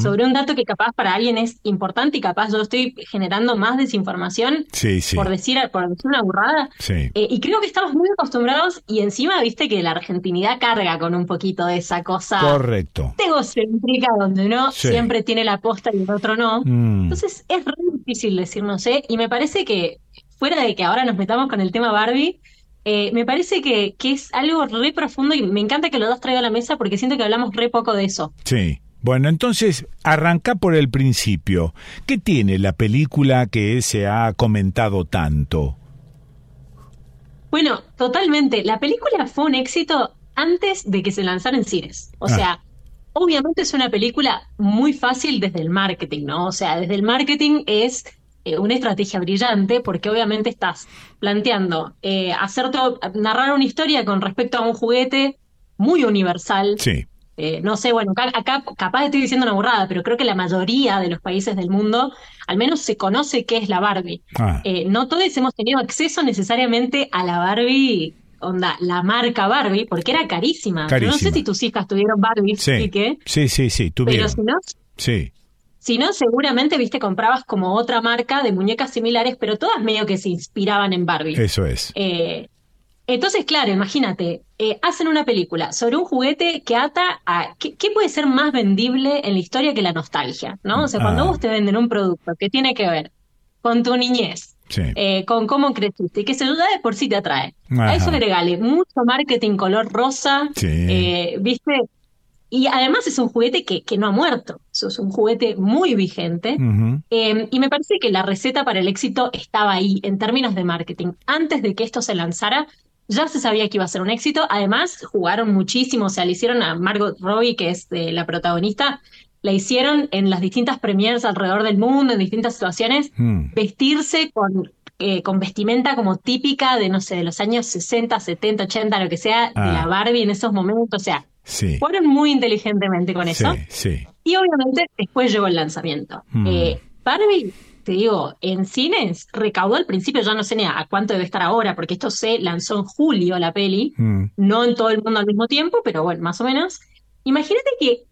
sobre un dato que capaz para alguien es importante y capaz yo estoy generando más desinformación por decir por decir una burrada? Sí. Eh, y creo que estamos muy acostumbrados y encima viste que la argentinidad carga con un poquito de esa cosa Correcto. egocéntrica donde uno siempre tiene la posta y el otro no. Mm. Entonces es re difícil decir no sé y me parece que fuera de que ahora nos metamos con el tema Barbie, eh, me parece que, que, es algo re profundo y me encanta que lo dos traiga a la mesa porque siento que hablamos re poco de eso. Sí. Bueno, entonces arranca por el principio. ¿Qué tiene la película que se ha comentado tanto? Bueno, totalmente. La película fue un éxito antes de que se lanzara en cines. O ah. sea, obviamente es una película muy fácil desde el marketing, ¿no? O sea, desde el marketing es eh, una estrategia brillante porque obviamente estás planteando eh, hacer todo, narrar una historia con respecto a un juguete muy universal. Sí. Eh, no sé, bueno, acá, capaz estoy diciendo una burrada, pero creo que la mayoría de los países del mundo al menos se conoce qué es la Barbie. Ah. no todos hemos tenido acceso necesariamente a la Barbie onda, la marca Barbie, porque era carísima. carísima. No sé si tus hijas tuvieron Barbie, sí. Sí, sí, sí, tuvieron. Pero si no, sí. Si no, seguramente, viste, comprabas como otra marca de muñecas similares, pero todas medio que se inspiraban en Barbie. Eso es. Eh, entonces, claro, imagínate, eh, hacen una película sobre un juguete que ata a... ¿qué, puede ser más vendible en la historia que la nostalgia? ¿no? O sea, cuando ah. vos te venden un producto que tiene que ver con tu niñez, eh, con cómo creciste, y que se duda de por sí te atrae. A eso regale mucho marketing color rosa, ¿viste? Y además es un juguete que, que no ha muerto, es un juguete muy vigente. Em, y me parece que la receta para el éxito estaba ahí en términos de marketing. Antes de que esto se lanzara, ya se sabía que iba a ser un éxito. Además, jugaron muchísimo, o sea, le hicieron a Margot Robbie, que es la protagonista, la hicieron en las distintas premiers alrededor del mundo, en distintas situaciones, mm. vestirse con, eh, con vestimenta como típica de, no sé, de los años 60, 70, 80, lo que sea, de la ah. Barbie en esos momentos. O sea, fueron muy inteligentemente con eso. Y obviamente después llegó el lanzamiento. Hmm. Eh, Barbie, te digo, en cines recaudó al principio, ya no sé ni a cuánto debe estar ahora, porque esto se lanzó en julio la peli, hmm. no en todo el mundo al mismo tiempo, pero bueno, más o menos. Imagínate que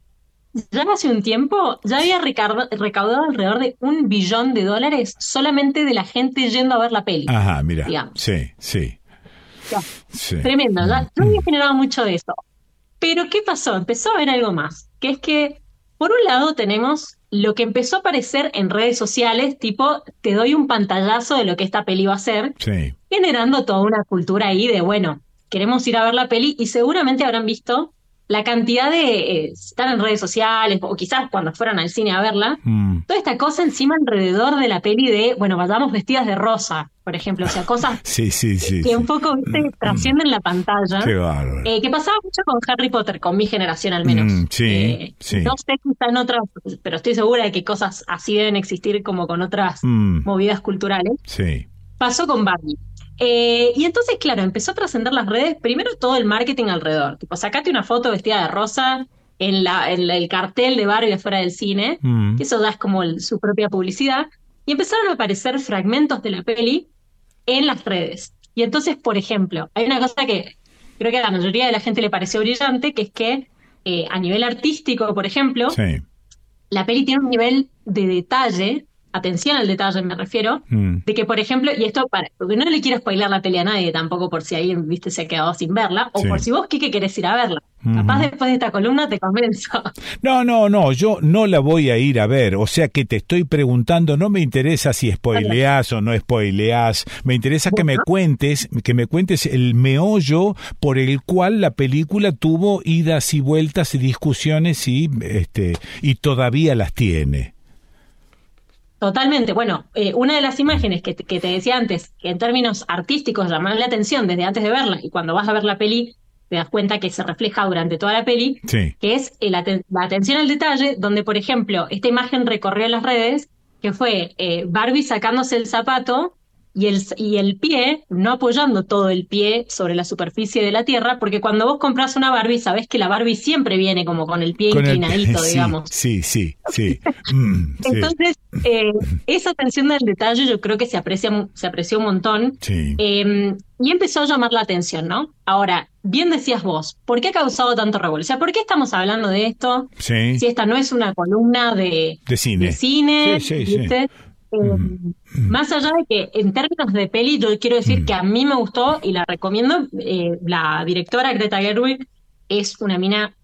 ya hace un tiempo ya había recaudado alrededor de un billón de dólares solamente de la gente yendo a ver la peli. Ajá, mira. Sí, sí. Tremendo, ya, hmm. había generado mucho de eso. Pero ¿qué pasó? Empezó a haber algo más, que es que, por un lado, tenemos lo que empezó a aparecer en redes sociales, tipo, te doy un pantallazo de lo que esta peli va a ser, generando toda una cultura ahí de, bueno, queremos ir a ver la peli y seguramente habrán visto la cantidad de eh, estar en redes sociales o quizás cuando fueran al cine a verla, mm. toda esta cosa encima alrededor de la peli de, bueno, vayamos vestidas de rosa, por ejemplo, o sea, cosas sí, sí, sí, que un poco ¿viste? trascienden la pantalla. Qué eh, que pasaba mucho con Harry Potter, con mi generación al menos. Mm, sí, eh. No sé si están otras, pero estoy segura de que cosas así deben existir como con otras mm. movidas culturales. Sí. Pasó con Barbie. Eh, y entonces, claro, empezó a trascender las redes, primero todo el marketing alrededor. Tipo, sacate una foto vestida de rosa en, la, en el cartel de Barbie afuera del cine, mm. que eso es como su propia publicidad, y empezaron a aparecer fragmentos de la peli en las redes. Y entonces, por ejemplo, hay una cosa que creo que a la mayoría de la gente le pareció brillante, que es que eh, a nivel artístico, por ejemplo, la peli tiene un nivel de detalle atención al detalle me refiero, mm. de que, por ejemplo, y esto, para, porque no le quiero spoiler la pelea a nadie tampoco por si alguien, viste, se ha quedado sin verla, o por si vos, Kike, querés ir a verla. Capaz después de esta columna te convenzo. No, no, no, yo no la voy a ir a ver, o sea que te estoy preguntando, no me interesa si spoileás o no spoileás, me interesa que me cuentes, que me cuentes el meollo por el cual la película tuvo idas y vueltas y discusiones y, este, y todavía las tiene. Totalmente. Bueno, eh, una de las imágenes que te, decía antes, que en términos artísticos llaman la atención desde antes de verla y cuando vas a ver la peli te das cuenta que se refleja durante toda la peli, que es la atención al detalle, donde, por ejemplo, esta imagen recorrió las redes, que fue eh, Barbie sacándose el zapato y el, y el pie, no apoyando todo el pie sobre la superficie de la tierra, porque cuando vos compras una Barbie, sabés que la Barbie siempre viene como con el pie inclinadito, digamos. Sí, sí, sí. Mm, Entonces, eh, esa atención del detalle yo creo que se aprecia, se apreció un montón. Em, y empezó a llamar la atención, ¿no? Ahora, bien decías vos, ¿por qué ha causado tanto revuelo? ¿por qué estamos hablando de esto? Si esta no es una columna de, de cine. De cine sí, sí, eh, más allá de que en términos de peli, yo quiero decir que a mí me gustó y la recomiendo. Eh, la directora Greta Gerwig es una mina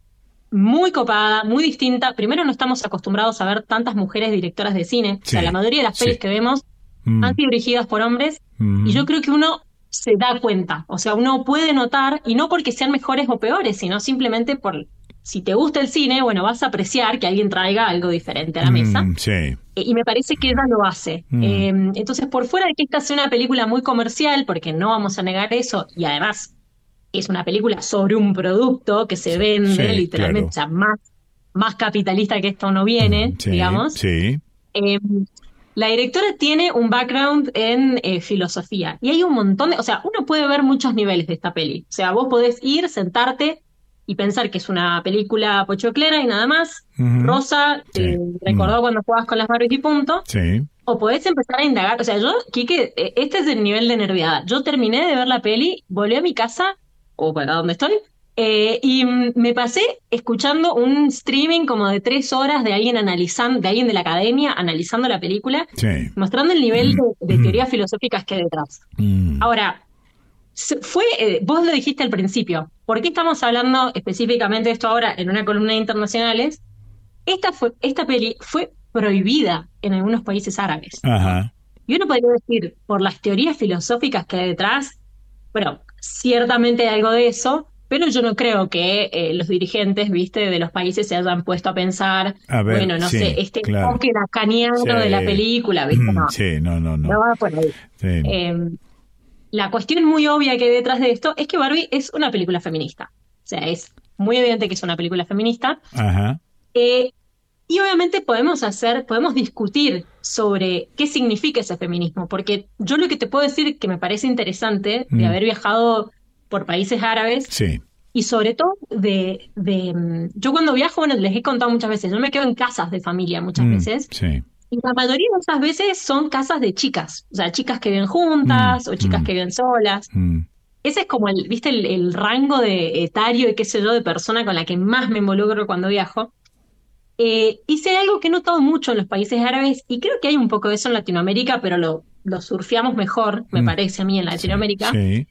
muy copada, muy distinta. Primero, no estamos acostumbrados a ver tantas mujeres directoras de cine. o sea, la mayoría de las pelis que vemos han sido dirigidas por hombres. Y yo creo que uno se da cuenta. O sea, uno puede notar, y no porque sean mejores o peores, sino simplemente por si te gusta el cine, bueno, vas a apreciar que alguien traiga algo diferente a la mesa. Mm, sí. Eh, y me parece que ella lo hace. Mm. Em, entonces, por fuera de que esta sea una película muy comercial, porque no vamos a negar eso, y además es una película sobre un producto que se vende literalmente, más, más capitalista que esto no viene, mm, digamos. Sí. Em, la directora tiene un background en eh, filosofía y hay un montón de, o sea, uno puede ver muchos niveles de esta peli. O sea, vos podés ir, sentarte, y pensar que es una película pochoclera y nada más, rosa, te recordó cuando jugabas con las Barbies y punto. Sí. O podés empezar a indagar. O sea, yo, Kike, eh, este es el nivel de nerviedad. Yo terminé de ver la peli, volví a mi casa, o para donde estoy, eh, y me pasé escuchando un streaming como de tres horas de alguien analizando, de alguien de la academia analizando la película, mostrando el nivel de, teorías filosóficas que hay detrás. Mm. Ahora, fue, eh, vos lo dijiste al principio, ¿por qué estamos hablando específicamente de esto ahora en una columna de internacionales? Esta, fue, esta peli fue prohibida en algunos países árabes. Y uno podría decir, por las teorías filosóficas que hay detrás, bueno, ciertamente hay algo de eso, pero yo no creo que eh, los dirigentes, viste, de los países se hayan puesto a pensar, bueno, no sé, este enfoque lacaniano de la película, viste, no. Sí, no, no, no. No va por ahí. Em, la cuestión muy obvia que hay detrás de esto es que Barbie es una película feminista. O sea, es muy evidente que es una película feminista. Ajá. Eh, y obviamente podemos hacer, podemos discutir sobre qué significa ese feminismo, porque yo lo que te puedo decir que me parece interesante de mm. haber viajado por países árabes sí. y sobre todo de, de, mm, yo cuando viajo, bueno, les he contado muchas veces, yo me quedo en casas de familia muchas mm, veces. Sí. Y la mayoría de esas veces son casas de chicas, o sea, chicas que viven juntas mm, o chicas mm. que viven solas. Mm. Ese es como el, viste, el, rango de etario y qué sé yo de persona con la que más me involucro cuando viajo. Eh, y si hay algo que he notado mucho en los países árabes, y creo que hay un poco de eso en Latinoamérica, pero lo, lo surfeamos mejor, me parece a mí, en Latinoamérica, es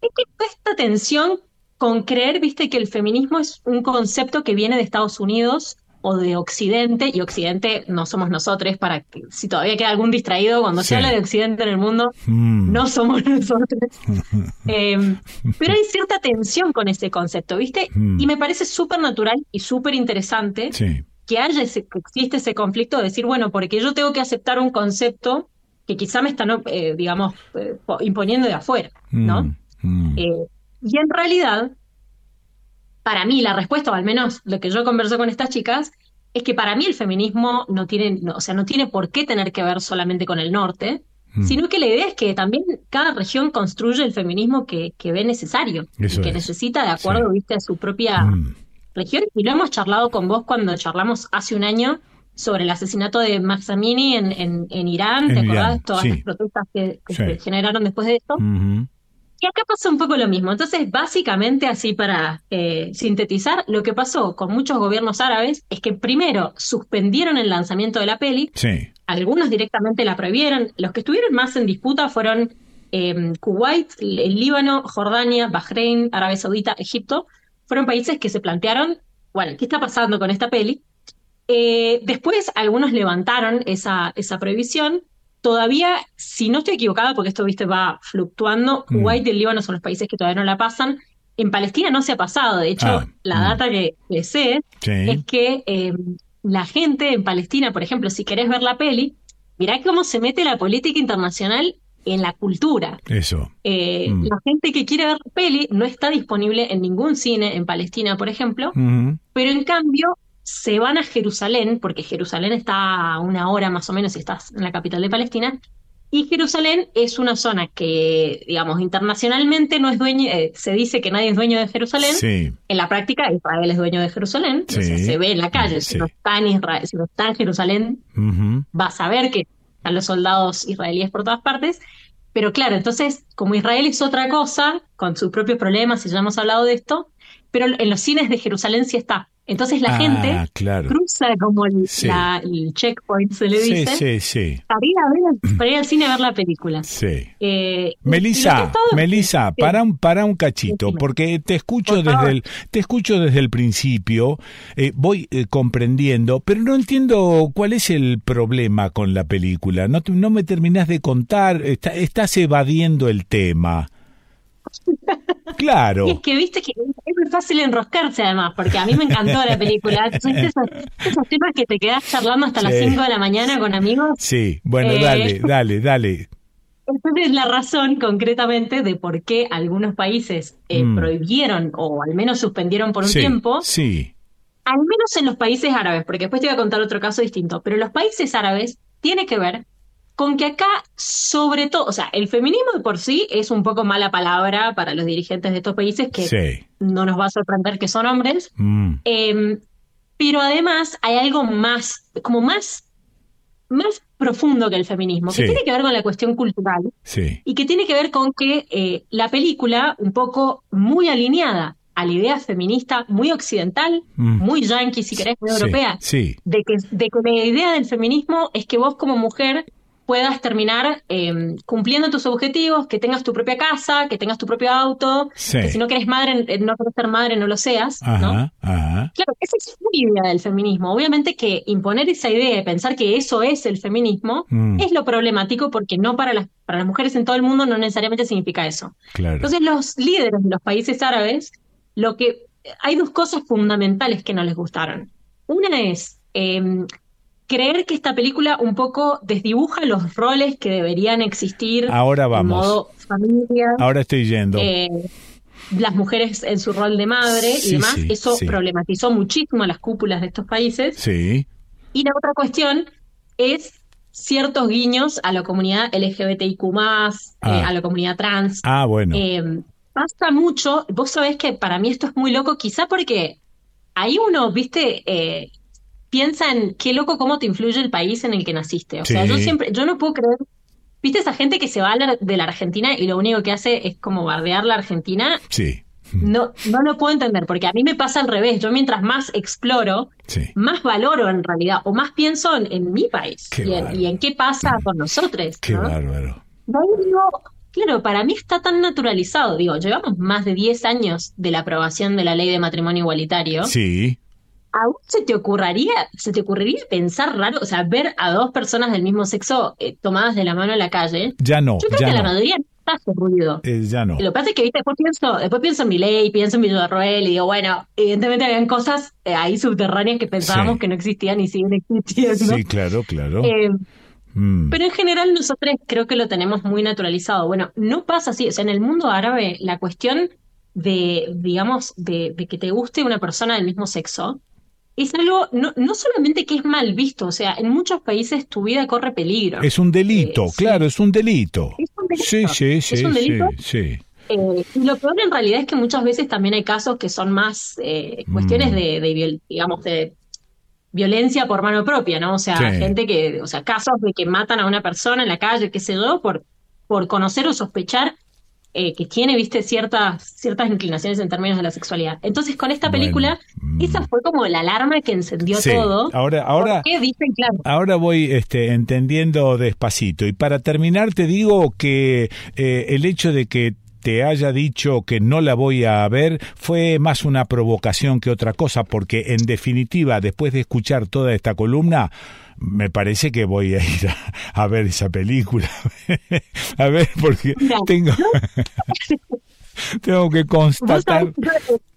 que esta tensión con creer, viste, que el feminismo es un concepto que viene de Estados Unidos o de Occidente, y Occidente no somos nosotros, para que si todavía queda algún distraído, cuando se habla de Occidente en el mundo, mm. no somos nosotros. Em, pero hay cierta tensión con ese concepto, ¿viste? Mm. Y me parece súper natural y súper interesante que haya ese, que existe ese conflicto de decir, bueno, porque yo tengo que aceptar un concepto que quizá me están, eh, digamos, eh, imponiendo de afuera, ¿no? Mm. Eh, y en realidad, para mí la respuesta, o al menos lo que yo converso con estas chicas, es que para mí el feminismo no tiene, o sea, no tiene por qué tener que ver solamente con el norte, mm. sino que la idea es que también cada región construye el feminismo que, que ve necesario y que necesita de acuerdo, viste, a su propia mm. región. Y lo hemos charlado con vos cuando charlamos hace un año sobre el asesinato de Max Amini en, en, Irán, ¿te acordás? Todas las protestas que, se generaron después de esto. Y acá pasa un poco lo mismo. Entonces, básicamente, así para eh, sintetizar, lo que pasó con muchos gobiernos árabes es que primero suspendieron el lanzamiento de la peli. Sí. Algunos directamente la prohibieron. Los que estuvieron más en disputa fueron eh, Kuwait, el Líbano, Jordania, Bahrein, Arabia Saudita, Egipto. Fueron países que se plantearon, bueno, ¿qué está pasando con esta peli? Eh, después algunos levantaron esa, esa prohibición todavía, si no estoy equivocada, porque esto, viste, va fluctuando, mm. Kuwait y el Líbano son los países que todavía no la pasan. En Palestina no se ha pasado. De hecho, ah, la mm. data que, sé es que eh, la gente en Palestina, por ejemplo, si querés ver la peli, mirá cómo se mete la política internacional en la cultura. Eso. Eh, mm. La gente que quiere ver la peli no está disponible en ningún cine en Palestina, por ejemplo, pero en cambio se van a Jerusalén, porque Jerusalén está a una hora más o menos si estás en la capital de Palestina, y Jerusalén es una zona que, digamos, internacionalmente no es dueño, eh, se dice que nadie es dueño de Jerusalén. En la práctica, Israel es dueño de Jerusalén. se ve en la calle. Si, no está en Israel, si no está en Jerusalén, vas a ver que están los soldados israelíes por todas partes. Pero claro, entonces, como Israel es otra cosa, con sus propios problemas, y ya hemos hablado de esto, pero en los cines de Jerusalén sí está. Entonces la ah, gente cruza como el, checkpoint, se le dice, Para, ir al cine a ver la película. Sí. Eh, Melissa, Melissa, para un, para un cachito, porque te escucho desde el, te escucho desde el principio, eh, voy eh, comprendiendo, pero no entiendo cuál es el problema con la película. No, no me terminas de contar, estás evadiendo el tema. Claro. es que viste que es muy fácil enroscarse además, porque a mí me encantó la película. Esos, esos temas que te quedas charlando hasta las 5 de la mañana con amigos. Sí, bueno, eh, dale, dale, dale. Esa es la razón concretamente de por qué algunos países eh, mm. prohibieron o al menos suspendieron por un tiempo. Sí. Al menos en los países árabes, porque después te voy a contar otro caso distinto, pero los países árabes tiene que ver con que acá, sobre todo, o sea, el feminismo de por sí es un poco mala palabra para los dirigentes de estos países, que no nos va a sorprender que son hombres, mm. em, pero además hay algo más, como más, más profundo que el feminismo, que tiene que ver con la cuestión cultural y que tiene que ver con que eh, la película, un poco muy alineada a la idea feminista muy occidental, mm. muy yankee, si querés, muy europea, De, que, de que la idea del feminismo es que vos como mujer puedas terminar eh, cumpliendo tus objetivos, que tengas tu propia casa, que tengas tu propio auto, que si no quieres madre, eh, no quieres ser madre, no lo seas, ¿no? Claro, esa es una idea del feminismo. Obviamente que imponer esa idea y pensar que eso es el feminismo mm. es lo problemático porque no para las, para las mujeres en todo el mundo no necesariamente significa eso. Entonces los líderes de los países árabes, lo que hay dos cosas fundamentales que no les gustaron. Una es eh, creer que esta película un poco desdibuja los roles que deberían existir. Ahora vamos. En modo familia. Ahora estoy yendo. Eh, las mujeres en su rol de madre y demás. Eso problematizó muchísimo las cúpulas de estos países. Sí. Y la otra cuestión es ciertos guiños a la comunidad LGBTIQ, eh, ah. a la comunidad trans. Ah, bueno. Eh, pasa mucho, vos sabés que para mí esto es muy loco, quizá porque hay uno, viste, eh, piensa en qué loco cómo te influye el país en el que naciste. O sea, yo siempre, yo no puedo creer. ¿Viste esa gente que se va de la Argentina y lo único que hace es como bardear la Argentina? Sí. No, no lo puedo entender, porque a mí me pasa al revés. Yo mientras más exploro, más valoro en realidad, o más pienso en, mi país y en, qué pasa con nosotros. Qué bárbaro. claro, para mí está tan naturalizado. Digo, llevamos más de 10 años de la aprobación de la ley de matrimonio igualitario. Sí ¿A vos se te ocurriría, se te ocurriría pensar raro, o sea, ver a dos personas del mismo sexo eh, tomadas de la mano en la calle? Ya no. Yo creo ya que no. la mayoría no está ese ruido. Eh, ya no. Lo que pasa es que ¿viste? después pienso, después pienso en mi ley, pienso en Villarroel y digo, bueno, evidentemente habían cosas eh, ahí subterráneas que pensábamos Sí. que no existían y siguen existiendo. Sí, claro, claro. Mm. pero en general nosotros creo que lo tenemos muy naturalizado. Bueno, no pasa así. O sea, en el mundo árabe la cuestión de, digamos, de, de que te guste una persona del mismo sexo es algo, no, no solamente que es mal visto, o sea, en muchos países tu vida corre peligro. Es un delito, Eh, sí. claro, es un delito. Es un delito. Sí, sí, sí, Es un sí, delito. sí. Eh, y lo peor en realidad es que muchas veces también hay casos que son más eh, cuestiones Mm. de, digamos, de violencia por mano propia, ¿no? O sea, gente que, o sea, casos de que matan a una persona en la calle, qué sé yo, por, por conocer o sospechar eh, que tiene, viste, ciertas, ciertas inclinaciones en términos de la sexualidad. Entonces, con esta película, esa fue como la alarma que encendió mm. Sí. todo. Ahora, ahora, ¿Qué dicen, claro? Ahora voy este, entendiendo despacito. Y para terminar te digo que eh, el hecho de que te haya dicho que no la voy a ver fue más una provocación que otra cosa, porque en definitiva, después de escuchar toda esta columna, me parece que voy a ir a, a ver esa película. a ver, porque tengo, tengo que constatar.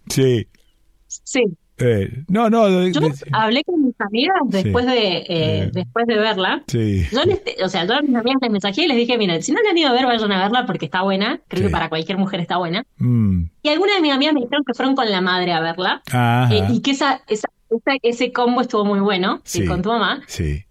Sí. Sí. eh, no, no. de- Yo de- hablé con mis amigas después Sí. de eh, Eh. después de verla. sí. Yo les, o sea, yo a mis amigas les mensajé y les dije, miren, si no la han ido a ver, vayan a verla porque está buena. Creo Sí. que para cualquier mujer está buena. Mm, Y algunas de mis amigas me dijeron que fueron con la madre a verla. y que esa, esa, esa- ese combo estuvo muy bueno, Sí. con tu mamá. sí,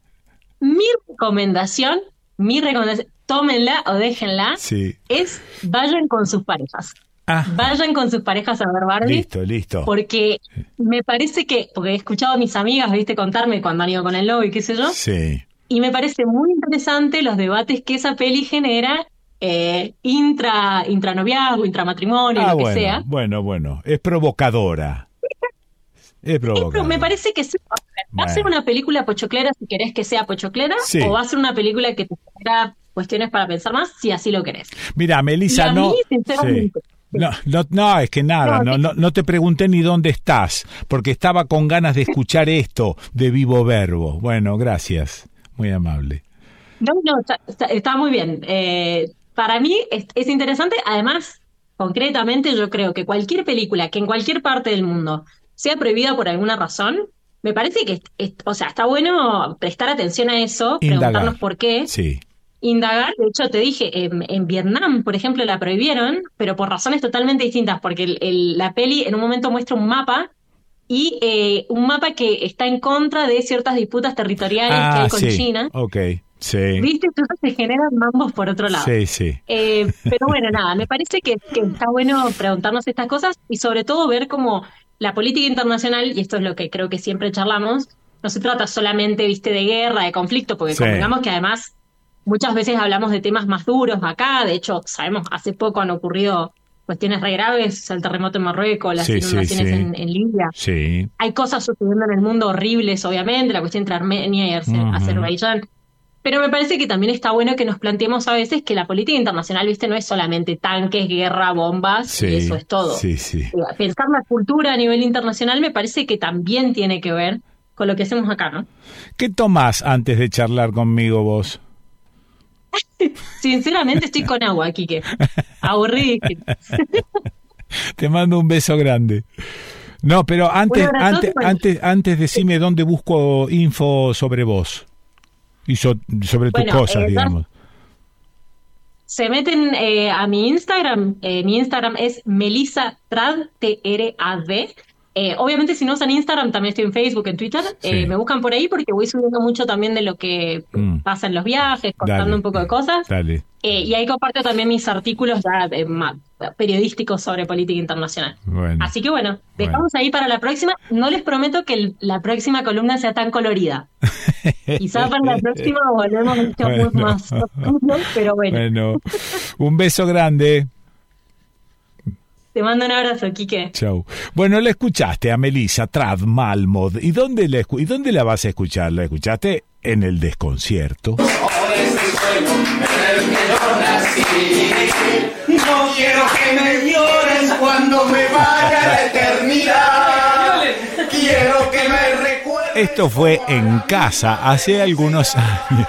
Mi recomendación, mi recomendación, tómenla o déjenla, sí. es vayan con sus parejas. Ah, Vayan con sus parejas a ver Barbie. listo, listo. Porque me parece que, porque he escuchado a mis amigas, viste, contarme cuando han ido con el novio y qué sé yo, Sí. y me parece muy interesante los debates que esa peli genera eh, intra, intranoviazgo, intramatrimonio, Ah, lo que bueno, sea. bueno, bueno. Es provocadora. Es me parece que sí, o sea, va a ser una película pochoclera si querés que sea pochoclera, Sí. o va a ser una película que te genera cuestiones para pensar más, si así lo querés. Mira, Melissa, no. mí, No, no, no, es que nada, No, no, no, no te pregunté ni dónde estás, porque estaba con ganas de escuchar esto de vivo verbo. Bueno, gracias, muy amable. No, no, está, está- está muy bien. Eh, para mí es, es interesante. Además, concretamente, yo creo que cualquier película que en cualquier parte del mundo sea prohibida por alguna razón, me parece que, o sea, está bueno prestar atención a eso, Indagar. preguntarnos por qué, Sí, indagar. De hecho, te dije, en, en Vietnam, por ejemplo, la prohibieron, pero por razones totalmente distintas, porque el- el- la peli en un momento muestra un mapa. Y eh, un mapa que está en contra de ciertas disputas territoriales que ah, hay con sí, China. ok, sí, ¿Viste? Entonces se generan mambos por otro lado. sí, sí. Eh, pero bueno, nada, me parece que, que está bueno preguntarnos estas cosas y sobre todo ver cómo la política internacional, y esto es lo que creo que siempre charlamos, no se trata solamente, viste, de guerra, de conflicto, porque Sí. convengamos que además muchas veces hablamos de temas más duros acá, de hecho, sabemos, hace poco han ocurrido cuestiones re graves, el terremoto en Marruecos, las Sí, inundaciones sí. En, en Libia. Sí, Hay cosas sucediendo en el mundo horribles, obviamente, la cuestión entre Armenia y Azer-. Azerbaiyán. Pero me parece que también está bueno que nos planteemos a veces que la política internacional, viste, no es solamente tanques, guerra, bombas, sí. y eso es todo. Sí, sí. Pensar la cultura a nivel internacional me parece que también tiene que ver con lo que hacemos acá, ¿no? ¿Qué tomás antes de charlar conmigo vos? Sinceramente estoy con agua, Quique. Aburridísimo. Te mando un beso grande. No, pero antes, abrazo, antes, bueno. antes, antes decime dónde busco info sobre vos y so- sobre tus Bueno, cosas, eh, digamos. Se meten eh, a mi Instagram. eh, mi Instagram es Melissa Trad. Eh, obviamente, si no usan Instagram, también estoy en Facebook, en Twitter. Sí. me buscan por ahí porque voy subiendo mucho también de lo que Mm. pasa en los viajes, contando Dale. un poco de cosas. Dale. Y ahí comparto también mis artículos ya periodísticos sobre política internacional. Bueno. Así que bueno, dejamos ahí para la próxima. No les prometo que el- la próxima columna sea tan colorida. Quizás para la próxima volvemos a estar Bueno. más pero bueno. Bueno, un beso grande. Te mando un abrazo, Quique. Chau. Bueno, la escuchaste a Melissa Trad Malmod. ¿Y dónde, la escu- ¿Y dónde la vas a escuchar? ¿La escuchaste en el desconcierto? El que yo nací. No quiero que me llores cuando me vaya la eternidad. Quiero que me Esto fue en casa hace algunos años.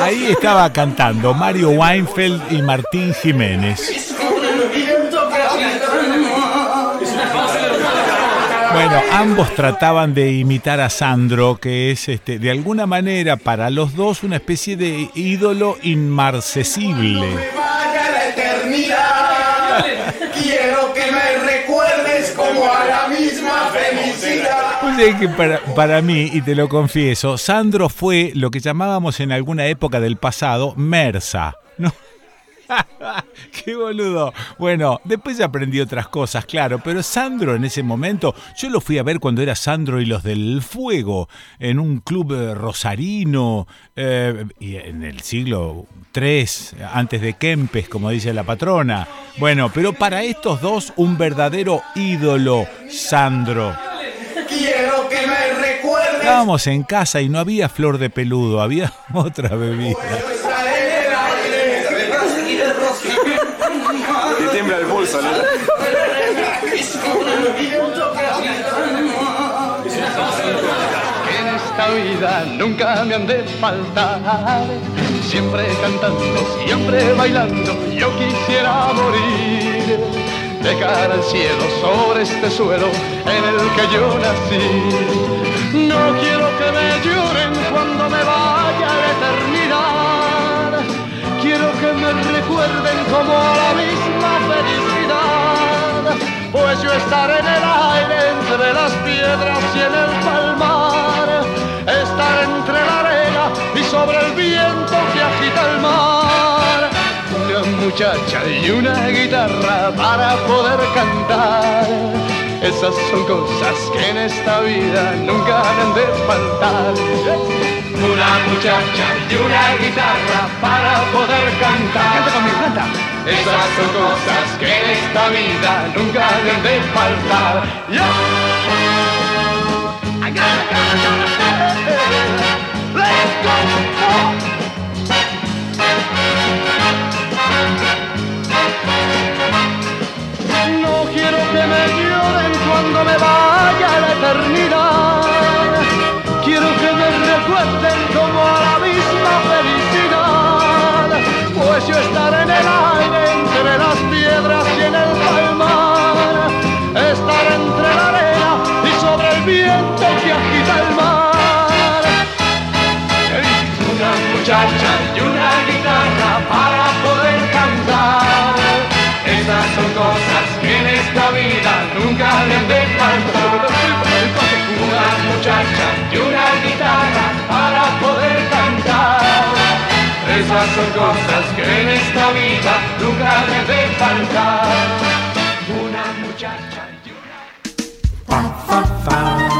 Ahí estaba cantando Mario Weinfeld y Martín Jiménez. Bueno, ambos trataban de imitar a Sandro, que es este, de alguna manera para los dos una especie de ídolo inmarcesible. Quiero que me recuerdes como a la misma felicidad. Que para, para mí, y te lo confieso, Sandro fue lo que llamábamos en alguna época del pasado Mersa. ¿no? ¡Qué boludo! Bueno, después aprendí otras cosas, claro, pero Sandro en ese momento, yo lo fui a ver cuando era Sandro y los del Fuego, en un club eh, rosarino, eh, y en el siglo III, antes de Kempes, como dice la patrona. Bueno, pero para estos dos, un verdadero ídolo, Sandro. Quiero que me recuerdes. Estábamos en casa y no había flor de peludo, había otra bebida. En esta vida nunca me han de faltar, siempre cantando, siempre bailando, yo quisiera morir de cara al cielo sobre este suelo en el que yo nací. No quiero que me lloren cuando me vaya a eternidad. Quiero que me recuerden como a la misma felicidad. Pues yo estaré en el aire entre las piedras y en el palmar. Estar entre la arena y sobre el viento que agita el mar. Una muchacha y una guitarra para poder cantar. Esas son cosas que en esta vida nunca han de faltar. Una muchacha y una guitarra para poder cantar. Canta conmigo, canta. Esas son cosas que en esta vida nunca han de faltar. Go! No quiero que me lloren cuando me vaya a la eternidad. Recuerden como la misma felicidad. Pues yo estaré en el cosas que en esta vida nunca le han de faltar. Una muchacha y una...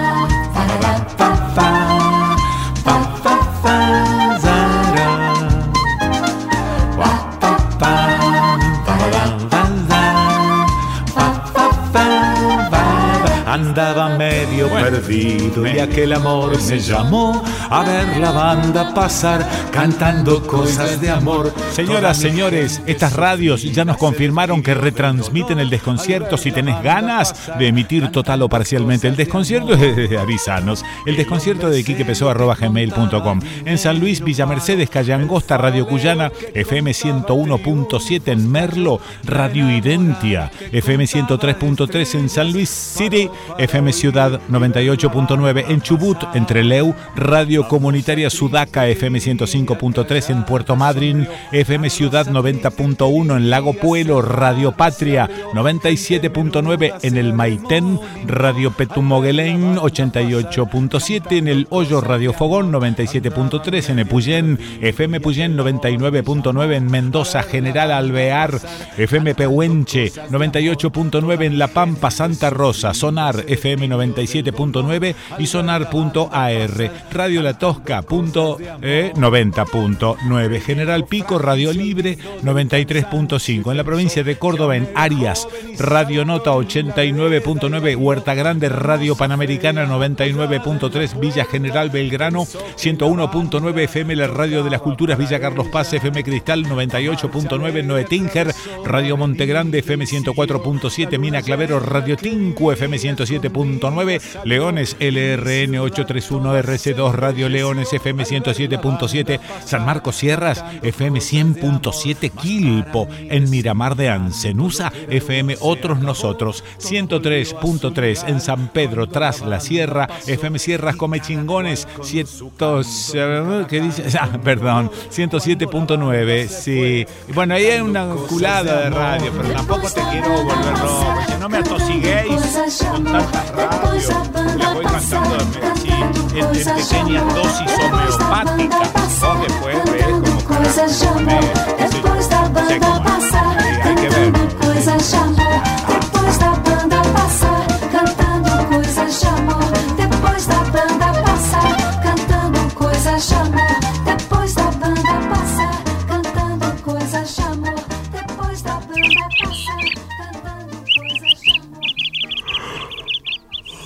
Andaba medio perdido y aquel amor me llamó a ver la banda pasar cantando cosas de amor. Señoras, señores, estas radios ya nos confirmaron que retransmiten el desconcierto. Si tenés ganas de emitir total o parcialmente el desconcierto, avísanos. El desconcierto de gmail.com En San Luis, Villa Mercedes, Calle Angosta, Radio Cuyana, FM 101.7 en Merlo, Radio Identia, FM 103.3 en San Luis City, FM Ciudad 98.9 en Chubut, entre Leu, Radio Comunitaria Sudaca, FM 105.3 en Puerto Madryn, FM Ciudad 90.1 en Lago Puelo, Radio Patria 97.9 en el Maitén, Radio Petumoguelén 88.7 en el Hoyo Radio Fogón 97.3 en Epuyén, FM Puyén 99.9 en Mendoza, General Alvear, FM Pehuenche 98.9 en La Pampa, Santa Rosa, Sonar FM 97.9 y Sonar.ar, Radio la Tosca, punto 90.9. Eh, General Pico, Radio Libre, 93.5. En la provincia de Córdoba, en Arias, Radio Nota 89.9. Huerta Grande, Radio Panamericana, 99.3. Villa General Belgrano, 101.9 FM, la Radio de las Culturas, Villa Carlos Paz, FM Cristal, 98.9. Noetinger, Radio Montegrande, FM 104.7. Mina Clavero, Radio Tinku, FM 107.9. Leones, LRN 831, RC2, Radio Leones, FM 107.7. San Marcos Sierras, FM 100.7 Quilpo, en Miramar de Ancenusa, FM Otros Nosotros, 103.3 en San Pedro tras la Sierra, FM Sierras Come Chingones, 100, ¿qué dice? Ah, perdón, 107.9, sí. Bueno, ahí hay una culada de radio, pero tampoco te quiero volver loco, no me atosiguéis con tantas radios. La voy cantando así, en, en pequeñas dosis homeopáticas. Vos después ves como passar, cantando coisas de amor. Depois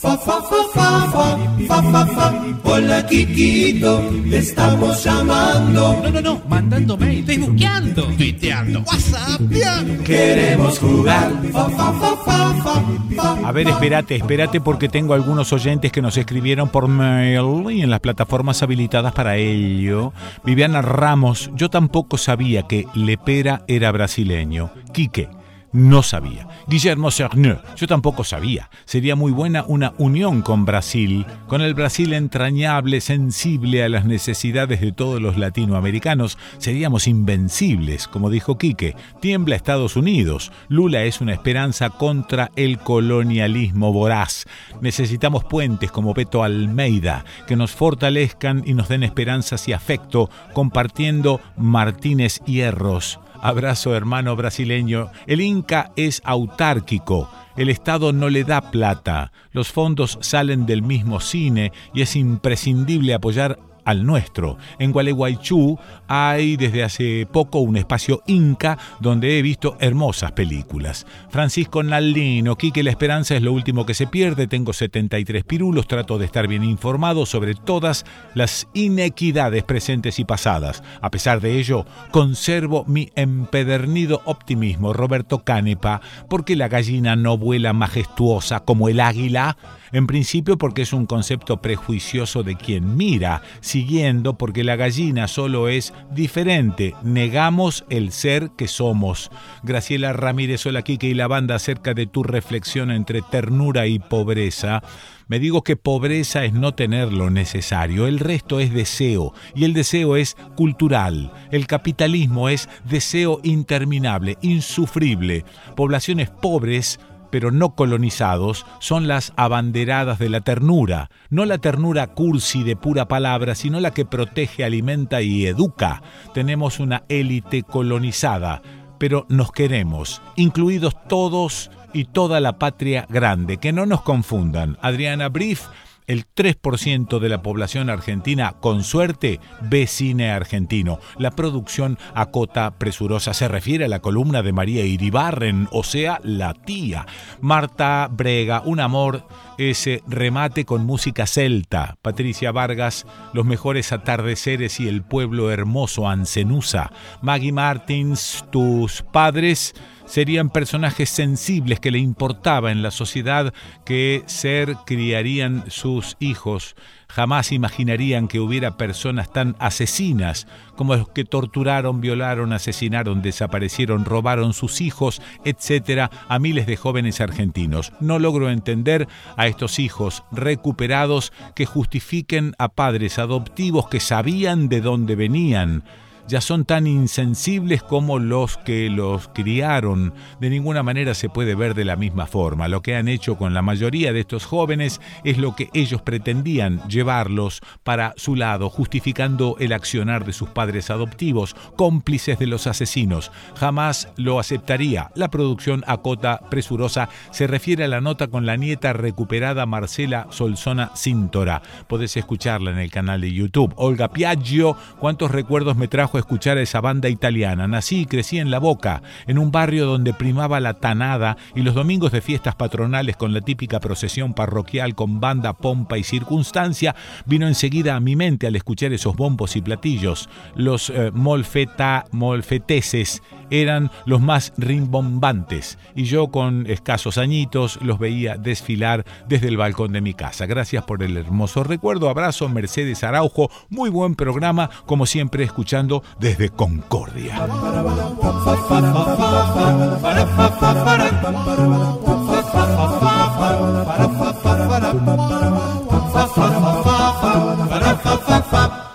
Fa, fa, fa, fa, fa, fa, fa, fa. Hola, Kikito, te estamos llamando. No, no, no, mandando mail, facebookeando, tuiteando, whatsappeando. Queremos jugar. Fa, fa, fa, fa, fa, fa, A ver, espérate, espérate porque tengo algunos oyentes que nos escribieron por mail y en las plataformas habilitadas para ello. Viviana Ramos, yo tampoco sabía que Lepera era brasileño. Quique, no sabía. Guillermo Cerneux, yo tampoco sabía. Sería muy buena una unión con Brasil, con el Brasil entrañable, sensible a las necesidades de todos los latinoamericanos. Seríamos invencibles, como dijo Quique. Tiembla Estados Unidos. Lula es una esperanza contra el colonialismo voraz. Necesitamos puentes como Beto Almeida, que nos fortalezcan y nos den esperanzas y afecto, compartiendo Martínez Hierros Abrazo hermano brasileño. El Inca es autárquico. El Estado no le da plata. Los fondos salen del mismo cine y es imprescindible apoyar al nuestro. En Gualeguaychú hay desde hace poco un espacio Inca donde he visto hermosas películas. Francisco Naldino, Quique La Esperanza es lo último que se pierde, tengo 73 pirulos, trato de estar bien informado sobre todas las inequidades presentes y pasadas. A pesar de ello, conservo mi empedernido optimismo, Roberto Canepa, porque la gallina no vuela majestuosa como el águila en principio porque es un concepto prejuicioso de quien mira, siguiendo porque la gallina solo es diferente, negamos el ser que somos. Graciela Ramírez, hola y la banda acerca de tu reflexión entre ternura y pobreza. Me digo que pobreza es no tener lo necesario, el resto es deseo, y el deseo es cultural. El capitalismo es deseo interminable, insufrible. Poblaciones pobres pero no colonizados, son las abanderadas de la ternura, no la ternura cursi de pura palabra, sino la que protege, alimenta y educa. Tenemos una élite colonizada, pero nos queremos, incluidos todos y toda la patria grande, que no nos confundan. Adriana Brief el 3% de la población argentina, con suerte, ve cine argentino. La producción acota presurosa se refiere a la columna de María Iribarren, o sea, la tía. Marta Brega, un amor, ese remate con música celta. Patricia Vargas, los mejores atardeceres y el pueblo hermoso Ancenusa. Maggie Martins, tus padres serían personajes sensibles que le importaba en la sociedad que ser criarían sus hijos. Jamás imaginarían que hubiera personas tan asesinas como los que torturaron, violaron, asesinaron, desaparecieron, robaron sus hijos, etcétera, a miles de jóvenes argentinos. No logro entender a estos hijos recuperados que justifiquen a padres adoptivos que sabían de dónde venían ya son tan insensibles como los que los criaron. De ninguna manera se puede ver de la misma forma. Lo que han hecho con la mayoría de estos jóvenes es lo que ellos pretendían, llevarlos para su lado, justificando el accionar de sus padres adoptivos, cómplices de los asesinos. Jamás lo aceptaría. La producción acota presurosa se refiere a la nota con la nieta recuperada Marcela Solzona Cintora. Podés escucharla en el canal de YouTube. Olga Piaggio, ¿cuántos recuerdos me trajo escuchar a esa banda italiana. Nací y crecí en La Boca, en un barrio donde primaba la tanada y los domingos de fiestas patronales con la típica procesión parroquial con banda, pompa y circunstancia, vino enseguida a mi mente al escuchar esos bombos y platillos. Los eh, molfeta, molfeteses eran los más rimbombantes y yo con escasos añitos los veía desfilar desde el balcón de mi casa. Gracias por el hermoso recuerdo. Abrazo, Mercedes Araujo. Muy buen programa, como siempre, escuchando desde Concordia.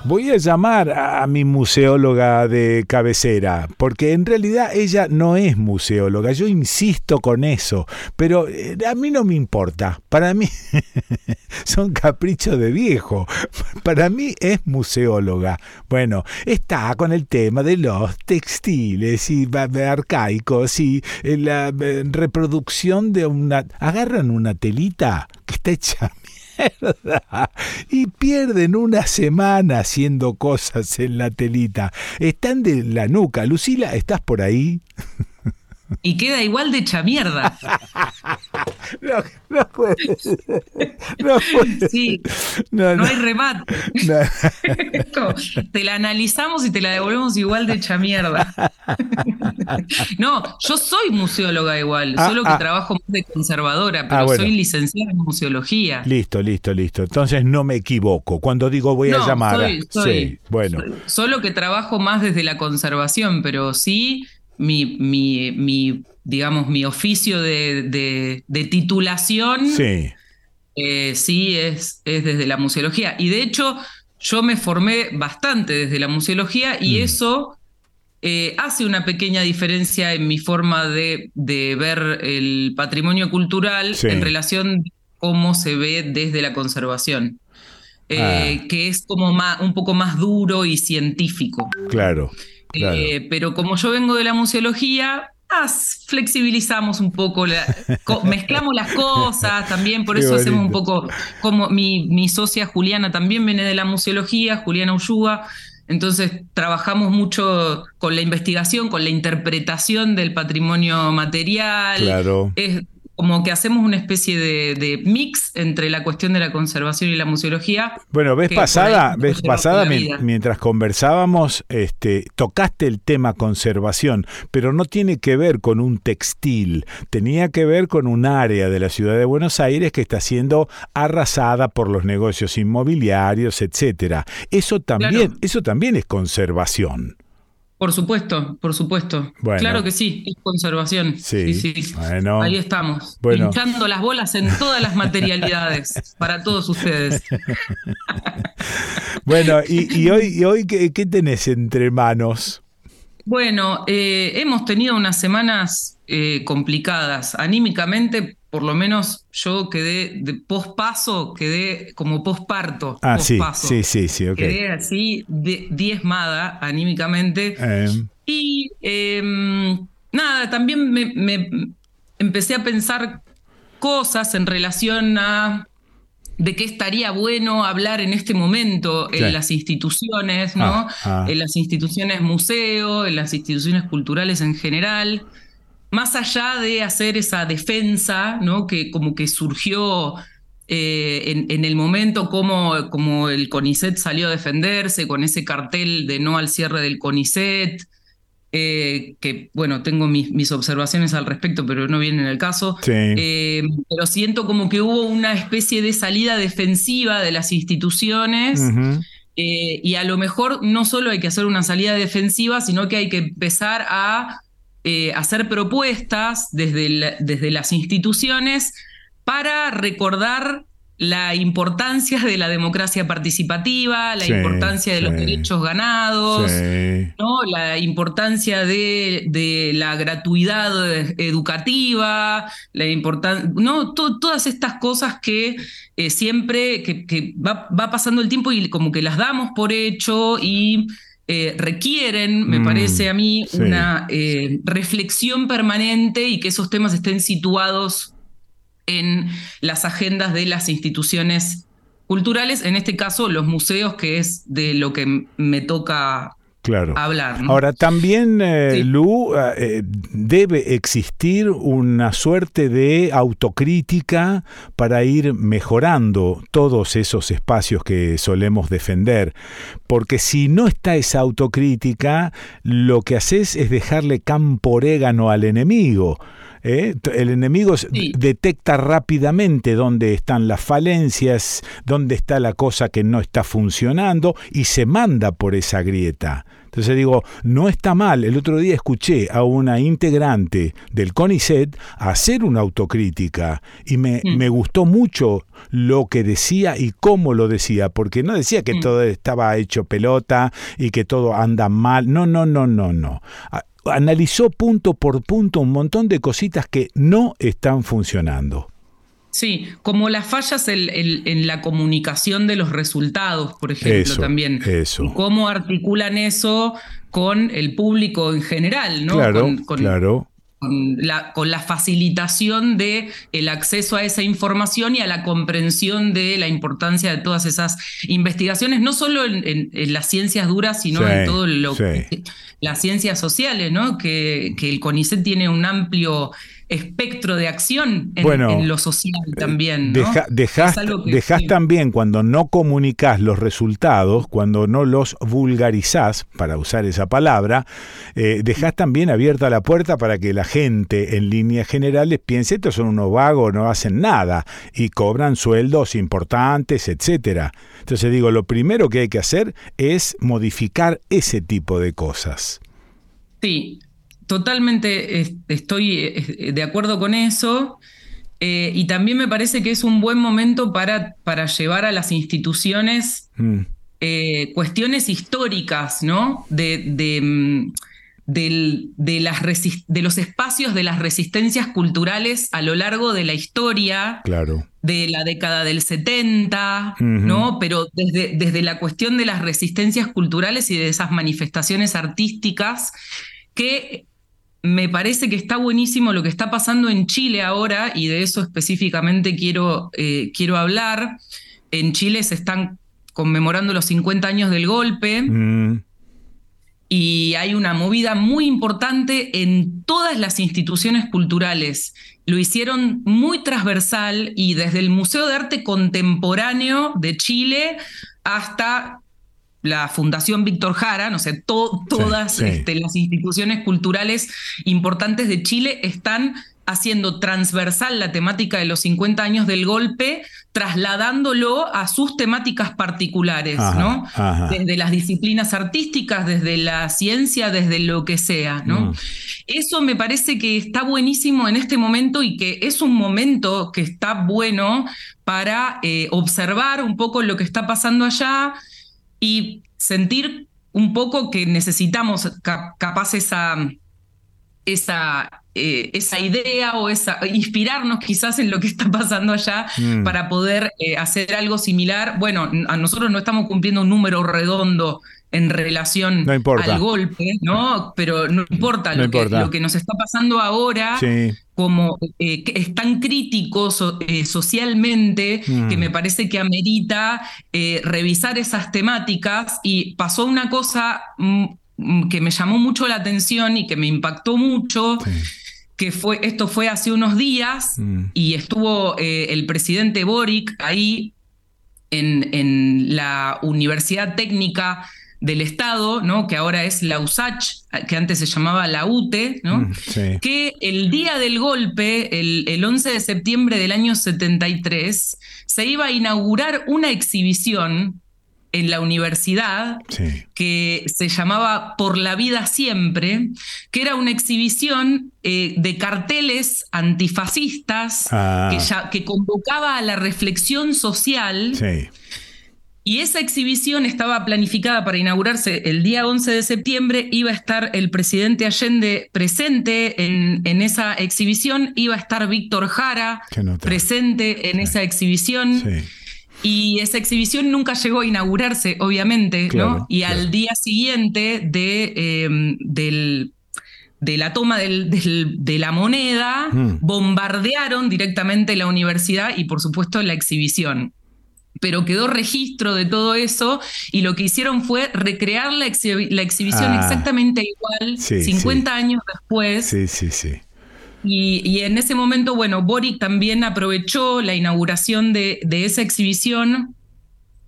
Voy a llamar a mi museóloga de cabecera, porque en realidad ella no es museóloga, yo insisto con eso, pero eh, a mí no me importa, para mí son caprichos de viejo, para mí es museóloga. Bueno, está con el tema de los textiles y arcaicos y eh, la eh, reproducción de una... Agarran una telita que está hecha y pierden una semana haciendo cosas en la telita. Están de la nuca. Lucila, ¿estás por ahí? Y queda igual de hecha mierda. No, no puede No, Sí, no, hay remate. te la analizamos y te la devolvemos igual de hecha mierda. no, yo soy museóloga igual, ah, solo que ah. trabajo más de conservadora, pero ah, soy licenciada en museología. Listo, listo, listo. Entonces no me equivoco. Cuando digo voy a llamar. sí, bueno. solo que trabajo más desde la conservación, pero sí mi, mi, mi digamos, mi oficio de, titulación, sí, eh, sí es, es, desde la museología. Y de hecho, yo me formé bastante desde la museología y mm. eso eh, hace una pequeña diferencia en mi forma de, ver el patrimonio cultural en relación a cómo se ve desde la conservación. Eh, ah. que es como más, un poco más duro y científico. Claro. Eh, pero como yo vengo de la museología, flexibilizamos un poco, mezclamos las cosas también, por eso hacemos un poco, como mi, mi, socia Juliana también viene de la museología, Juliana Ullúa, entonces trabajamos mucho con la investigación, con la interpretación del patrimonio material. Claro como que hacemos una especie de, mix entre la cuestión de la conservación y la museología. Bueno, vez pasada, vez pasada mientras conversábamos, este, tocaste el tema conservación, pero no tiene que ver con un textil, tenía que ver con un área de la ciudad de Buenos Aires que está siendo arrasada por los negocios inmobiliarios, etcétera. Eso también, eso también es conservación. Por supuesto, por supuesto. Claro que sí, es conservación. Sí, sí, Ahí estamos, pinchando las bolas en todas las materialidades para todos ustedes. bueno, y, hoy, hoy ¿qué, tenés entre manos? Bueno, eh, hemos tenido unas semanas eh, complicadas anímicamente por lo menos yo quedé de pospaso, quedé como posparto. Ah, sí, sí, sí, sí, Quedé así diezmada anímicamente. Em. Y em, nada, también me, empecé a pensar cosas en relación a de qué estaría bueno hablar en este momento en las instituciones, ¿no? Ah, ah. En las instituciones museo, en las instituciones culturales en general más allá de hacer esa defensa, ¿no? Que como que surgió eh, en, el momento como, como el CONICET salió a defenderse con ese cartel de no al cierre del CONICET, eh, que bueno, tengo mis, observaciones al respecto, pero no viene en el caso. Eh, pero siento como que hubo una especie de salida defensiva de las instituciones. y a lo mejor no solo hay que hacer una salida defensiva, sino que hay que empezar a eh, hacer propuestas desde, desde las instituciones para recordar la importancia de la democracia participativa, la importancia de los derechos ganados, ¿no? la importancia de, la gratuidad educativa, la importancia, ¿no? todas estas cosas que eh, siempre que, va, va, pasando el tiempo y como que las damos por hecho y eh, requieren, me mm, parece a mí, una eh, reflexión permanente y que esos temas estén situados en las agendas de las instituciones culturales, en este caso los museos, que es de lo que me toca claro. hablar. Ahora, también, eh, Lu, eh, debe existir una suerte de autocrítica para ir mejorando todos esos espacios que solemos defender, porque si no está esa autocrítica, lo que haces es dejarle campo orégano al enemigo. ¿Eh? El enemigo detecta rápidamente dónde están las falencias, dónde está la cosa que no está funcionando y se manda por esa grieta. Entonces digo, no está mal. El otro día escuché a una integrante del CONICET hacer una autocrítica y me, mm. me gustó mucho lo que decía y cómo lo decía, porque no decía que mm. todo estaba hecho pelota y que todo anda mal. No, no, no, no, no analizó punto por punto un montón de cositas que no están funcionando. Sí, como las fallas en, la comunicación de los resultados, por ejemplo, también. Eso. cómo articulan eso con el público en general, ¿no? Claro, claro. Con la, con la, facilitación de el acceso a esa información y a la comprensión de la importancia de todas esas investigaciones, no solo en, las ciencias duras, sino en todo lo las ciencias sociales, ¿no? Que, que el CONICET tiene un amplio espectro de acción en, lo social eh, también. ¿no? dejas, también cuando no comunicas los resultados, cuando no los vulgarizás, para usar esa palabra, eh, dejas también abierta la puerta para que la gente en líneas generales piense estos son unos vagos, no hacen nada y cobran sueldos importantes, etcétera. Entonces digo, lo primero que hay que hacer es modificar ese tipo de cosas. Sí, totalmente estoy de acuerdo con eso. Eh, y también me parece que es un buen momento para, para llevar a las instituciones mm. eh, cuestiones históricas, ¿no? De, de, mm, las de los espacios de las resistencias culturales a lo largo de la historia. Claro. De la década del 70, ¿no? Pero desde, desde la cuestión de las resistencias culturales y de esas manifestaciones artísticas que me parece que está buenísimo lo que está pasando en Chile ahora, y de eso específicamente quiero, eh, quiero hablar. En Chile se están conmemorando los 50 años del golpe. Mm. Y hay una movida muy importante en todas las instituciones culturales. Lo hicieron muy transversal y desde el Museo de Arte Contemporáneo de Chile hasta la Fundación Víctor Jara, no sé, todas este, las instituciones culturales importantes de Chile están haciendo transversal la temática de los 50 años del golpe, trasladándolo a sus temáticas particulares, ¿no? Desde las disciplinas artísticas, desde la ciencia, desde lo que sea, ¿no? Mm. Eso me parece que está buenísimo en este momento y que es un momento que está bueno para eh, observar un poco lo que está pasando allá y sentir un poco que necesitamos capaz esa, esa, eh, esa idea o esa, inspirarnos quizás en lo que está pasando allá mm. para poder eh, hacer algo similar. Bueno, a nosotros no estamos cumpliendo un número redondo en relación al golpe, ¿no? Pero no importa, lo, Que, lo, Que, nos está pasando ahora, como eh, es tan crítico eh, socialmente, que me mm. parece que amerita eh, revisar esas temáticas y pasó una cosa mm, mm, que me llamó mucho la atención y que me impactó mucho. que fue, esto fue hace unos días y estuvo el presidente Boric ahí en, en la Universidad Técnica del Estado, ¿no? que ahora es la USACH, que antes se llamaba la UTE, ¿no? Mm, que el día del golpe, el, 11 de septiembre del año 73, se iba a inaugurar una exhibición en la universidad que se llamaba Por la vida siempre, que era una exhibición eh, de carteles antifascistas ah. que, ya, que, convocaba a la reflexión social. Sí y esa exhibición estaba planificada para inaugurarse el día 11 de septiembre. Iba a estar el presidente Allende presente en, en esa exhibición. Iba a estar Víctor Jara presente en esa exhibición. Y esa exhibición nunca llegó a inaugurarse, obviamente, ¿no? Y al día siguiente de, em, del, de la toma del, de la moneda, mm. bombardearon directamente la universidad y, por supuesto, la exhibición pero quedó registro de todo eso y lo que hicieron fue recrear la, exhibición ah. exactamente igual 50 años después. Sí, sí, sí. Y, en ese momento, bueno, Boric también aprovechó la inauguración de, esa exhibición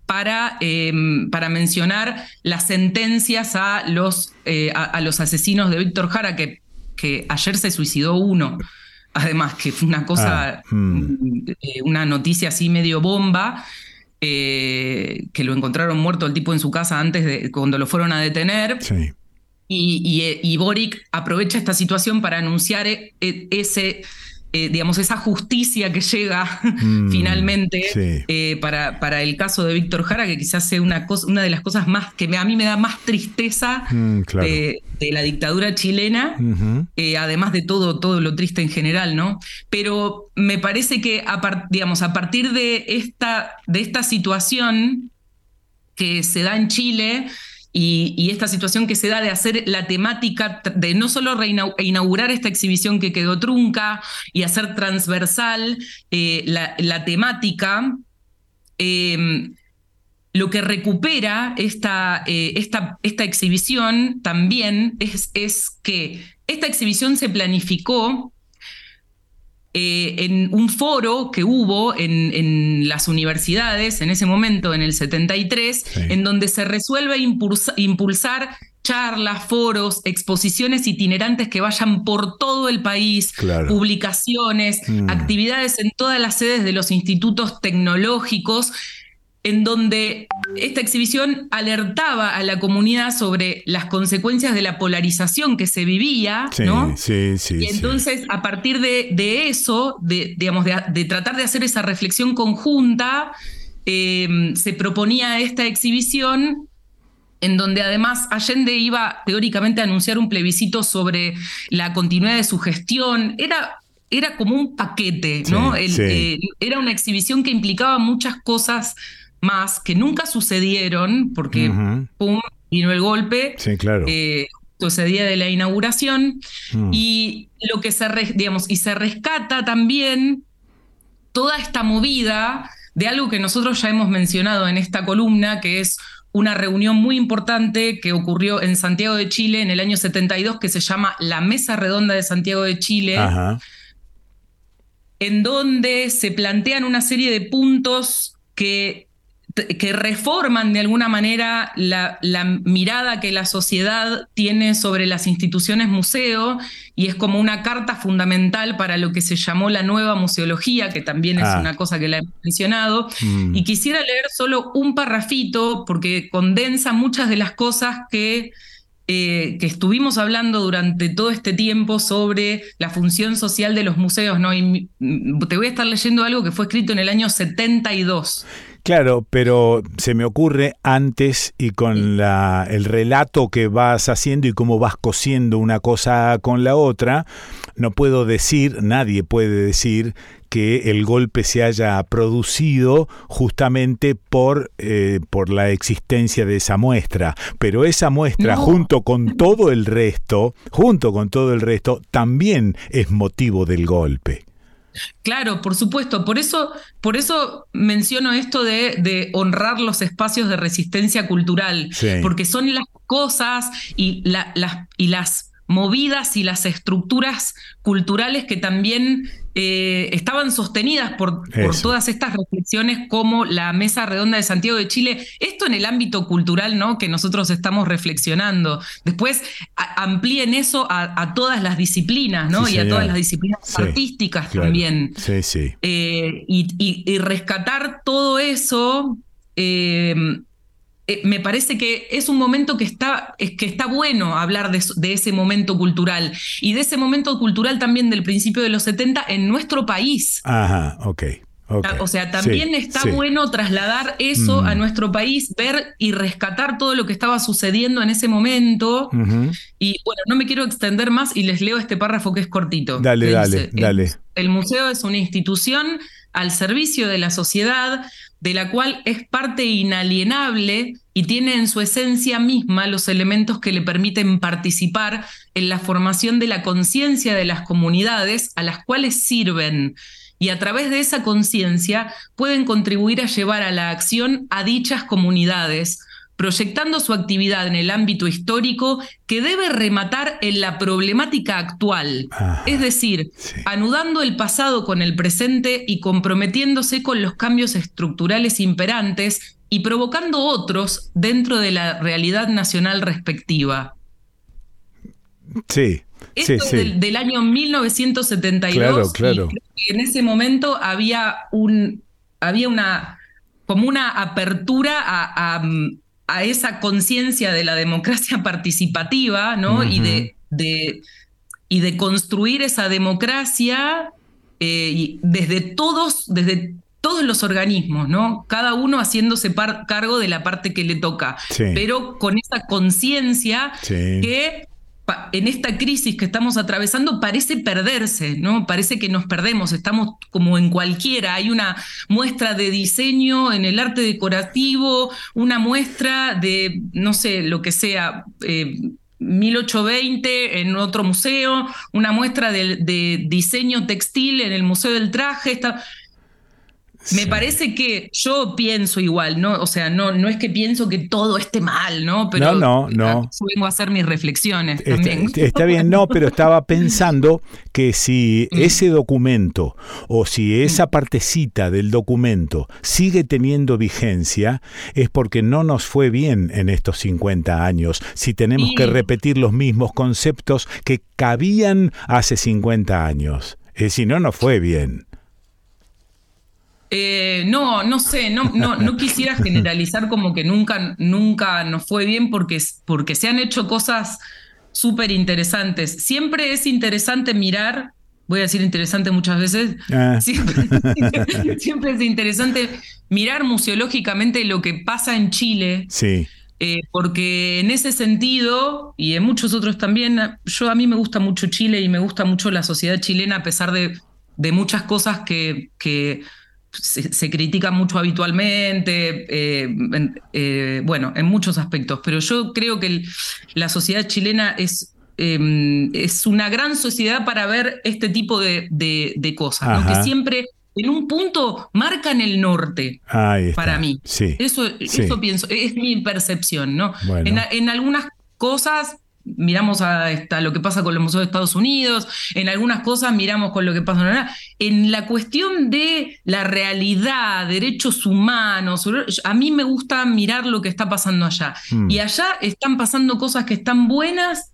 para, em, para, mencionar las sentencias a los, eh, a, los asesinos de Víctor Jara, que, que ayer se suicidó uno. Además, que fue una cosa, ah, mm. eh, una noticia así medio bomba. Eh, que lo encontraron muerto el tipo en su casa antes de cuando lo fueron a detener. Y, Boric aprovecha esta situación para anunciar e, e, ese eh, digamos, esa justicia que llega mm, finalmente eh, para, para, el caso de Víctor Jara, que quizás sea una, cosa, una de las cosas más que a mí me da más tristeza mm, de, la dictadura chilena, eh, además de todo, todo lo triste en general, ¿no? Pero me parece que a, digamos, a partir de esta, de esta situación que se da en Chile, y, esta situación que se da de hacer la temática, de no solo inaugurar esta exhibición que quedó trunca y hacer transversal eh, la, temática, em, lo que recupera esta, eh, esta, esta exhibición también es, es que esta exhibición se planificó eh, en un foro que hubo en, las universidades en ese momento, en el 73, en donde se resuelve impulsar charlas, foros, exposiciones itinerantes que vayan por todo el país, publicaciones, mm. actividades en todas las sedes de los institutos tecnológicos en donde esta exhibición alertaba a la comunidad sobre las consecuencias de la polarización que se vivía, ¿no? Sí, sí. Y entonces, a partir de, eso, de, digamos, de, tratar de hacer esa reflexión conjunta, em, se proponía esta exhibición en donde además Allende iba teóricamente a anunciar un plebiscito sobre la continuidad de su gestión. Era era como un paquete, ¿no? Eh, era una exhibición que implicaba muchas cosas más que nunca sucedieron, porque pum, vino el golpe. Sí, claro. Eh, ese día de la inauguración, mm. y lo que se, digamos, y se rescata también toda esta movida de algo que nosotros ya hemos mencionado en esta columna, que es una reunión muy importante que ocurrió en Santiago de Chile en el año 72, que se llama la Mesa Redonda de Santiago de Chile, en donde se plantean una serie de puntos que que reforman de alguna manera la, mirada que la sociedad tiene sobre las instituciones museo y es como una carta fundamental para lo que se llamó la nueva museología, que también es ah. una cosa que la he mencionado. Mm. Y quisiera leer solo un parrafito porque condensa muchas de las cosas que, eh, que estuvimos hablando durante todo este tiempo sobre la función social de los museos. ¿no? Y te voy a estar leyendo algo que fue escrito en el año 72. Claro, pero se me ocurre antes y con la, el relato que vas haciendo y cómo vas cosiendo una cosa con la otra, no puedo decir, nadie puede decir que el golpe se haya producido justamente por, eh, por la existencia de esa muestra. Pero esa muestra, junto con todo el resto, junto con todo el resto, también es motivo del golpe. Claro, por supuesto. Por eso, por eso menciono esto de, honrar los espacios de resistencia cultural, porque son las cosas y, las, y las movidas y las estructuras culturales que también eh, estaban sostenidas por, todas estas reflexiones como la Mesa Redonda de Santiago de Chile, esto en el ámbito cultural, ¿no? Que nosotros estamos reflexionando. Después amplíen eso a, todas las disciplinas, ¿no? y a todas las disciplinas artísticas también. Sí, sí. Eh, y, rescatar todo eso. Eh, eh, me parece que es un momento que está, es que está bueno hablar de, ese momento cultural y de ese momento cultural también del principio de los 70 en nuestro país. Ajá, ok. O sea, también está bueno trasladar eso a mm. nuestro país, ver y rescatar todo lo que estaba sucediendo en ese momento. Y bueno, no me quiero extender más y les leo este párrafo que es cortito. Dale, dale, dale. el museo es una institución al servicio de la sociedad, de la cual es parte inalienable y tiene en su esencia misma los elementos que le permiten participar en la formación de la conciencia de las comunidades a las cuales sirven. Y a través de esa conciencia pueden contribuir a llevar a la acción a dichas comunidades, proyectando su actividad en el ámbito histórico que debe rematar en la problemática actual, es decir, anudando el pasado con el presente y comprometiéndose con los cambios estructurales imperantes y provocando otros dentro de la realidad nacional respectiva. Sí. Esto es Del, año 1972. Claro, claro. Y en ese momento había un había una como una apertura a a esa conciencia de la democracia participativa, ¿no? y, de, de, y de construir esa democracia eh, desde todos, desde todos los organismos, ¿no? Cada uno haciéndose cargo de la parte que le toca, pero con esa conciencia que en esta crisis que estamos atravesando parece perderse, ¿no? Parece que nos perdemos, estamos como en cualquiera. Hay una muestra de diseño en el arte decorativo, una muestra de, no sé, lo que sea. 1820 eh, en otro museo, una muestra de, diseño textil en el Museo del Traje. Me parece que yo pienso igual, ¿no? O sea, no, no es que pienso que todo esté mal, ¿no? Pero no, no, no. vengo a hacer mis reflexiones también. Está, bien, no, pero estaba pensando que si mm. ese documento o si esa mm. partecita del documento sigue teniendo vigencia, es porque no nos fue bien en estos 50 años. Si tenemos que repetir los mismos conceptos que cabían hace 50 años. Si no, no fue bien. Eh, no, no sé, no, no, no quisiera generalizar como que nunca, nunca nos fue bien porque, porque se han hecho cosas súper interesantes. Siempre es interesante mirar, voy a decir interesante muchas veces, ah. siempre, es interesante mirar museológicamente lo que pasa en Chile. Sí. Eh, porque en ese sentido, y en muchos otros también, yo a mí me gusta mucho Chile y me gusta mucho la sociedad chilena, a pesar de, de muchas cosas que, que se, critica mucho habitualmente, eh, bueno, en muchos aspectos, pero yo creo que la sociedad chilena es em, es una gran sociedad para ver este tipo de, cosas, que siempre en un punto marcan el norte para mí. Eso, eso pienso, es mi percepción, ¿no? En, algunas cosas miramos a lo que pasa con los museos de Estados Unidos, en algunas cosas miramos con lo que pasa en, en la cuestión de la realidad, derechos humanos, a mí me gusta mirar lo que está pasando allá. Hmm. Y allá están pasando cosas que están buenas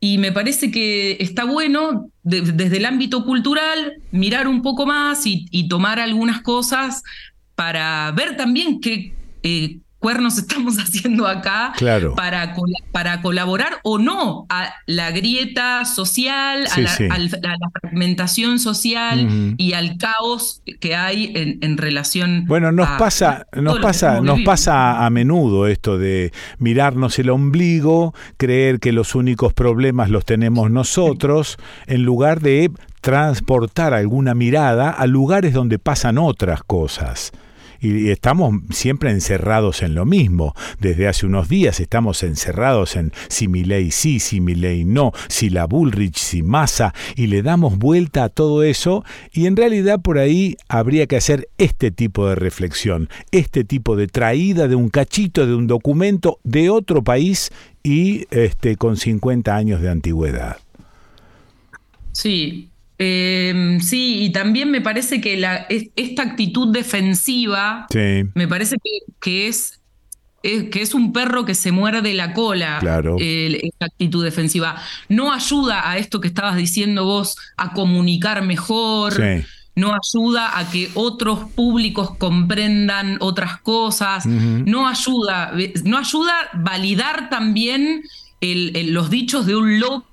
y me parece que está bueno desde el ámbito cultural mirar un poco más y, tomar algunas cosas para ver también qué, eh, cuernos estamos haciendo acá para, para colaborar o no a la grieta social, a, la, fragmentación social y al caos que hay en, relación. Bueno, nos pasa, nos pasa, nos pasa a menudo esto de mirarnos el ombligo, creer que los únicos problemas los tenemos nosotros, en lugar de transportar alguna mirada a lugares donde pasan otras cosas y estamos siempre encerrados en lo mismo. Desde hace unos días estamos encerrados en si mi ley sí, si mi ley no, si la Bullrich, si Massa, y le damos vuelta a todo eso y en realidad por ahí habría que hacer este tipo de reflexión, este tipo de traída de un cachito de un documento de otro país y este con 50 años de antigüedad. Sí, Em, sí, y también me parece que la, esta actitud defensiva, me parece que, es, que es un perro que se muerde la cola, claro. esta actitud defensiva. No ayuda a esto que estabas diciendo vos a comunicar mejor. No ayuda a que otros públicos comprendan otras cosas, no ayuda, no ayuda a validar también los dichos de un loco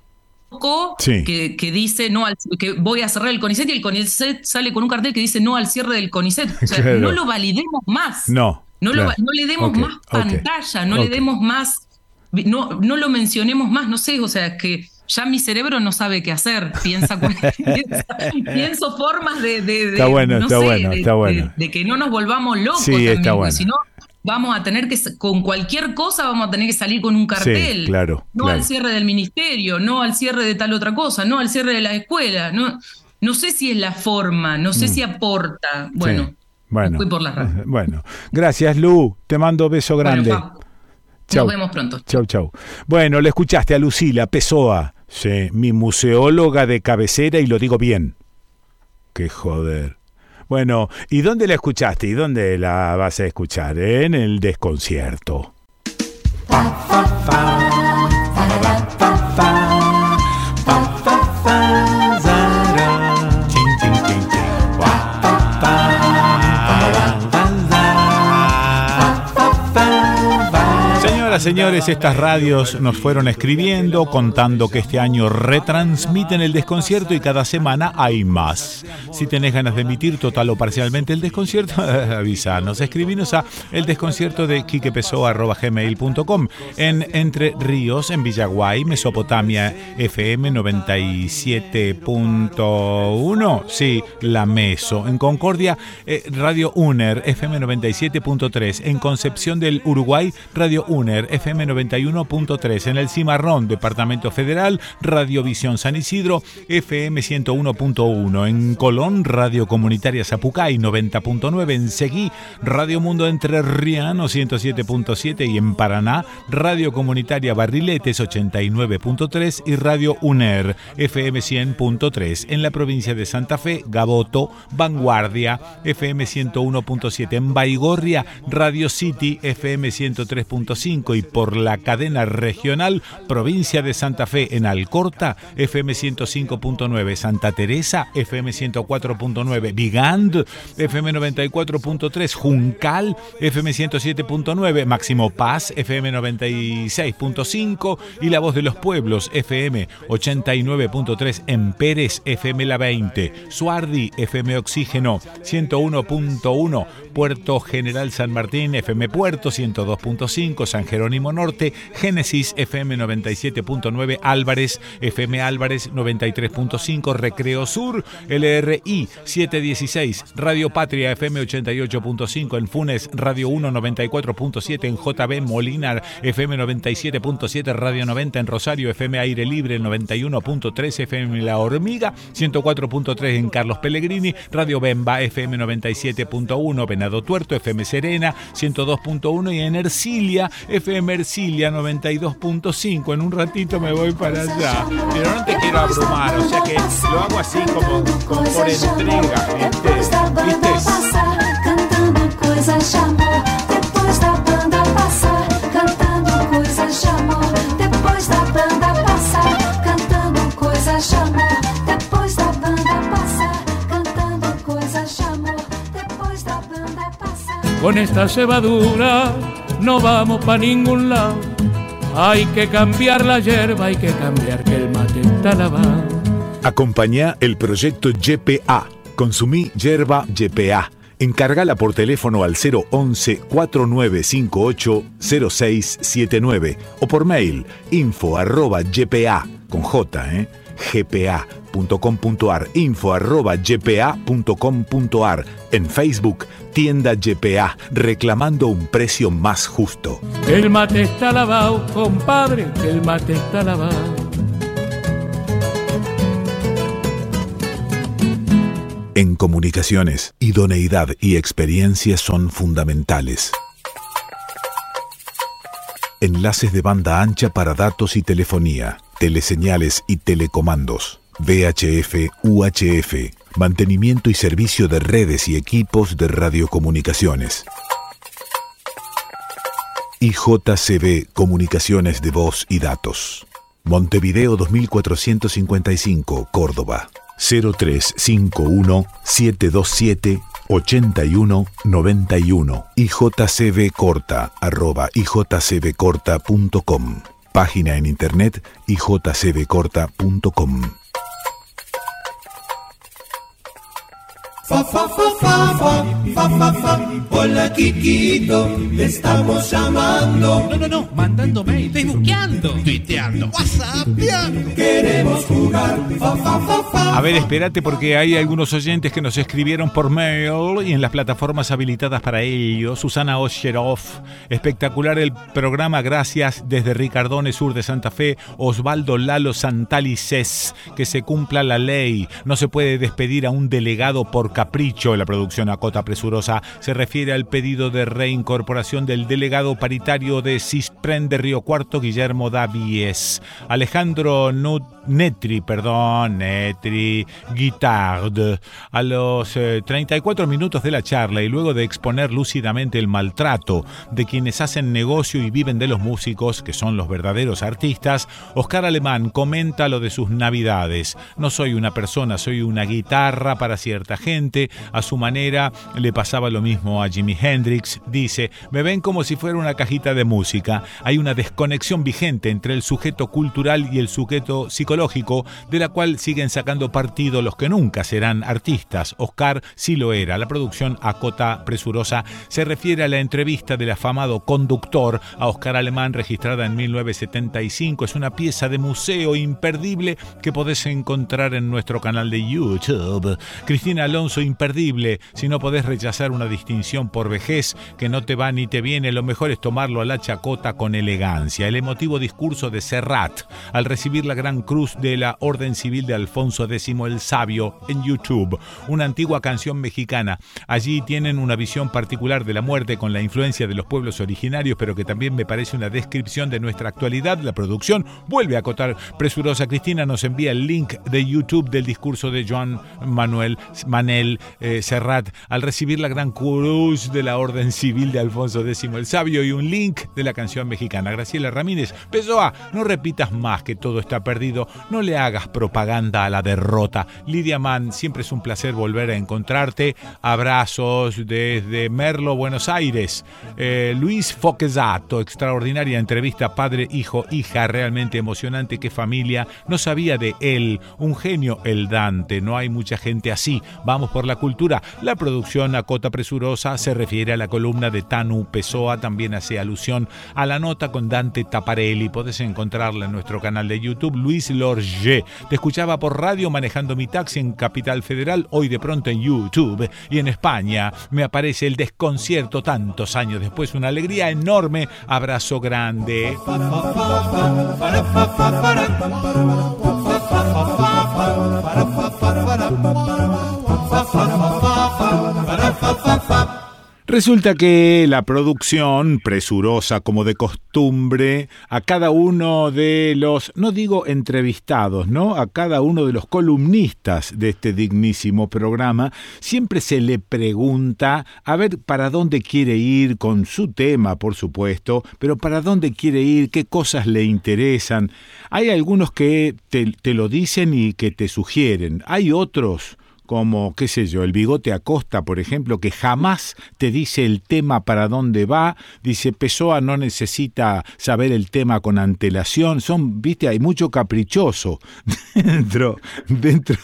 que, dice no al, que voy a cerrar el CONICET y el CONICET sale con un cartel que dice no al cierre del CONICET. O sea, no lo validemos más. No. No, no le demos más pantalla, no le demos más, no, no lo mencionemos más, no sé, o sea, que ya mi cerebro no sabe qué hacer, piensa, pienso formas de, de, está bueno, está bueno, está bueno. de, que no nos volvamos locos sí, está bueno. si no vamos a tener que, con cualquier cosa vamos a tener que salir con un cartel. claro. No al cierre del ministerio, no al cierre de tal otra cosa, no al cierre de la escuela. No, no sé si es la forma, no sé mm. si aporta. Bueno, bueno, por la Bueno, gracias Lu, te mando beso grande. Nos vemos pronto. Chau, chau. Bueno, le escuchaste a Lucila Pessoa, sí, mi museóloga de cabecera y lo digo bien. Qué joder. Bueno, ¿y dónde la escuchaste? ¿Y dónde la vas a escuchar? En el desconcierto. Señores, estas radios nos fueron escribiendo contando que este año retransmiten el desconcierto y cada semana hay más. Si tenés ganas de emitir total o parcialmente el desconcierto, avísanos. Escribinos a el desconcierto de quiquepesoa.gmail.com en Entre Ríos, en Villaguay, Mesopotamia, FM 97.1. Sí, la Meso. En Concordia, eh, Radio UNER, FM 97.3. En Concepción del Uruguay, Radio UNER FM 91.3, en el Cimarrón, Departamento Federal, Radiovisión San Isidro, FM 101.1, en Colón, Radio Comunitaria Zapucay 90.9, en Seguí, Radio Mundo Entre Riano 107.7 y en Paraná, Radio Comunitaria Barriletes 89.3 y Radio UNER FM 100.3, en la provincia de Santa Fe, Gaboto, Vanguardia, FM 101.7, en Baigorria, Radio City, FM 103.5 y por la cadena regional Provincia de Santa Fe en Alcorta, FM 105.9, Santa Teresa, FM 104.9, Vigand, FM 94.3, Juncal, FM 107.9, Máximo Paz, FM 96.5 y La Voz de los Pueblos, FM 89.3 en Pérez, FM La 20, Suardi, FM Oxígeno 101.1, Puerto General San Martín, FM Puerto 102.5, San Jerónimo Jerónimo Norte, Génesis FM 97.9, Álvarez FM Álvarez 93.5, Recreo Sur, LRI 716, Radio Patria FM 88.5, en Funes Radio 1 94.7, en JB Molinar FM 97.7, Radio 90 en Rosario FM Aire Libre 91.3, FM La Hormiga 104.3 en Carlos Pellegrini, Radio Bemba FM 97.1, Venado Tuerto FM Serena 102.1 y en Ercilia FM Ercilia 92.5. En un ratito me voy para allá, pero no te quiero abrumar, o sea que lo hago así como, como por entrega, ¿viste? Con esta cebadura no vamos pa' ningún lado. Hay que cambiar la hierba, hay que cambiar que el mate está lavado. Acompañá el proyecto YPA. Consumí yerba YPA. Encargala por teléfono al 011-4958-0679 o por mail info arroba ypa con J, ¿eh? gpa.com.ar info arroba ypa.com.ar en Facebook tienda YPA reclamando un precio más justo. El mate está lavado, compadre, el mate está lavado. En comunicaciones, idoneidad y experiencia son fundamentales. Enlaces de banda ancha para datos y telefonía, teleseñales y telecomandos, VHF, UHF, mantenimiento y servicio de redes y equipos de radiocomunicaciones. IJCB Comunicaciones de Voz y Datos. Montevideo 2455, Córdoba. 0351 727 8191 ijcbcorta arroba ijcbcorta.com Página en internet ijcbcorta.com Fa, fa, fa, fa, fa, fa, fa, fa. Hola, Kikito, te estamos llamando. No, no, no, mandando mail, facebookeando, tuiteando, whatsappeando. Queremos jugar. Fa, fa, fa, fa. A ver, espérate porque hay algunos oyentes que nos escribieron por mail y en las plataformas habilitadas para ello. Susana Osheroff, espectacular el programa, gracias desde Ricardone, sur de Santa Fe. Osvaldo Lalo Santalices, que se cumpla la ley. No se puede despedir a un delegado por capricho. La producción Acota Presurosa se refiere al pedido de reincorporación del delegado paritario de CISPREN de Río Cuarto, Guillermo Davies. Alejandro Nut Netri, perdón, Netri Guitard. A los eh, 34 minutos de la charla y luego de exponer lúcidamente el maltrato de quienes hacen negocio y viven de los músicos, que son los verdaderos artistas, Oscar Alemán comenta lo de sus navidades. No soy una persona, soy una guitarra para cierta gente. A su manera le pasaba lo mismo a Jimi Hendrix. Dice, me ven como si fuera una cajita de música. Hay una desconexión vigente entre el sujeto cultural y el sujeto psicológico, de la cual siguen sacando partido los que nunca serán artistas. Oscar sí lo era. La producción Acota Presurosa se refiere a la entrevista del afamado conductor a Oscar Alemán registrada en 1975. Es una pieza de museo imperdible que podés encontrar en nuestro canal de YouTube. Cristina Alonso imperdible. Si no podés rechazar una distinción por vejez que no te va ni te viene, lo mejor es tomarlo a la chacota con elegancia. El emotivo discurso de Serrat al recibir la gran cruz de la Orden Civil de Alfonso X el Sabio en YouTube, una antigua canción mexicana. Allí tienen una visión particular de la muerte con la influencia de los pueblos originarios, pero que también me parece una descripción de nuestra actualidad. La producción vuelve a acotar presurosa. Cristina nos envía el link de YouTube del discurso de Joan Manuel Manel eh, Serrat al recibir la gran cruz de la Orden Civil de Alfonso X el Sabio y un link de la canción mexicana. Graciela Ramírez, Pessoa, no repitas más que todo está perdido, no le hagas propaganda a la derrota rota. Lidia Mann, siempre es un placer volver a encontrarte. Abrazos desde Merlo, Buenos Aires. Eh, Luis Foquesato, extraordinaria entrevista, padre, hijo, hija, realmente emocionante. Qué familia. No sabía de él, un genio, el Dante. No hay mucha gente así. Vamos por la cultura. La producción a cota presurosa se refiere a la columna de Tanu Pessoa, también hace alusión a la nota con Dante Taparelli. Podés encontrarla en nuestro canal de YouTube, Luis Te escuchaba por radio manejando mi taxi en Capital Federal, hoy de pronto en YouTube y en España. Me aparece el desconcierto tantos años después, una alegría enorme. Abrazo grande. Resulta que la producción, presurosa como de costumbre, a cada uno de los, no digo entrevistados, ¿no? A cada uno de los columnistas de este dignísimo programa, siempre se le pregunta a ver para dónde quiere ir con su tema, por supuesto, pero para dónde quiere ir, qué cosas le interesan. Hay algunos que te, lo dicen y que te sugieren. Hay otros como, qué sé yo, el bigote Acosta, por ejemplo, que jamás te dice el tema para dónde va, dice Pessoa no necesita saber el tema con antelación, son, viste, hay mucho caprichoso dentro, dentro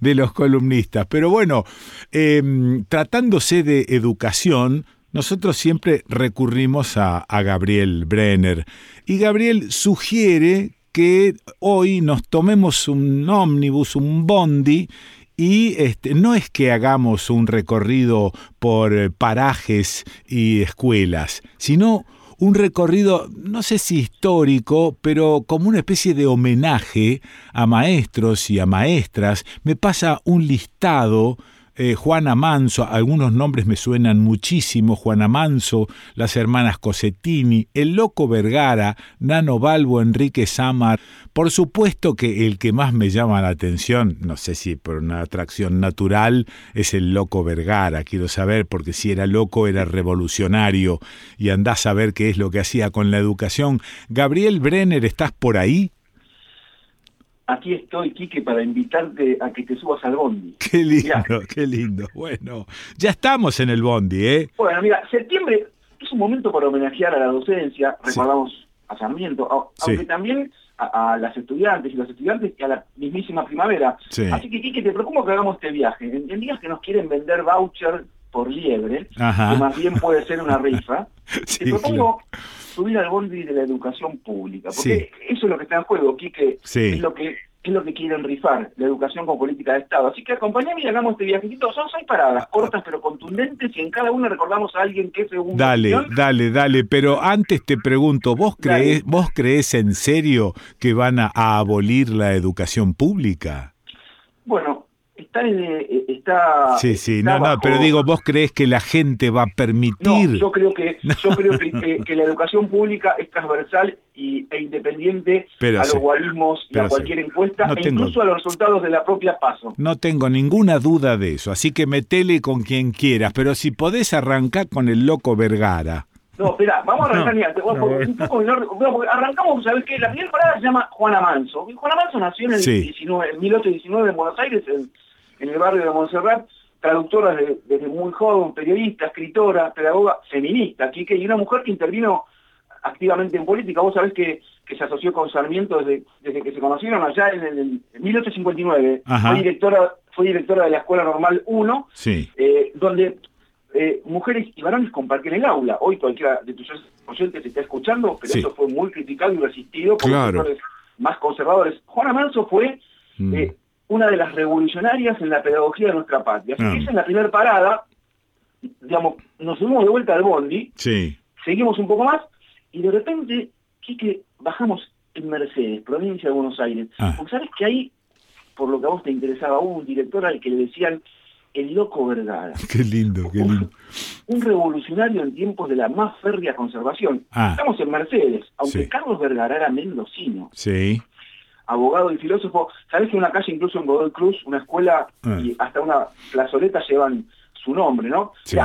de, los columnistas. Pero bueno, em, tratándose de educación, nosotros siempre recurrimos a, a Gabriel Brenner. Y Gabriel sugiere que hoy nos tomemos un ómnibus, un bondi, y este, no es que hagamos un recorrido por eh, parajes y escuelas, sino un recorrido, no sé si histórico, pero como una especie de homenaje a maestros y a maestras. Me pasa un listado eh, Juana Manso, algunos nombres me suenan muchísimo, Juana Manso, las hermanas Cosettini, el loco Vergara, Nano Balbo, Enrique Samar. Por supuesto que el que más me llama la atención, no sé si por una atracción natural, es el loco Vergara. Quiero saber, porque si era loco era revolucionario y andás a ver qué es lo que hacía con la educación. Gabriel Brenner, ¿estás por ahí? Aquí estoy, Quique, para invitarte a que te subas al bondi. Qué lindo, qué lindo. Bueno, ya estamos en el bondi, ¿eh? Bueno, mira, septiembre es un momento para homenajear a la docencia, recordamos a Sarmiento, aunque también a, las estudiantes y los estudiantes y a la mismísima primavera. Así que, Quique, te preocupo que hagamos este viaje. En, días que nos quieren vender voucher por liebre, que más bien puede ser una rifa, te propongo subir al bondi de la educación pública, porque eso es lo que está en juego, Quique, es lo que es lo que quieren rifar, la educación con política de Estado. Así que acompañame y hagamos este viajecito. Son seis paradas, cortas pero contundentes, y en cada una recordamos a alguien que según... Dale, dale, dale, pero antes te pregunto, ¿vos crees, ¿vos crees en serio que van a abolir la educación pública? Bueno, está, eh, está sí sí no no pero digo vos crees que la gente va a permitir yo creo que yo creo que, la educación pública es transversal y, e independiente a los guarismos y a cualquier encuesta e incluso a los resultados de la propia paso. No tengo ninguna duda de eso así que metele con quien quieras pero si podés arrancar con el loco Vergara. No, espera, vamos a arrancar, mira, un poco en arrancamos, ¿sabes qué? La primera parada se llama Juana Manso. Juana Manso nació en el 19, en 1819 en Buenos Aires, en, en el barrio de Montserrat, traductora desde, muy joven, periodista, escritora, pedagoga, feminista, aquí que y una mujer que intervino activamente en política. Vos sabés que, que se asoció con Sarmiento desde, desde que se conocieron allá en el, 1859. Fue directora, fue directora de la Escuela Normal 1, eh, donde eh, mujeres y varones comparten el aula. Hoy cualquiera de tus oyentes está escuchando, pero eso fue muy criticado y resistido por los sectores más conservadores. Juana Manso fue mm. eh, una de las revolucionarias en la pedagogía de nuestra patria. Así que ah. esa es la primera parada, digamos, nos subimos de vuelta al bondi, seguimos un poco más, y de repente, Quique, bajamos en Mercedes, provincia de Buenos Aires. Ah. Porque sabes que ahí, por lo que a vos te interesaba, hubo un director al que le decían el loco Vergara. Qué lindo, qué lindo. Un, revolucionario en tiempos de la más férrea conservación. Ah. Estamos en Mercedes, aunque Carlos Vergara era mendocino. Sí abogado y filósofo. Sabes que una calle, incluso en Godoy Cruz, una escuela ah. y hasta una plazoleta llevan su nombre, ¿no? Sí.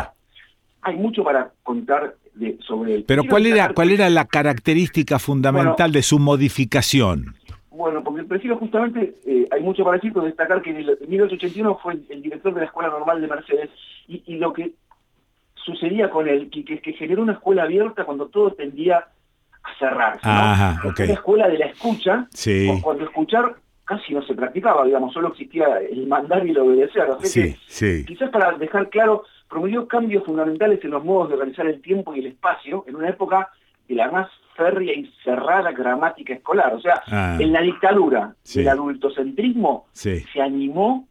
hay mucho para contar sobre él. Pero ¿cuál era, ¿cuál era la característica fundamental de su modificación? Bueno, porque prefiero justamente, eh, hay mucho para decir, pero destacar que en, el, 1881 fue el, director de la Escuela Normal de Mercedes y, lo que sucedía con él, que, que, que, generó una escuela abierta cuando todo tendía a cerrarse. Ajá, Una escuela de la escucha, cuando escuchar casi no se practicaba, digamos, solo existía el mandar y el obedecer. sí, sí. Quizás para dejar claro, promovió cambios fundamentales en los modos de realizar el tiempo y el espacio en una época de la más férrea y cerrada gramática escolar. O sea, ah. en la dictadura el adultocentrismo se animó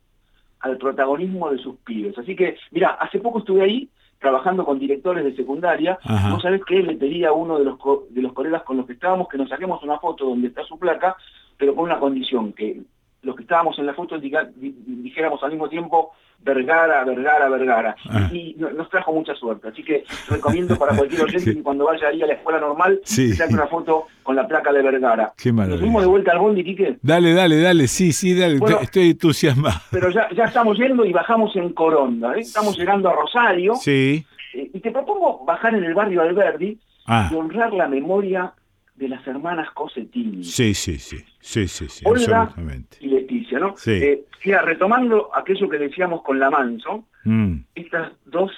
al protagonismo de sus pibes. Así que, mira, hace poco estuve ahí trabajando con directores de secundaria, no sabes qué, le pedí a uno de los, de los colegas con los que estábamos que nos saquemos una foto donde está su placa, pero con una condición, que los que estábamos en la foto dijéramos al mismo tiempo Vergara, Vergara, Vergara. Ah. Y nos trajo mucha suerte. Así que recomiendo para cualquier oyente que cuando vaya ahí a la escuela normal, se saque una foto con la placa de Vergara. Qué ¿Nos fuimos de vuelta al bondi, Quique? Dale, dale, dale. Sí, sí, dale. Estoy entusiasmado. Pero ya, ya estamos yendo y bajamos en Coronda. ¿eh? Estamos llegando a Rosario. Sí. Eh, y te propongo bajar en el barrio Alberdi ah. y honrar la memoria de las hermanas Cosetini. Sí, sí, sí. Sí, sí, sí. Olga y Leticia, ¿no? Sí. Eh, retomando aquello que decíamos con la Manso, mm. estas dos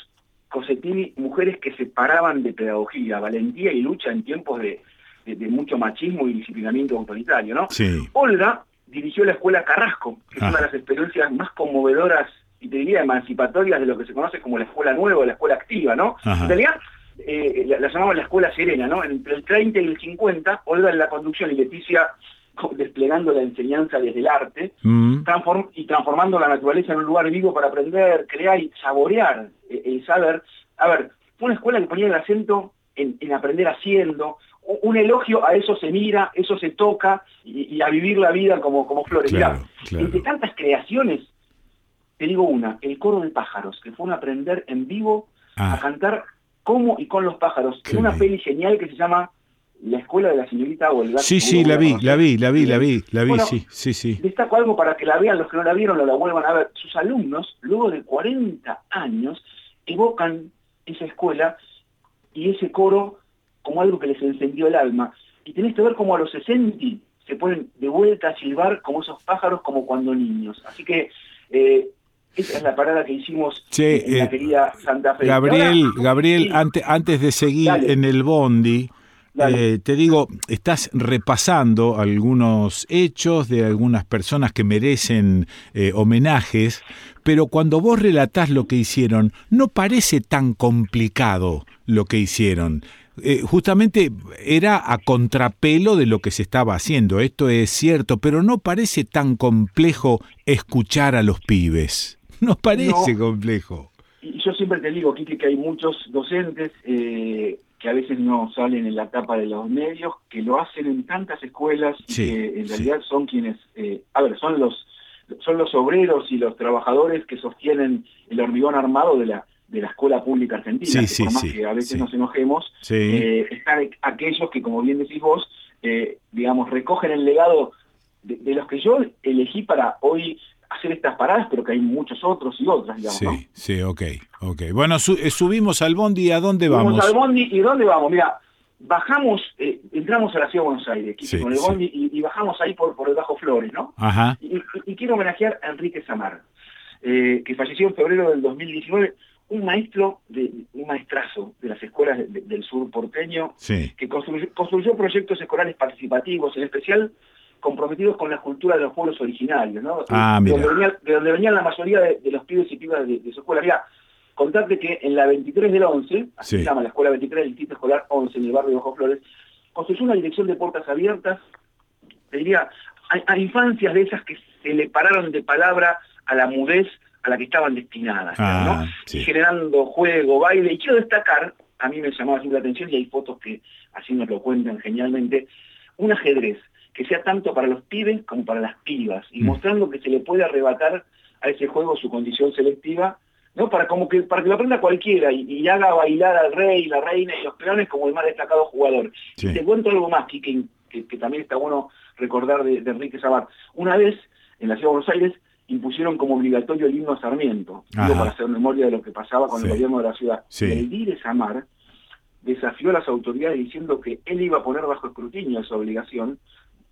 Cosetini, mujeres que se paraban de pedagogía, valentía y lucha en tiempos de, mucho machismo y disciplinamiento autoritario, ¿no? Sí. Olga dirigió la escuela Carrasco, que es una de las experiencias más conmovedoras y te diría emancipatorias de lo que se conoce como la escuela nueva, la escuela activa, ¿no? En realidad, eh, la, la, llamaban la escuela serena, ¿no? Entre el 30 y el 50, Olga en la conducción y Leticia desplegando la enseñanza desde el arte mm. y transformando la naturaleza en un lugar vivo para aprender, crear y saborear eh, el, saber. A ver, fue una escuela que ponía el acento en, aprender haciendo, un elogio a eso se mira, eso se toca y, a vivir la vida como, como flores. entre tantas creaciones, te digo una, el coro de pájaros, que fue un aprender en vivo a ah. cantar como y con los pájaros, en una peli genial que se llama la escuela de la señorita Olga. Sí, sí, la vi, la vi, la vi, la vi, la vi, sí, sí, sí. Destaco algo para que la vean los que no la vieron o la vuelvan a ver. Sus alumnos, luego de 40 años, evocan esa escuela y ese coro como algo que les encendió el alma. Y tenés que ver como a los 60 se ponen de vuelta a silbar como esos pájaros como cuando niños. Así que eh, esa es la parada que hicimos en la eh, querida Santa Fe. Gabriel, Gabriel, antes, antes de seguir en el bondi, eh, te digo, estás repasando algunos hechos de algunas personas que merecen eh, homenajes, pero cuando vos relatás lo que hicieron, no parece tan complicado lo que hicieron. Eh, justamente era a contrapelo de lo que se estaba haciendo, esto es cierto, pero no parece tan complejo escuchar a los pibes. No parece complejo. Y yo siempre te digo, que hay muchos docentes que a veces no salen en la tapa de los medios, que lo hacen en tantas escuelas y que en realidad son quienes, eh, a ver, son los son los obreros y los trabajadores que sostienen el hormigón armado de la de la escuela pública argentina, que por más que a veces nos enojemos, eh, están aquellos que, como bien decís vos, eh, digamos, recogen el legado de, los que yo elegí para hoy hacer estas paradas, pero que hay muchos otros y otras, digamos. Sí, sí, ok, ok. Bueno, eh, subimos al bondi, ¿a dónde vamos? Subimos al bondi, ¿y dónde vamos? Mira, bajamos, eh, entramos a la ciudad de Buenos Aires, con el bondi, y, bajamos ahí por, por el Bajo Flores, ¿no? Ajá. Y, quiero homenajear a Enrique Samar, eh, que falleció en febrero del 2019, un maestro, de, un maestrazo de las escuelas del sur porteño, que construyó, construyó proyectos escolares participativos, en especial comprometidos con la cultura de los pueblos originarios, ¿no? Ah, de, donde venían la mayoría de, los pibes y pibas de, su escuela. Mira, contarte que en la 23 del 11, así se llama la escuela 23 del Distrito Escolar 11 en el barrio de Ojo Flores, construyó una dirección de puertas abiertas, te diría, a, infancias de esas que se le pararon de palabra a la mudez a la que estaban destinadas, ah, generando juego, baile. Y quiero destacar, a mí me llamaba así la atención y hay fotos que así nos lo cuentan genialmente, un ajedrez que sea tanto para los pibes como para las pibas, y mm. mostrando que se le puede arrebatar a ese juego su condición selectiva, ¿no? Para como que para que lo aprenda cualquiera y, haga bailar al rey, la reina y los peones como el más destacado jugador. Y te cuento algo más, que, que, también está bueno recordar de, Enrique Sabat. Una vez, en la ciudad de Buenos Aires, impusieron como obligatorio el himno a Sarmiento, digo, para hacer memoria de lo que pasaba con el gobierno de la ciudad. El Dire Samar desafió a las autoridades diciendo que él iba a poner bajo escrutinio esa obligación,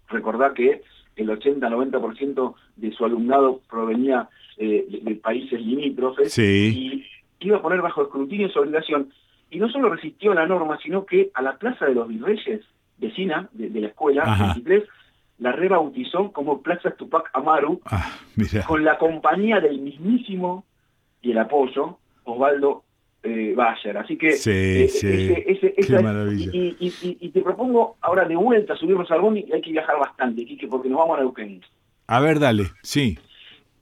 recordar que el 80-90% de su alumnado provenía eh, de, países limítrofes, y iba a poner bajo escrutinio su obligación, y no solo resistió la norma, sino que a la Plaza de los Virreyes, vecina de, la escuela, 23, la rebautizó como Plaza Tupac Amaru, ah, con la compañía del mismísimo y el apoyo Osvaldo eh, Bayer. Así que sí, eh, Qué maravilla. Y, te propongo ahora de vuelta subirnos al bondi y hay que viajar bastante, Quique, porque nos vamos a Neuquén. A ver, dale, sí.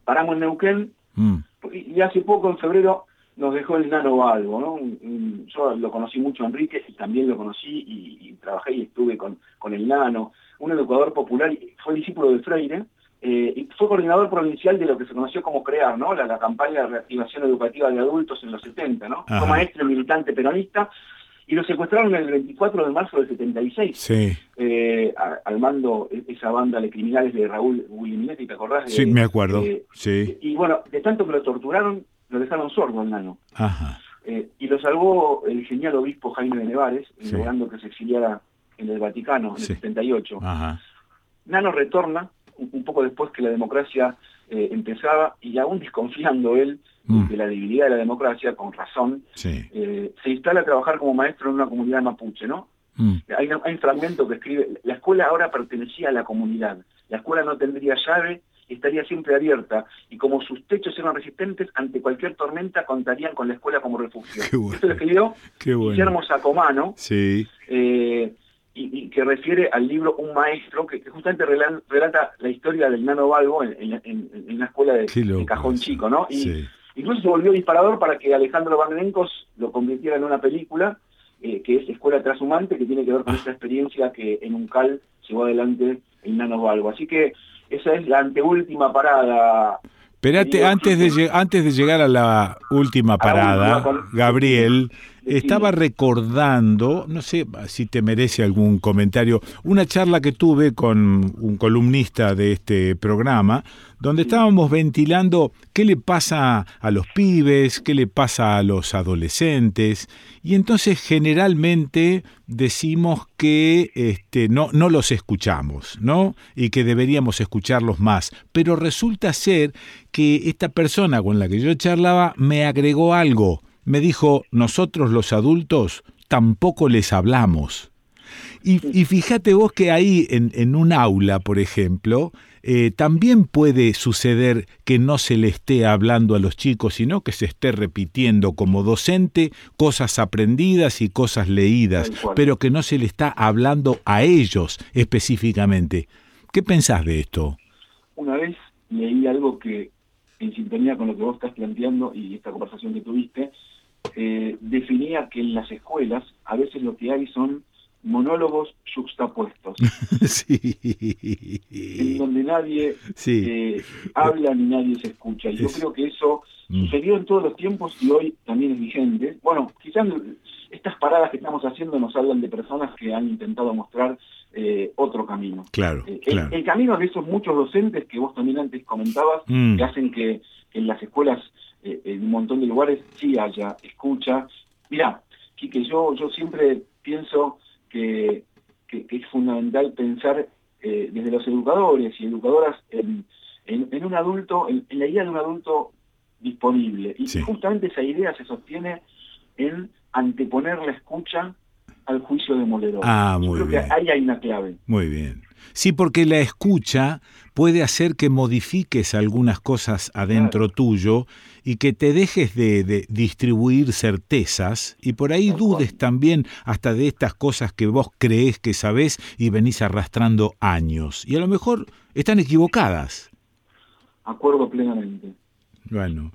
Paramos en Neuquén mm. y hace poco, en febrero, nos dejó el Nano Balbo, ¿no? Yo lo conocí mucho a Enrique y también lo conocí y, trabajé y estuve con, con el Nano, un educador popular, fue discípulo de Freire, eh, y fue coordinador provincial de lo que se conoció como CREAR, ¿no? La, campaña de reactivación educativa de adultos en los 70, ¿no? Fue maestro militante peronista y lo secuestraron el 24 de marzo del 76, sí. eh, al mando e, esa banda de criminales de Raúl Guilleminetti, ¿te acordás? sí, me acuerdo, sí. Y bueno, de tanto que lo torturaron, lo dejaron sordo al nano. Eh, y lo salvó el genial obispo Jaime de Nevares, logrando que se exiliara en el Vaticano en el 78. Nano retorna un poco después que la democracia eh, empezaba y aún desconfiando él mm. de la debilidad de la democracia, con razón, eh, se instala a trabajar como maestro en una comunidad mapuche, ¿no? Mm. Hay, hay, un fragmento que escribe, la escuela ahora pertenecía a la comunidad, la escuela no tendría llave, estaría siempre abierta y como sus techos eran resistentes ante cualquier tormenta contarían con la escuela como refugio. Esto lo escribió Guillermo Sacomano, sí. Eh, y, que refiere al libro Un Maestro, que, justamente relata, la historia del nano Valgo en, en, la escuela de, Cajón Chico, ¿no? Y incluso se volvió disparador para que Alejandro Vandenencos lo convirtiera en una película, eh, que es Escuela Trashumante, que tiene que ver con esta experiencia que en un cal llevó adelante el nano Valgo. Así que esa es la anteúltima parada Espérate, antes de, antes de llegar a la última parada, Gabriel, estaba recordando, no sé si te merece algún comentario, una charla que tuve con un columnista de este programa, donde estábamos ventilando qué le pasa a los pibes, qué le pasa a los adolescentes, y entonces generalmente decimos que este, no, no los escuchamos, ¿no? Y que deberíamos escucharlos más. Pero resulta ser que esta persona con la que yo charlaba me agregó algo me dijo, nosotros los adultos tampoco les hablamos. Y, fíjate vos que ahí en, un aula, por ejemplo, eh, también puede suceder que no se le esté hablando a los chicos, sino que se esté repitiendo como docente cosas aprendidas y cosas leídas, pero que no se le está hablando a ellos específicamente. ¿Qué pensás de esto? Una vez leí algo que en sintonía con lo que vos estás planteando y esta conversación que tuviste, eh, definía que en las escuelas a veces lo que hay son monólogos juxtapuestos, en donde nadie eh, habla ni nadie se escucha. Y yo creo que eso mm. sucedió en todos los tiempos y hoy también es vigente. Bueno, quizás estas paradas que estamos haciendo nos hablan de personas que han intentado mostrar eh, otro camino. Claro, el, camino de esos muchos docentes que vos también antes comentabas, mm. que hacen que en las escuelas eh, en un montón de lugares sí haya escucha. Mira, que yo, yo siempre pienso que, que, es fundamental pensar eh, desde los educadores y educadoras en, en, un adulto, en, la idea de un adulto disponible. Y justamente esa idea se sostiene en anteponer la escucha al juicio demoledor. Ah, muy creo bien. que ahí hay una clave. Muy bien. Sí, porque la escucha puede hacer que modifiques algunas cosas adentro tuyo y que te dejes de, distribuir certezas y por ahí dudes también hasta de estas cosas que vos crees que sabés y venís arrastrando años. Y a lo mejor están equivocadas. Acuerdo plenamente. Bueno,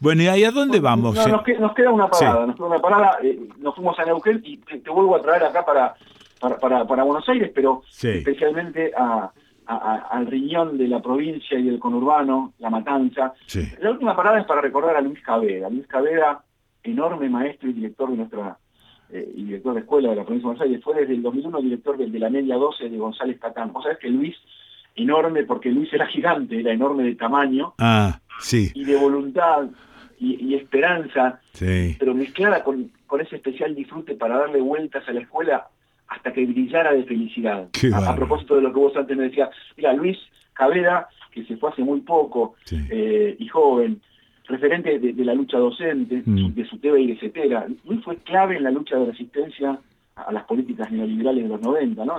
bueno, ¿y ahí a dónde vamos? nos, queda, una parada, nos queda una parada, eh, nos fuimos a Neuquén y te, vuelvo a traer acá para, para, para, Buenos Aires, pero especialmente a, al riñón de la provincia y del conurbano, La Matanza. La última parada es para recordar a Luis Cabeda. Luis Cabeda, enorme maestro y director de nuestra eh, y director de escuela de la provincia de Buenos Aires, fue desde el 2001 director de, de la media 12 de González Catán. O sea, es que Luis, enorme, porque Luis era gigante, era enorme de tamaño ah, sí. y de voluntad y, esperanza, pero mezclada con, con ese especial disfrute para darle vueltas a la escuela hasta que brillara de felicidad. A, propósito de lo que vos antes me decías, mira, Luis Cabeda, que se fue hace muy poco eh, y joven, referente de, la lucha docente, mm. de su TV y etcétera. Luis fue clave en la lucha de resistencia a las políticas neoliberales de los 90, ¿no?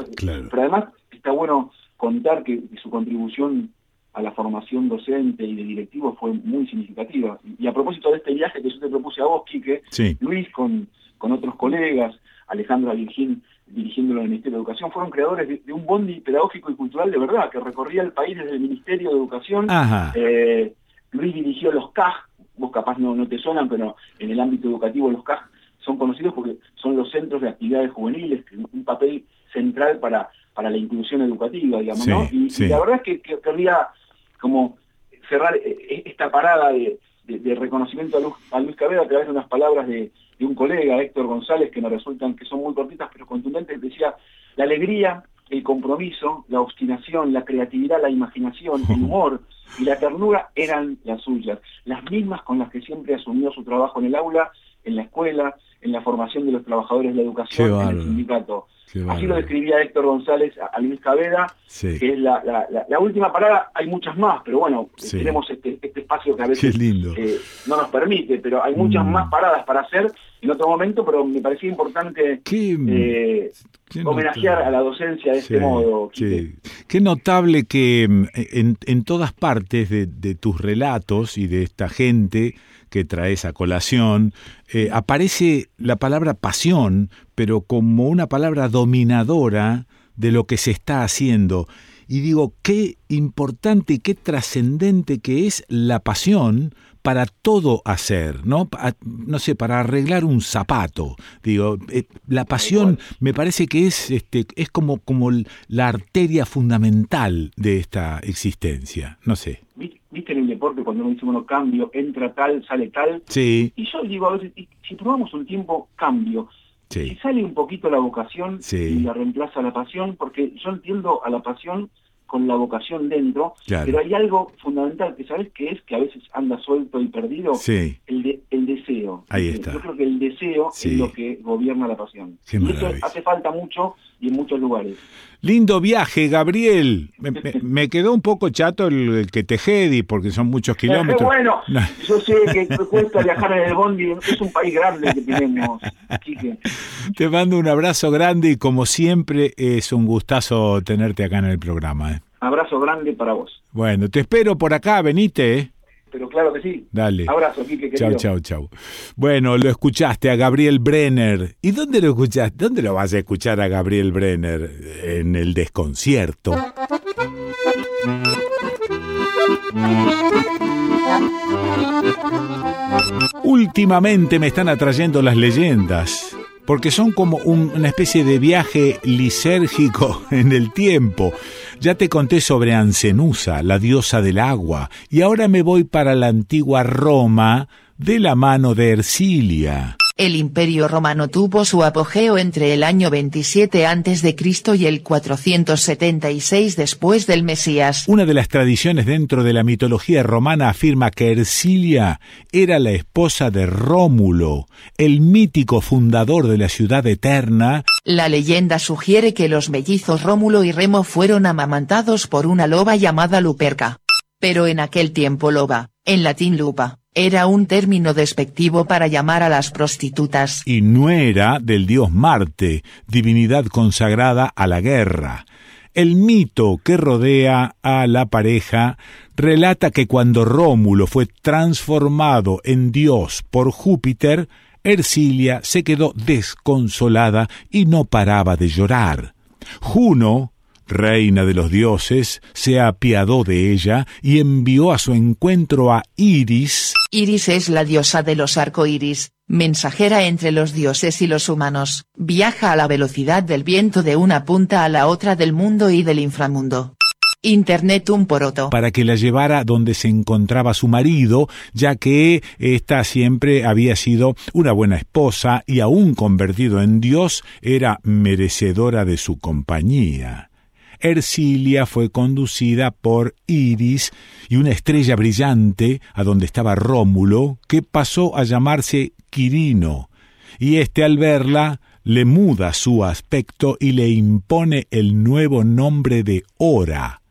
Pero además está bueno contar que, su contribución a la formación docente y de directivos fue muy significativa. Y a propósito de este viaje que yo te propuse a vos, Quique, Luis con, con otros colegas, Alejandro Virgín dirigiéndolo en el Ministerio de Educación, fueron creadores de, un bondi pedagógico y cultural de verdad, que recorría el país desde el Ministerio de Educación. Eh, Luis dirigió los CAG, vos capaz no, no te suenan, pero en el ámbito educativo los CAG son conocidos porque son los centros de actividades juveniles, un papel central para, para la inclusión educativa, digamos, ¿no? Y, la verdad es que, querría como cerrar eh, eh, esta parada de, reconocimiento a, Luz, a Luis Cabeda a través de unas palabras de, de, un colega, Héctor González, que me resultan que son muy cortitas pero contundentes, decía, la alegría, el compromiso, la obstinación, la creatividad, la imaginación, el humor y la ternura eran las suyas, las mismas con las que siempre asumió su trabajo en el aula, en la escuela, en la formación de los trabajadores de la educación, en el sindicato. Así lo describía Héctor González a, Luis Cabeda, que es la, la, última parada, hay muchas más, pero bueno, tenemos este, este, espacio que a veces eh, no nos permite, pero hay muchas mm. más paradas para hacer en otro momento, pero me parecía importante eh, homenajear a la docencia de este modo. Qué notable que mm, en, en todas partes de, de tus relatos y de esta gente, que traes a colación, eh, aparece la palabra pasión, pero como una palabra dominadora de lo que se está haciendo. Y digo, qué importante y qué trascendente que es la pasión para todo hacer, ¿no? no sé, para arreglar un zapato. Digo, eh, la pasión me parece que es, este, es como, como la arteria fundamental de esta existencia. No sé. ¿Viste en el deporte cuando uno dice, bueno, cambio, entra tal, sale tal? Sí. Y yo digo a veces, si probamos un tiempo, cambio. Si sale un poquito la vocación y la reemplaza la pasión, porque yo entiendo a la pasión con la vocación dentro, pero hay algo fundamental que sabes que es que a veces anda suelto y perdido, el, el deseo. Ahí está. Yo creo que el deseo es lo que gobierna la pasión. y eso hace falta mucho y en muchos lugares. Lindo viaje, Gabriel. Me, quedó un poco chato el, que te jedi porque son muchos kilómetros. bueno, yo sé que cuesta viajar en el Bondi, es un país grande que tenemos, Te mando un abrazo grande y como siempre es un gustazo tenerte acá en el programa. ¿eh? Abrazo grande para vos. Bueno, te espero por acá, venite. ¿eh? Pero claro que sí. Dale. Abrazo, Quique, querido. Chau, chau, chau. Bueno, lo escuchaste a Gabriel Brenner. ¿Y dónde lo escuchaste? ¿Dónde lo vas a escuchar a Gabriel Brenner? En el desconcierto. Últimamente me están atrayendo las leyendas porque son como una especie de viaje lisérgico en el tiempo. Ya te conté sobre Ancenusa, la diosa del agua, y ahora me voy para la antigua Roma de la mano de Ercilia. El imperio romano tuvo su apogeo entre el año 27 a.C. y el 476 después del Mesías. Una de las tradiciones dentro de la mitología romana afirma que Ercilia era la esposa de Rómulo, el mítico fundador de la ciudad eterna. La leyenda sugiere que los mellizos Rómulo y Remo fueron amamantados por una loba llamada Luperca. Pero en aquel tiempo loba, en latín lupa, era un término despectivo para llamar a las prostitutas. Y no era del dios Marte, divinidad consagrada a la guerra. El mito que rodea a la pareja relata que cuando Rómulo fue transformado en dios por Júpiter, Ercilia se quedó desconsolada y no paraba de llorar. Juno, reina de los dioses, se apiadó de ella y envió a su encuentro a Iris. Iris es la diosa de los arcoíris, mensajera entre los dioses y los humanos, viaja a la velocidad del viento de una punta a la otra del mundo y del inframundo. Internet un poroto. Para que la llevara donde se encontraba su marido, ya que ésta siempre había sido una buena esposa y aún convertido en Dios, era merecedora de su compañía. Ercilia fue conducida por Iris y una estrella brillante a donde estaba Rómulo, que pasó a llamarse Quirino, y éste al verla le muda su aspecto y le impone el nuevo nombre de Hora.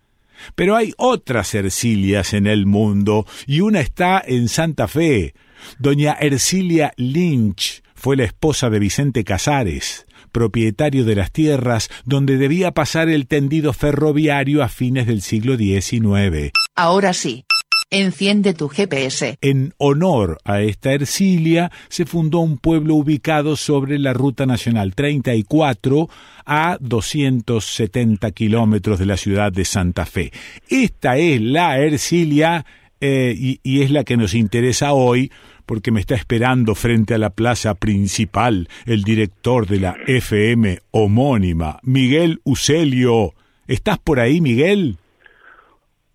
Pero hay otras Ercilias en el mundo, y una está en Santa Fe. Doña Ercilia Lynch fue la esposa de Vicente Casares, propietario de las tierras donde debía pasar el tendido ferroviario a fines del siglo XIX. Ahora sí. Enciende tu GPS. En honor a esta Ercilia se fundó un pueblo ubicado sobre la Ruta Nacional 34 a 270 kilómetros de la ciudad de Santa Fe. Esta es la Ercilia eh, y, y es la que nos interesa hoy porque me está esperando frente a la plaza principal el director de la FM homónima, Miguel Ucelio. ¿Estás por ahí, Miguel?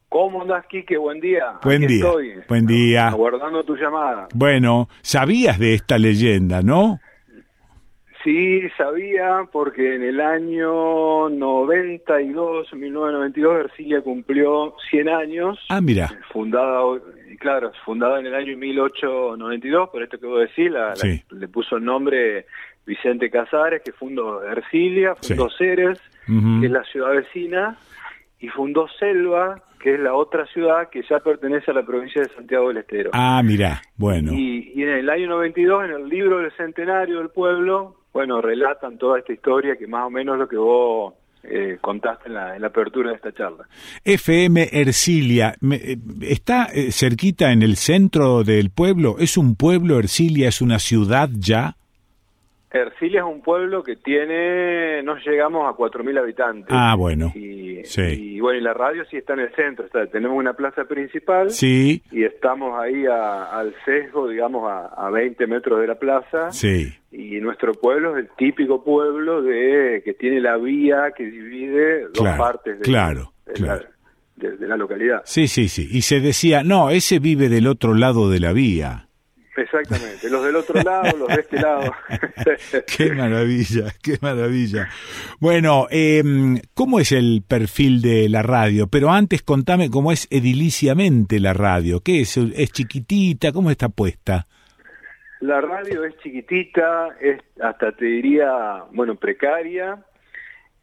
¿Cómo andás, Quique? Buen día. Buen día. Buen día. Aguardando tu llamada. Bueno, sabías de esta leyenda, ¿no? Sí, sabía, porque en el año 92, 1992, Ercilia cumplió 100 años. Ah, mira. Fundada, claro, fundada en el año 1892, por esto que vos decís, la, le puso el nombre Vicente Casares, que fundó Ercilia, fundó Ceres, que es la ciudad vecina, y fundó Selva, que es la otra ciudad que ya pertenece a la provincia de Santiago del Estero. Ah, mira, bueno. Y, en el año 92, en el libro del centenario del pueblo, bueno, relatan toda esta historia que más o menos lo que vos eh, contaste en la, apertura de esta charla. FM Ercilia, eh, ¿está eh, cerquita en el centro del pueblo? ¿Es un pueblo Ercilia? ¿Es una ciudad ya? Ercilia es un pueblo que tiene, no llegamos a 4.000 habitantes. Ah, bueno. Y, y, bueno, y la radio sí está en el centro, está, tenemos una plaza principal. Sí. Y estamos ahí al sesgo, digamos, a, a 20 metros de la plaza. Sí. Y nuestro pueblo es el típico pueblo de que tiene la vía que divide dos partes de, claro, La, de la localidad. Sí, sí, sí. Y se decía, no, ese vive del otro lado de la vía. Exactamente, los del otro lado, los de este lado. qué maravilla, qué maravilla. Bueno, eh, ¿cómo es el perfil de la radio? Pero antes contame cómo es ediliciamente la radio. ¿Qué es? ¿Es chiquitita? ¿Cómo está puesta? La radio es chiquitita, es hasta te diría, bueno, precaria,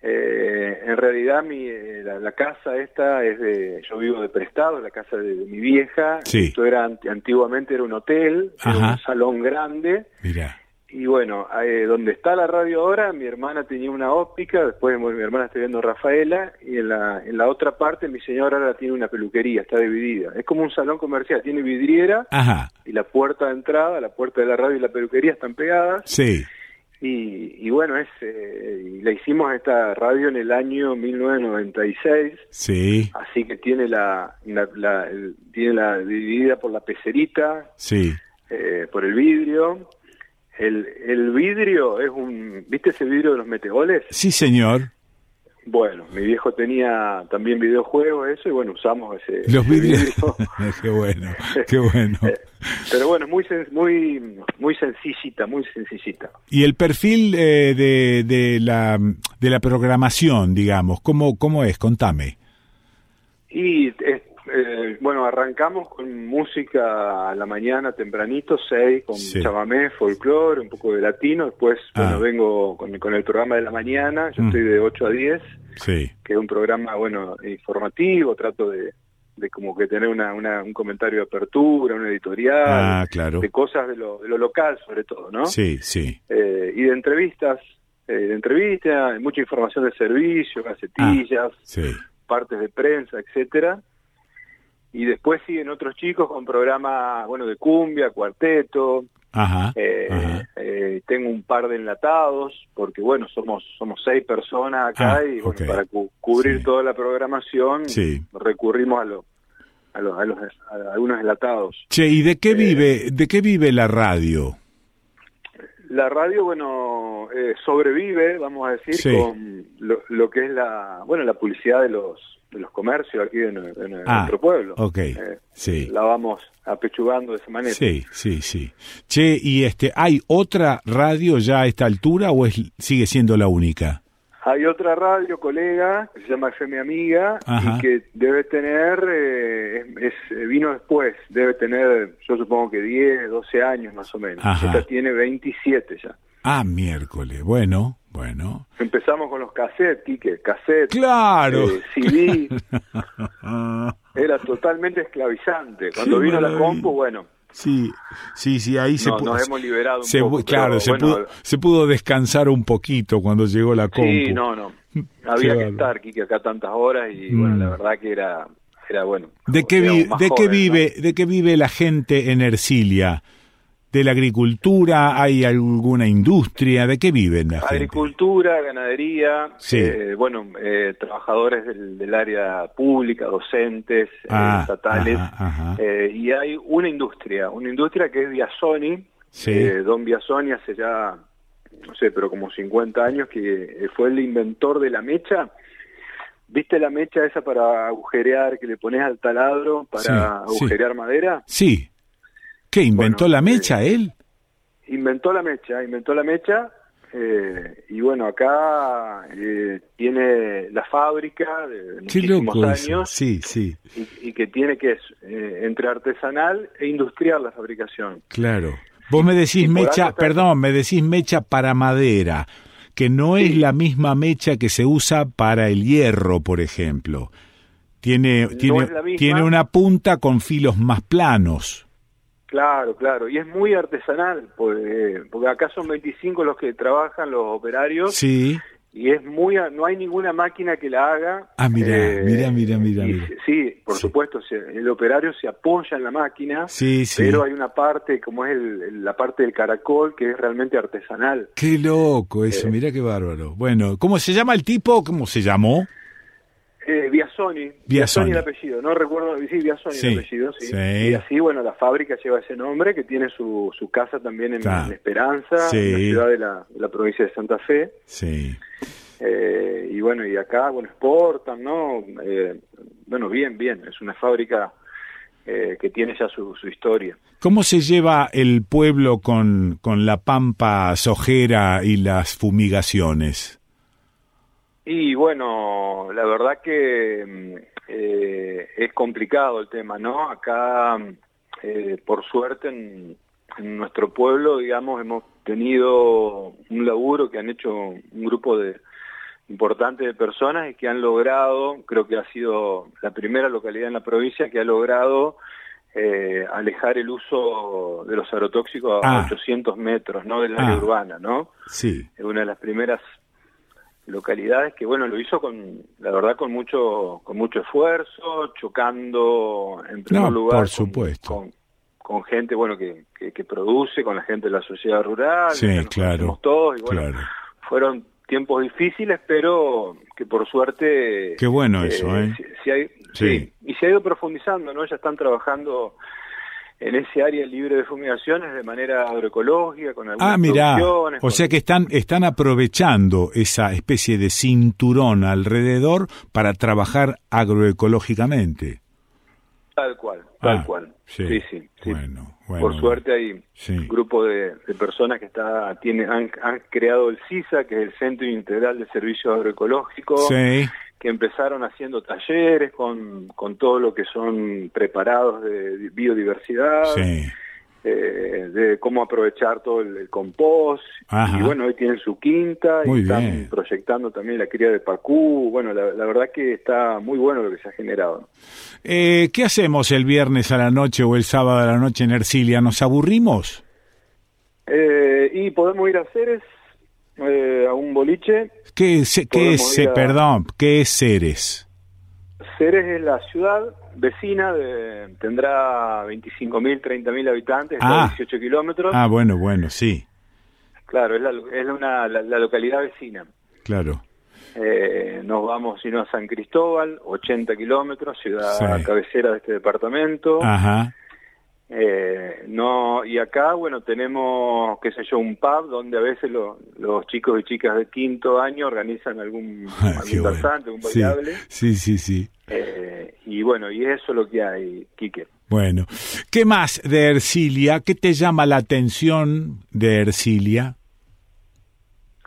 eh, en realidad mi, eh, la, casa esta es de, yo vivo de prestado, la casa de, mi vieja. Esto era antiguamente era un hotel, un salón grande. Y bueno, eh, donde está la radio ahora, mi hermana tenía una óptica, después mi hermana está viendo Rafaela, y en la, en la otra parte mi señora ahora tiene una peluquería, está dividida. Es como un salón comercial, tiene vidriera y la puerta de entrada, la puerta de la radio y la peluquería están pegadas. Sí. Y, bueno, es, eh, la hicimos esta radio en el año 1996. Sí. Así que tiene la, tiene la dividida por la pecerita. Sí. Eh, por el vidrio. El, el vidrio es un, ¿viste ese vidrio de los meteoles? Sí, señor. Bueno, mi viejo tenía también videojuegos, eso, y bueno, usamos ese, Los vidrios. qué bueno, qué bueno. Eh, pero bueno, muy muy muy sencillita, muy sencillita. Y el perfil eh, de, de, la, de la programación, digamos, ¿cómo, cómo es? Contame. Y eh, bueno, arrancamos con música a la mañana tempranito, seis, con chamamé, folclore, un poco de latino. Después, bueno, ah. vengo con, con, el programa de la mañana, yo mm. estoy de 8 a 10, sí. que es un programa, bueno, informativo, trato de, de como que tener una, un comentario de apertura, una editorial, ah, claro. de cosas de lo, de lo local sobre todo, ¿no? Sí, sí. Eh, y de entrevistas, eh, de entrevistas, mucha información de servicio, gacetillas, ah, partes de prensa, etcétera y después siguen otros chicos con programas, bueno, de cumbia, cuarteto. Ajá, eh, eh, tengo un par de enlatados, porque bueno, somos somos seis personas acá ah, y bueno, para cubrir toda la programación recurrimos a, lo, a, los, a, los, a algunos enlatados. Che, ¿y de qué eh, vive de qué vive la radio? La radio, bueno, sobrevive, vamos a decir, con lo, lo, que es la, bueno, la publicidad de los de los comercios aquí en, ah, nuestro pueblo. Ok, eh, sí. La vamos apechugando de esa manera. Sí, sí, sí. Che, ¿y este, hay otra radio ya a esta altura o es, sigue siendo la única? Hay otra radio, colega, que se llama FM Amiga, y que debe tener, eh, es, eh, vino después, debe tener, yo supongo que 10, 12 años más o menos. Esta tiene 27 ya. Ah, miércoles. Bueno, bueno. Empezamos con los cassettes, Quique, cassettes. Claro. Eh, CD. Era totalmente esclavizante. Cuando vino la compu, bueno. Sí, sí, sí, ahí se nos hemos liberado un poco, Claro, se, pudo, se pudo descansar un poquito cuando llegó la compu. Sí, no, no. Había que estar, Quique, acá tantas horas y bueno, la mm. verdad que era, era bueno. ¿De qué, de qué vive, de qué vive la gente en Ercilia? De la agricultura? ¿Hay alguna industria? ¿De qué viven la Agricultura, ganadería, eh, bueno, eh, trabajadores del, área pública, docentes, eh, ah, estatales, y hay una industria, una industria que es Biasoni, Don Biasoni hace ya, no sé, pero como 50 años que fue el inventor de la mecha. ¿Viste la mecha esa para agujerear que le pones al taladro para agujerear madera? Sí. ¿Qué? ¿Inventó la mecha él? Inventó la mecha, inventó la mecha eh, y bueno, acá eh, tiene la fábrica de muchísimos años. Sí, sí. Y, que tiene que es eh, entre artesanal e industrial la fabricación. Claro. Vos me decís mecha, perdón, me decís mecha para madera, que no es la misma mecha que se usa para el hierro, por ejemplo. Tiene, tiene, tiene una punta con filos más planos. Claro, claro, y es muy artesanal, porque, porque acá son 25 los que trabajan, los operarios. Sí. Y es muy, no hay ninguna máquina que la haga. Ah, mira, eh, mira, mira, mira, Sí, por supuesto, el operario se apoya en la máquina, sí, sí. pero hay una parte, como es la parte del caracol, que es realmente artesanal. Qué loco eso, mira qué bárbaro. Bueno, ¿cómo se llama el tipo? ¿Cómo se llamó? Eh, Biasoni, Biasoni el apellido, no recuerdo, sí, Biasoni el apellido, sí. Y así, bueno, la fábrica lleva ese nombre, que tiene su, su casa también en, Esperanza, en la ciudad de la, la, provincia de Santa Fe. Sí. Eh, y bueno, y acá, bueno, exportan, ¿no? Eh, bueno, bien, bien, es una fábrica eh, que tiene ya su, su, historia. ¿Cómo se lleva el pueblo con, con la pampa sojera y las fumigaciones? Y bueno, la verdad que mm, eh, es complicado el tema, ¿no? Acá, eh, por suerte, en, nuestro pueblo, digamos, hemos tenido un laburo que han hecho un grupo de importante de personas y que han logrado, creo que ha sido la primera localidad en la provincia que ha logrado eh, alejar el uso de los agrotóxicos a 800 ah. metros, ¿no? Del área ah. urbana, ¿no? Sí. Es una de las primeras localidades que bueno lo hizo con la verdad con mucho con mucho esfuerzo chocando en primer lugar por supuesto. con, gente bueno que, que, produce con la gente de la sociedad rural sí claro todos y bueno fueron tiempos difíciles pero que por suerte qué bueno eso eh sí. y se ha ido profundizando no ya están trabajando en ese área libre de fumigaciones de manera agroecológica, con algunas Ah, mira, o sea que están, están aprovechando esa especie de cinturón alrededor para trabajar agroecológicamente. Tal cual, tal ah, cual. Sí, sí. Bueno, Por suerte hay un grupo de, personas que está, tiene, han, han, creado el CISA, que es el Centro Integral de Servicios Agroecológicos. Sí que empezaron haciendo talleres con, con todo lo que son preparados de biodiversidad, eh, de cómo aprovechar todo el, compost. Y bueno, hoy tienen su quinta y están proyectando también la cría de pacú. Bueno, la, verdad que está muy bueno lo que se ha generado. Eh, ¿Qué hacemos el viernes a la noche o el sábado a la noche en Ercilia? ¿Nos aburrimos? Eh, y podemos ir a Ceres eh, a un boliche. ¿Qué es, qué es perdón, qué es Ceres? Ceres es la ciudad vecina, de, tendrá 25.000, 30.000 habitantes, ah. 18 kilómetros. Ah, bueno, bueno, sí. Claro, es la, es una, la, localidad vecina. Claro. Eh, nos vamos, si no, a San Cristóbal, 80 kilómetros, ciudad cabecera de este departamento. Ajá. Eh, no y acá bueno tenemos qué sé yo un pub donde a veces los chicos y chicas de quinto año organizan algún, algún un bailable. sí sí sí, eh, y bueno y eso es lo que hay Quique. Bueno qué más de Ercilia qué te llama la atención de Ercilia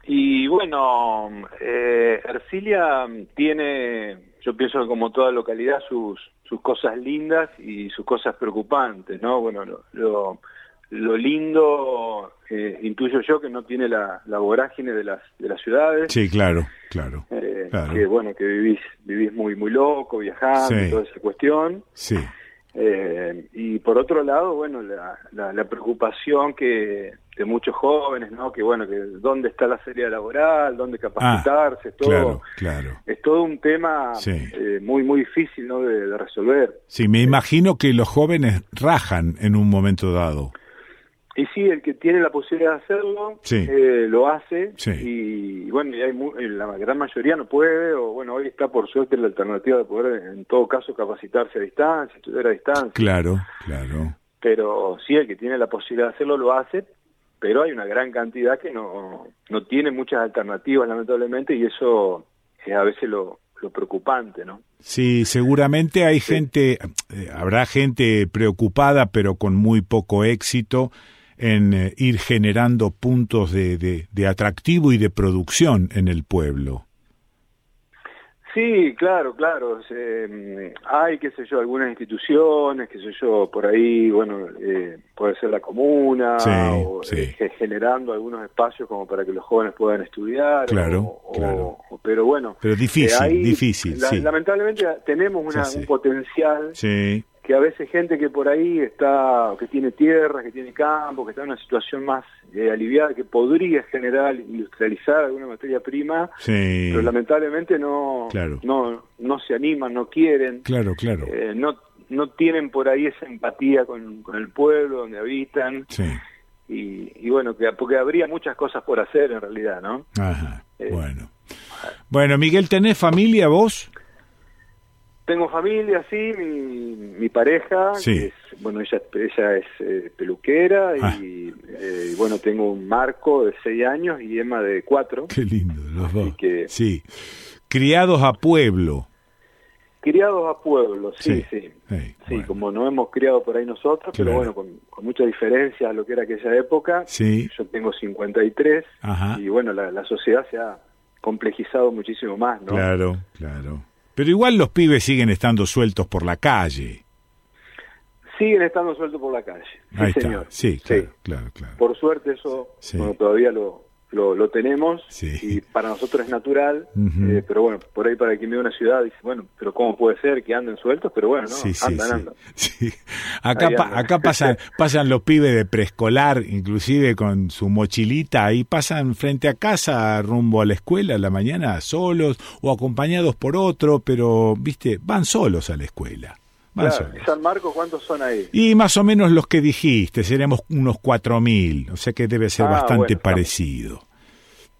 y bueno eh, Ercilia tiene yo pienso que como toda localidad sus sus cosas lindas y sus cosas preocupantes, ¿no? Bueno, lo, lo lindo, eh, intuyo yo, que no tiene la, la, vorágine de las, de las ciudades. Sí, claro, claro, eh, Que bueno, que vivís, vivís muy, muy loco, viajando, toda esa cuestión. Sí. Eh, y por otro lado, bueno, la, la, preocupación que de muchos jóvenes, ¿no? Que bueno, que dónde está la salida laboral, dónde capacitarse, ah, todo. Claro, claro. Es todo un tema eh, muy, muy difícil, ¿no? De, resolver. Sí, me imagino que los jóvenes rajan en un momento dado. Y sí, el que tiene la posibilidad de hacerlo, eh, lo hace. Y, bueno, y hay eh, la gran mayoría no puede, o bueno, hoy está por suerte la alternativa de poder, en todo caso, capacitarse a distancia, estudiar a distancia. Claro, claro. Pero sí, el que tiene la posibilidad de hacerlo, lo hace. Pero hay una gran cantidad que no, no tiene muchas alternativas, lamentablemente, y eso es a veces lo, lo preocupante, ¿no? Sí, seguramente hay gente, eh, habrá gente preocupada, pero con muy poco éxito en eh, ir generando puntos de, de, atractivo y de producción en el pueblo. Sí, claro, claro. Eh, hay, qué sé yo, algunas instituciones, qué sé yo, por ahí, bueno, eh, puede ser la comuna, o, generando algunos espacios como para que los jóvenes puedan estudiar. Claro, claro. pero bueno. Pero difícil, difícil, sí. Lamentablemente tenemos una, un potencial sí que a veces gente que por ahí está, que tiene tierra, que tiene campo, que está en una situación más eh, aliviada, que podría generar, industrializar alguna materia prima, pero lamentablemente no, no, no se animan, no quieren, claro, claro. Eh, no, no tienen por ahí esa empatía con, con el pueblo donde habitan. Y, y, bueno, que, porque habría muchas cosas por hacer en realidad, ¿no? Ajá, eh, bueno. Bueno, Miguel, ¿tenés familia vos? Tengo familia, sí, mi, mi pareja, es, bueno, ella, ella es eh, peluquera ah. y, eh, bueno, tengo un Marco de seis años y Emma de cuatro. Qué lindo, los dos. sí, criados a pueblo. Criados a pueblo, sí, sí. Sí, como no hemos criado por ahí nosotros, pero bueno, con, mucha diferencia a lo que era aquella época. Sí. Yo tengo 53 y bueno, la, la sociedad se ha complejizado muchísimo más, ¿no? Claro, claro. Pero igual los pibes siguen estando sueltos por la calle. Siguen estando sueltos por la calle. Sí, señor. Sí, claro, claro, claro. Por suerte eso todavía lo, lo, tenemos y para nosotros es natural, eh, pero bueno, por ahí para quien vive una ciudad dice, bueno, pero ¿cómo puede ser que anden sueltos? Pero bueno, no, andan, andan. Acá, acá pasan, pasan los pibes de preescolar, inclusive con su mochilita, y pasan frente a casa rumbo a la escuela a la mañana solos o acompañados por otro, pero, viste, van solos a la escuela. San Marcos cuántos son ahí? Y más o menos los que dijiste, seremos unos 4.000, o sea que debe ser ah, bastante parecido.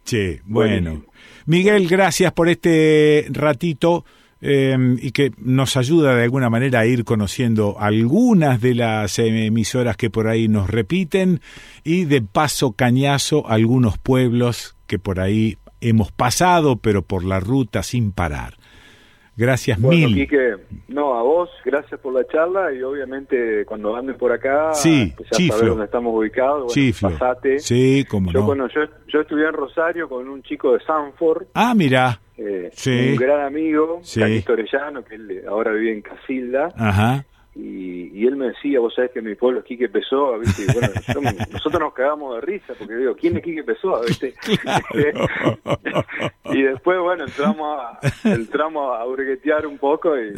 Sí, bueno. Miguel, gracias por este ratito em, y que nos ayuda de alguna manera a ir conociendo algunas de las emisoras que por ahí nos repiten y de paso cañazo algunos pueblos que por ahí hemos pasado, pero por la ruta sin parar. Gracias bueno, mil. Quique, no, a vos, gracias por la charla y obviamente cuando anden por acá, sí, pues ya sabés dónde estamos ubicados, bueno, pasate. Sí, como yo, no. Bueno, yo, yo estudié en Rosario con un chico de Sanford. Ah, mira. Eh, sí. Un gran amigo, sí. Orellano, que él ahora vive en Casilda. Ajá. Y, y, él me decía, vos sabés que mi pueblo es Quique Pessoa, ¿viste? Y bueno, nosotros nos cagamos de risa, porque digo, ¿quién es Quique Pessoa? ¿viste? y después, bueno, entramos a, entramos a burguetear un poco, y,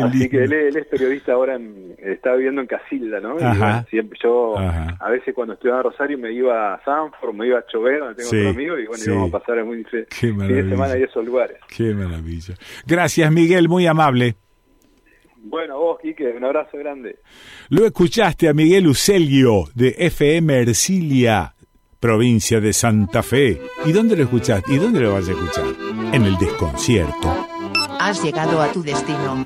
así que él, es periodista ahora, en, está viviendo en Casilda, ¿no? Y siempre yo, a veces cuando estudiaba en Rosario me iba a Sanford, me iba a Chover, donde tengo otro amigo, y bueno, íbamos a pasar muy fin de semana y esos lugares. Qué maravilla. Gracias, Miguel, muy amable. Bueno, vos, Quique, un abrazo grande. Lo escuchaste a Miguel Ucelio de FM Ercilia, provincia de Santa Fe. ¿Y dónde lo escuchaste? ¿Y dónde lo vas a escuchar? En el desconcierto. Has llegado a tu destino.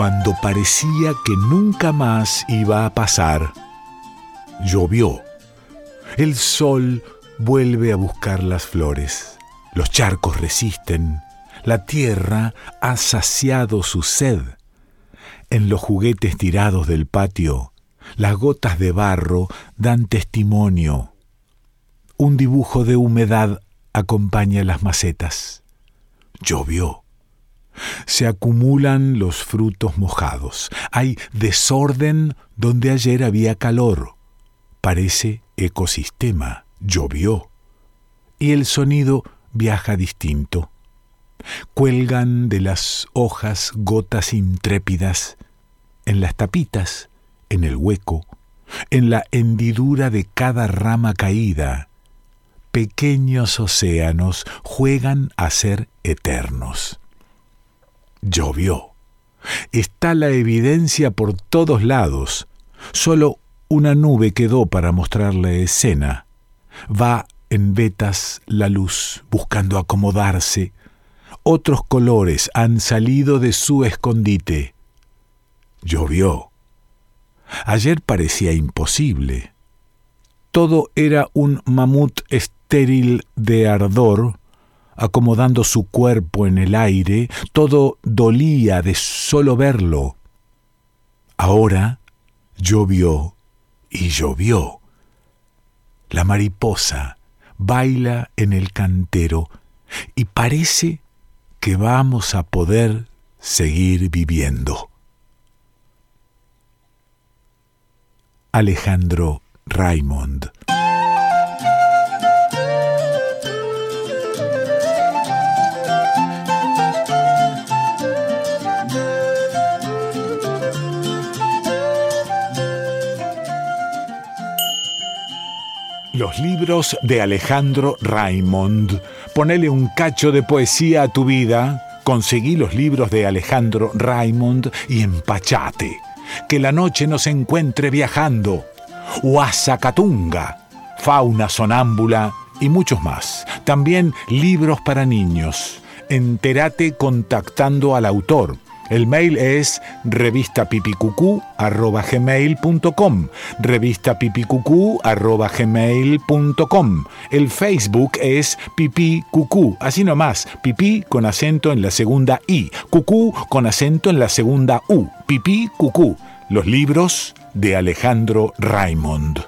Cuando parecía que nunca más iba a pasar, llovió. El sol vuelve a buscar las flores. Los charcos resisten. La tierra ha saciado su sed. En los juguetes tirados del patio, las gotas de barro dan testimonio. Un dibujo de humedad acompaña las macetas. Llovió. Se acumulan los frutos mojados. Hay desorden donde ayer había calor. Parece ecosistema. Llovió. Y el sonido viaja distinto. Cuelgan de las hojas gotas intrépidas en las tapitas, en el hueco, en la hendidura de cada rama caída. Pequeños océanos juegan a ser eternos. Llovió. Está la evidencia por todos lados. Solo una nube quedó para mostrar la escena. Va en vetas la luz, buscando acomodarse. Otros colores han salido de su escondite. Llovió. Ayer parecía imposible. Todo era un mamut estéril de ardor, acomodando su cuerpo en el aire, todo dolía de solo verlo. Ahora llovió y llovió. La mariposa baila en el cantero y parece que vamos a poder seguir viviendo. Alejandro Raymond Los libros de Alejandro Raymond. Ponele un cacho de poesía a tu vida. Conseguí los libros de Alejandro Raymond y empachate. Que la noche nos encuentre viajando. Huasacatunga, fauna sonámbula y muchos más. También libros para niños. Entérate contactando al autor el mail es revistapipicucú.gmail.com revistapipicucú.gmail.com El Facebook es Pipí Cucú, así nomás, pipí con acento en la segunda I, cucú con acento en la segunda U, Pipí Cucú. Los libros de Alejandro Raymond.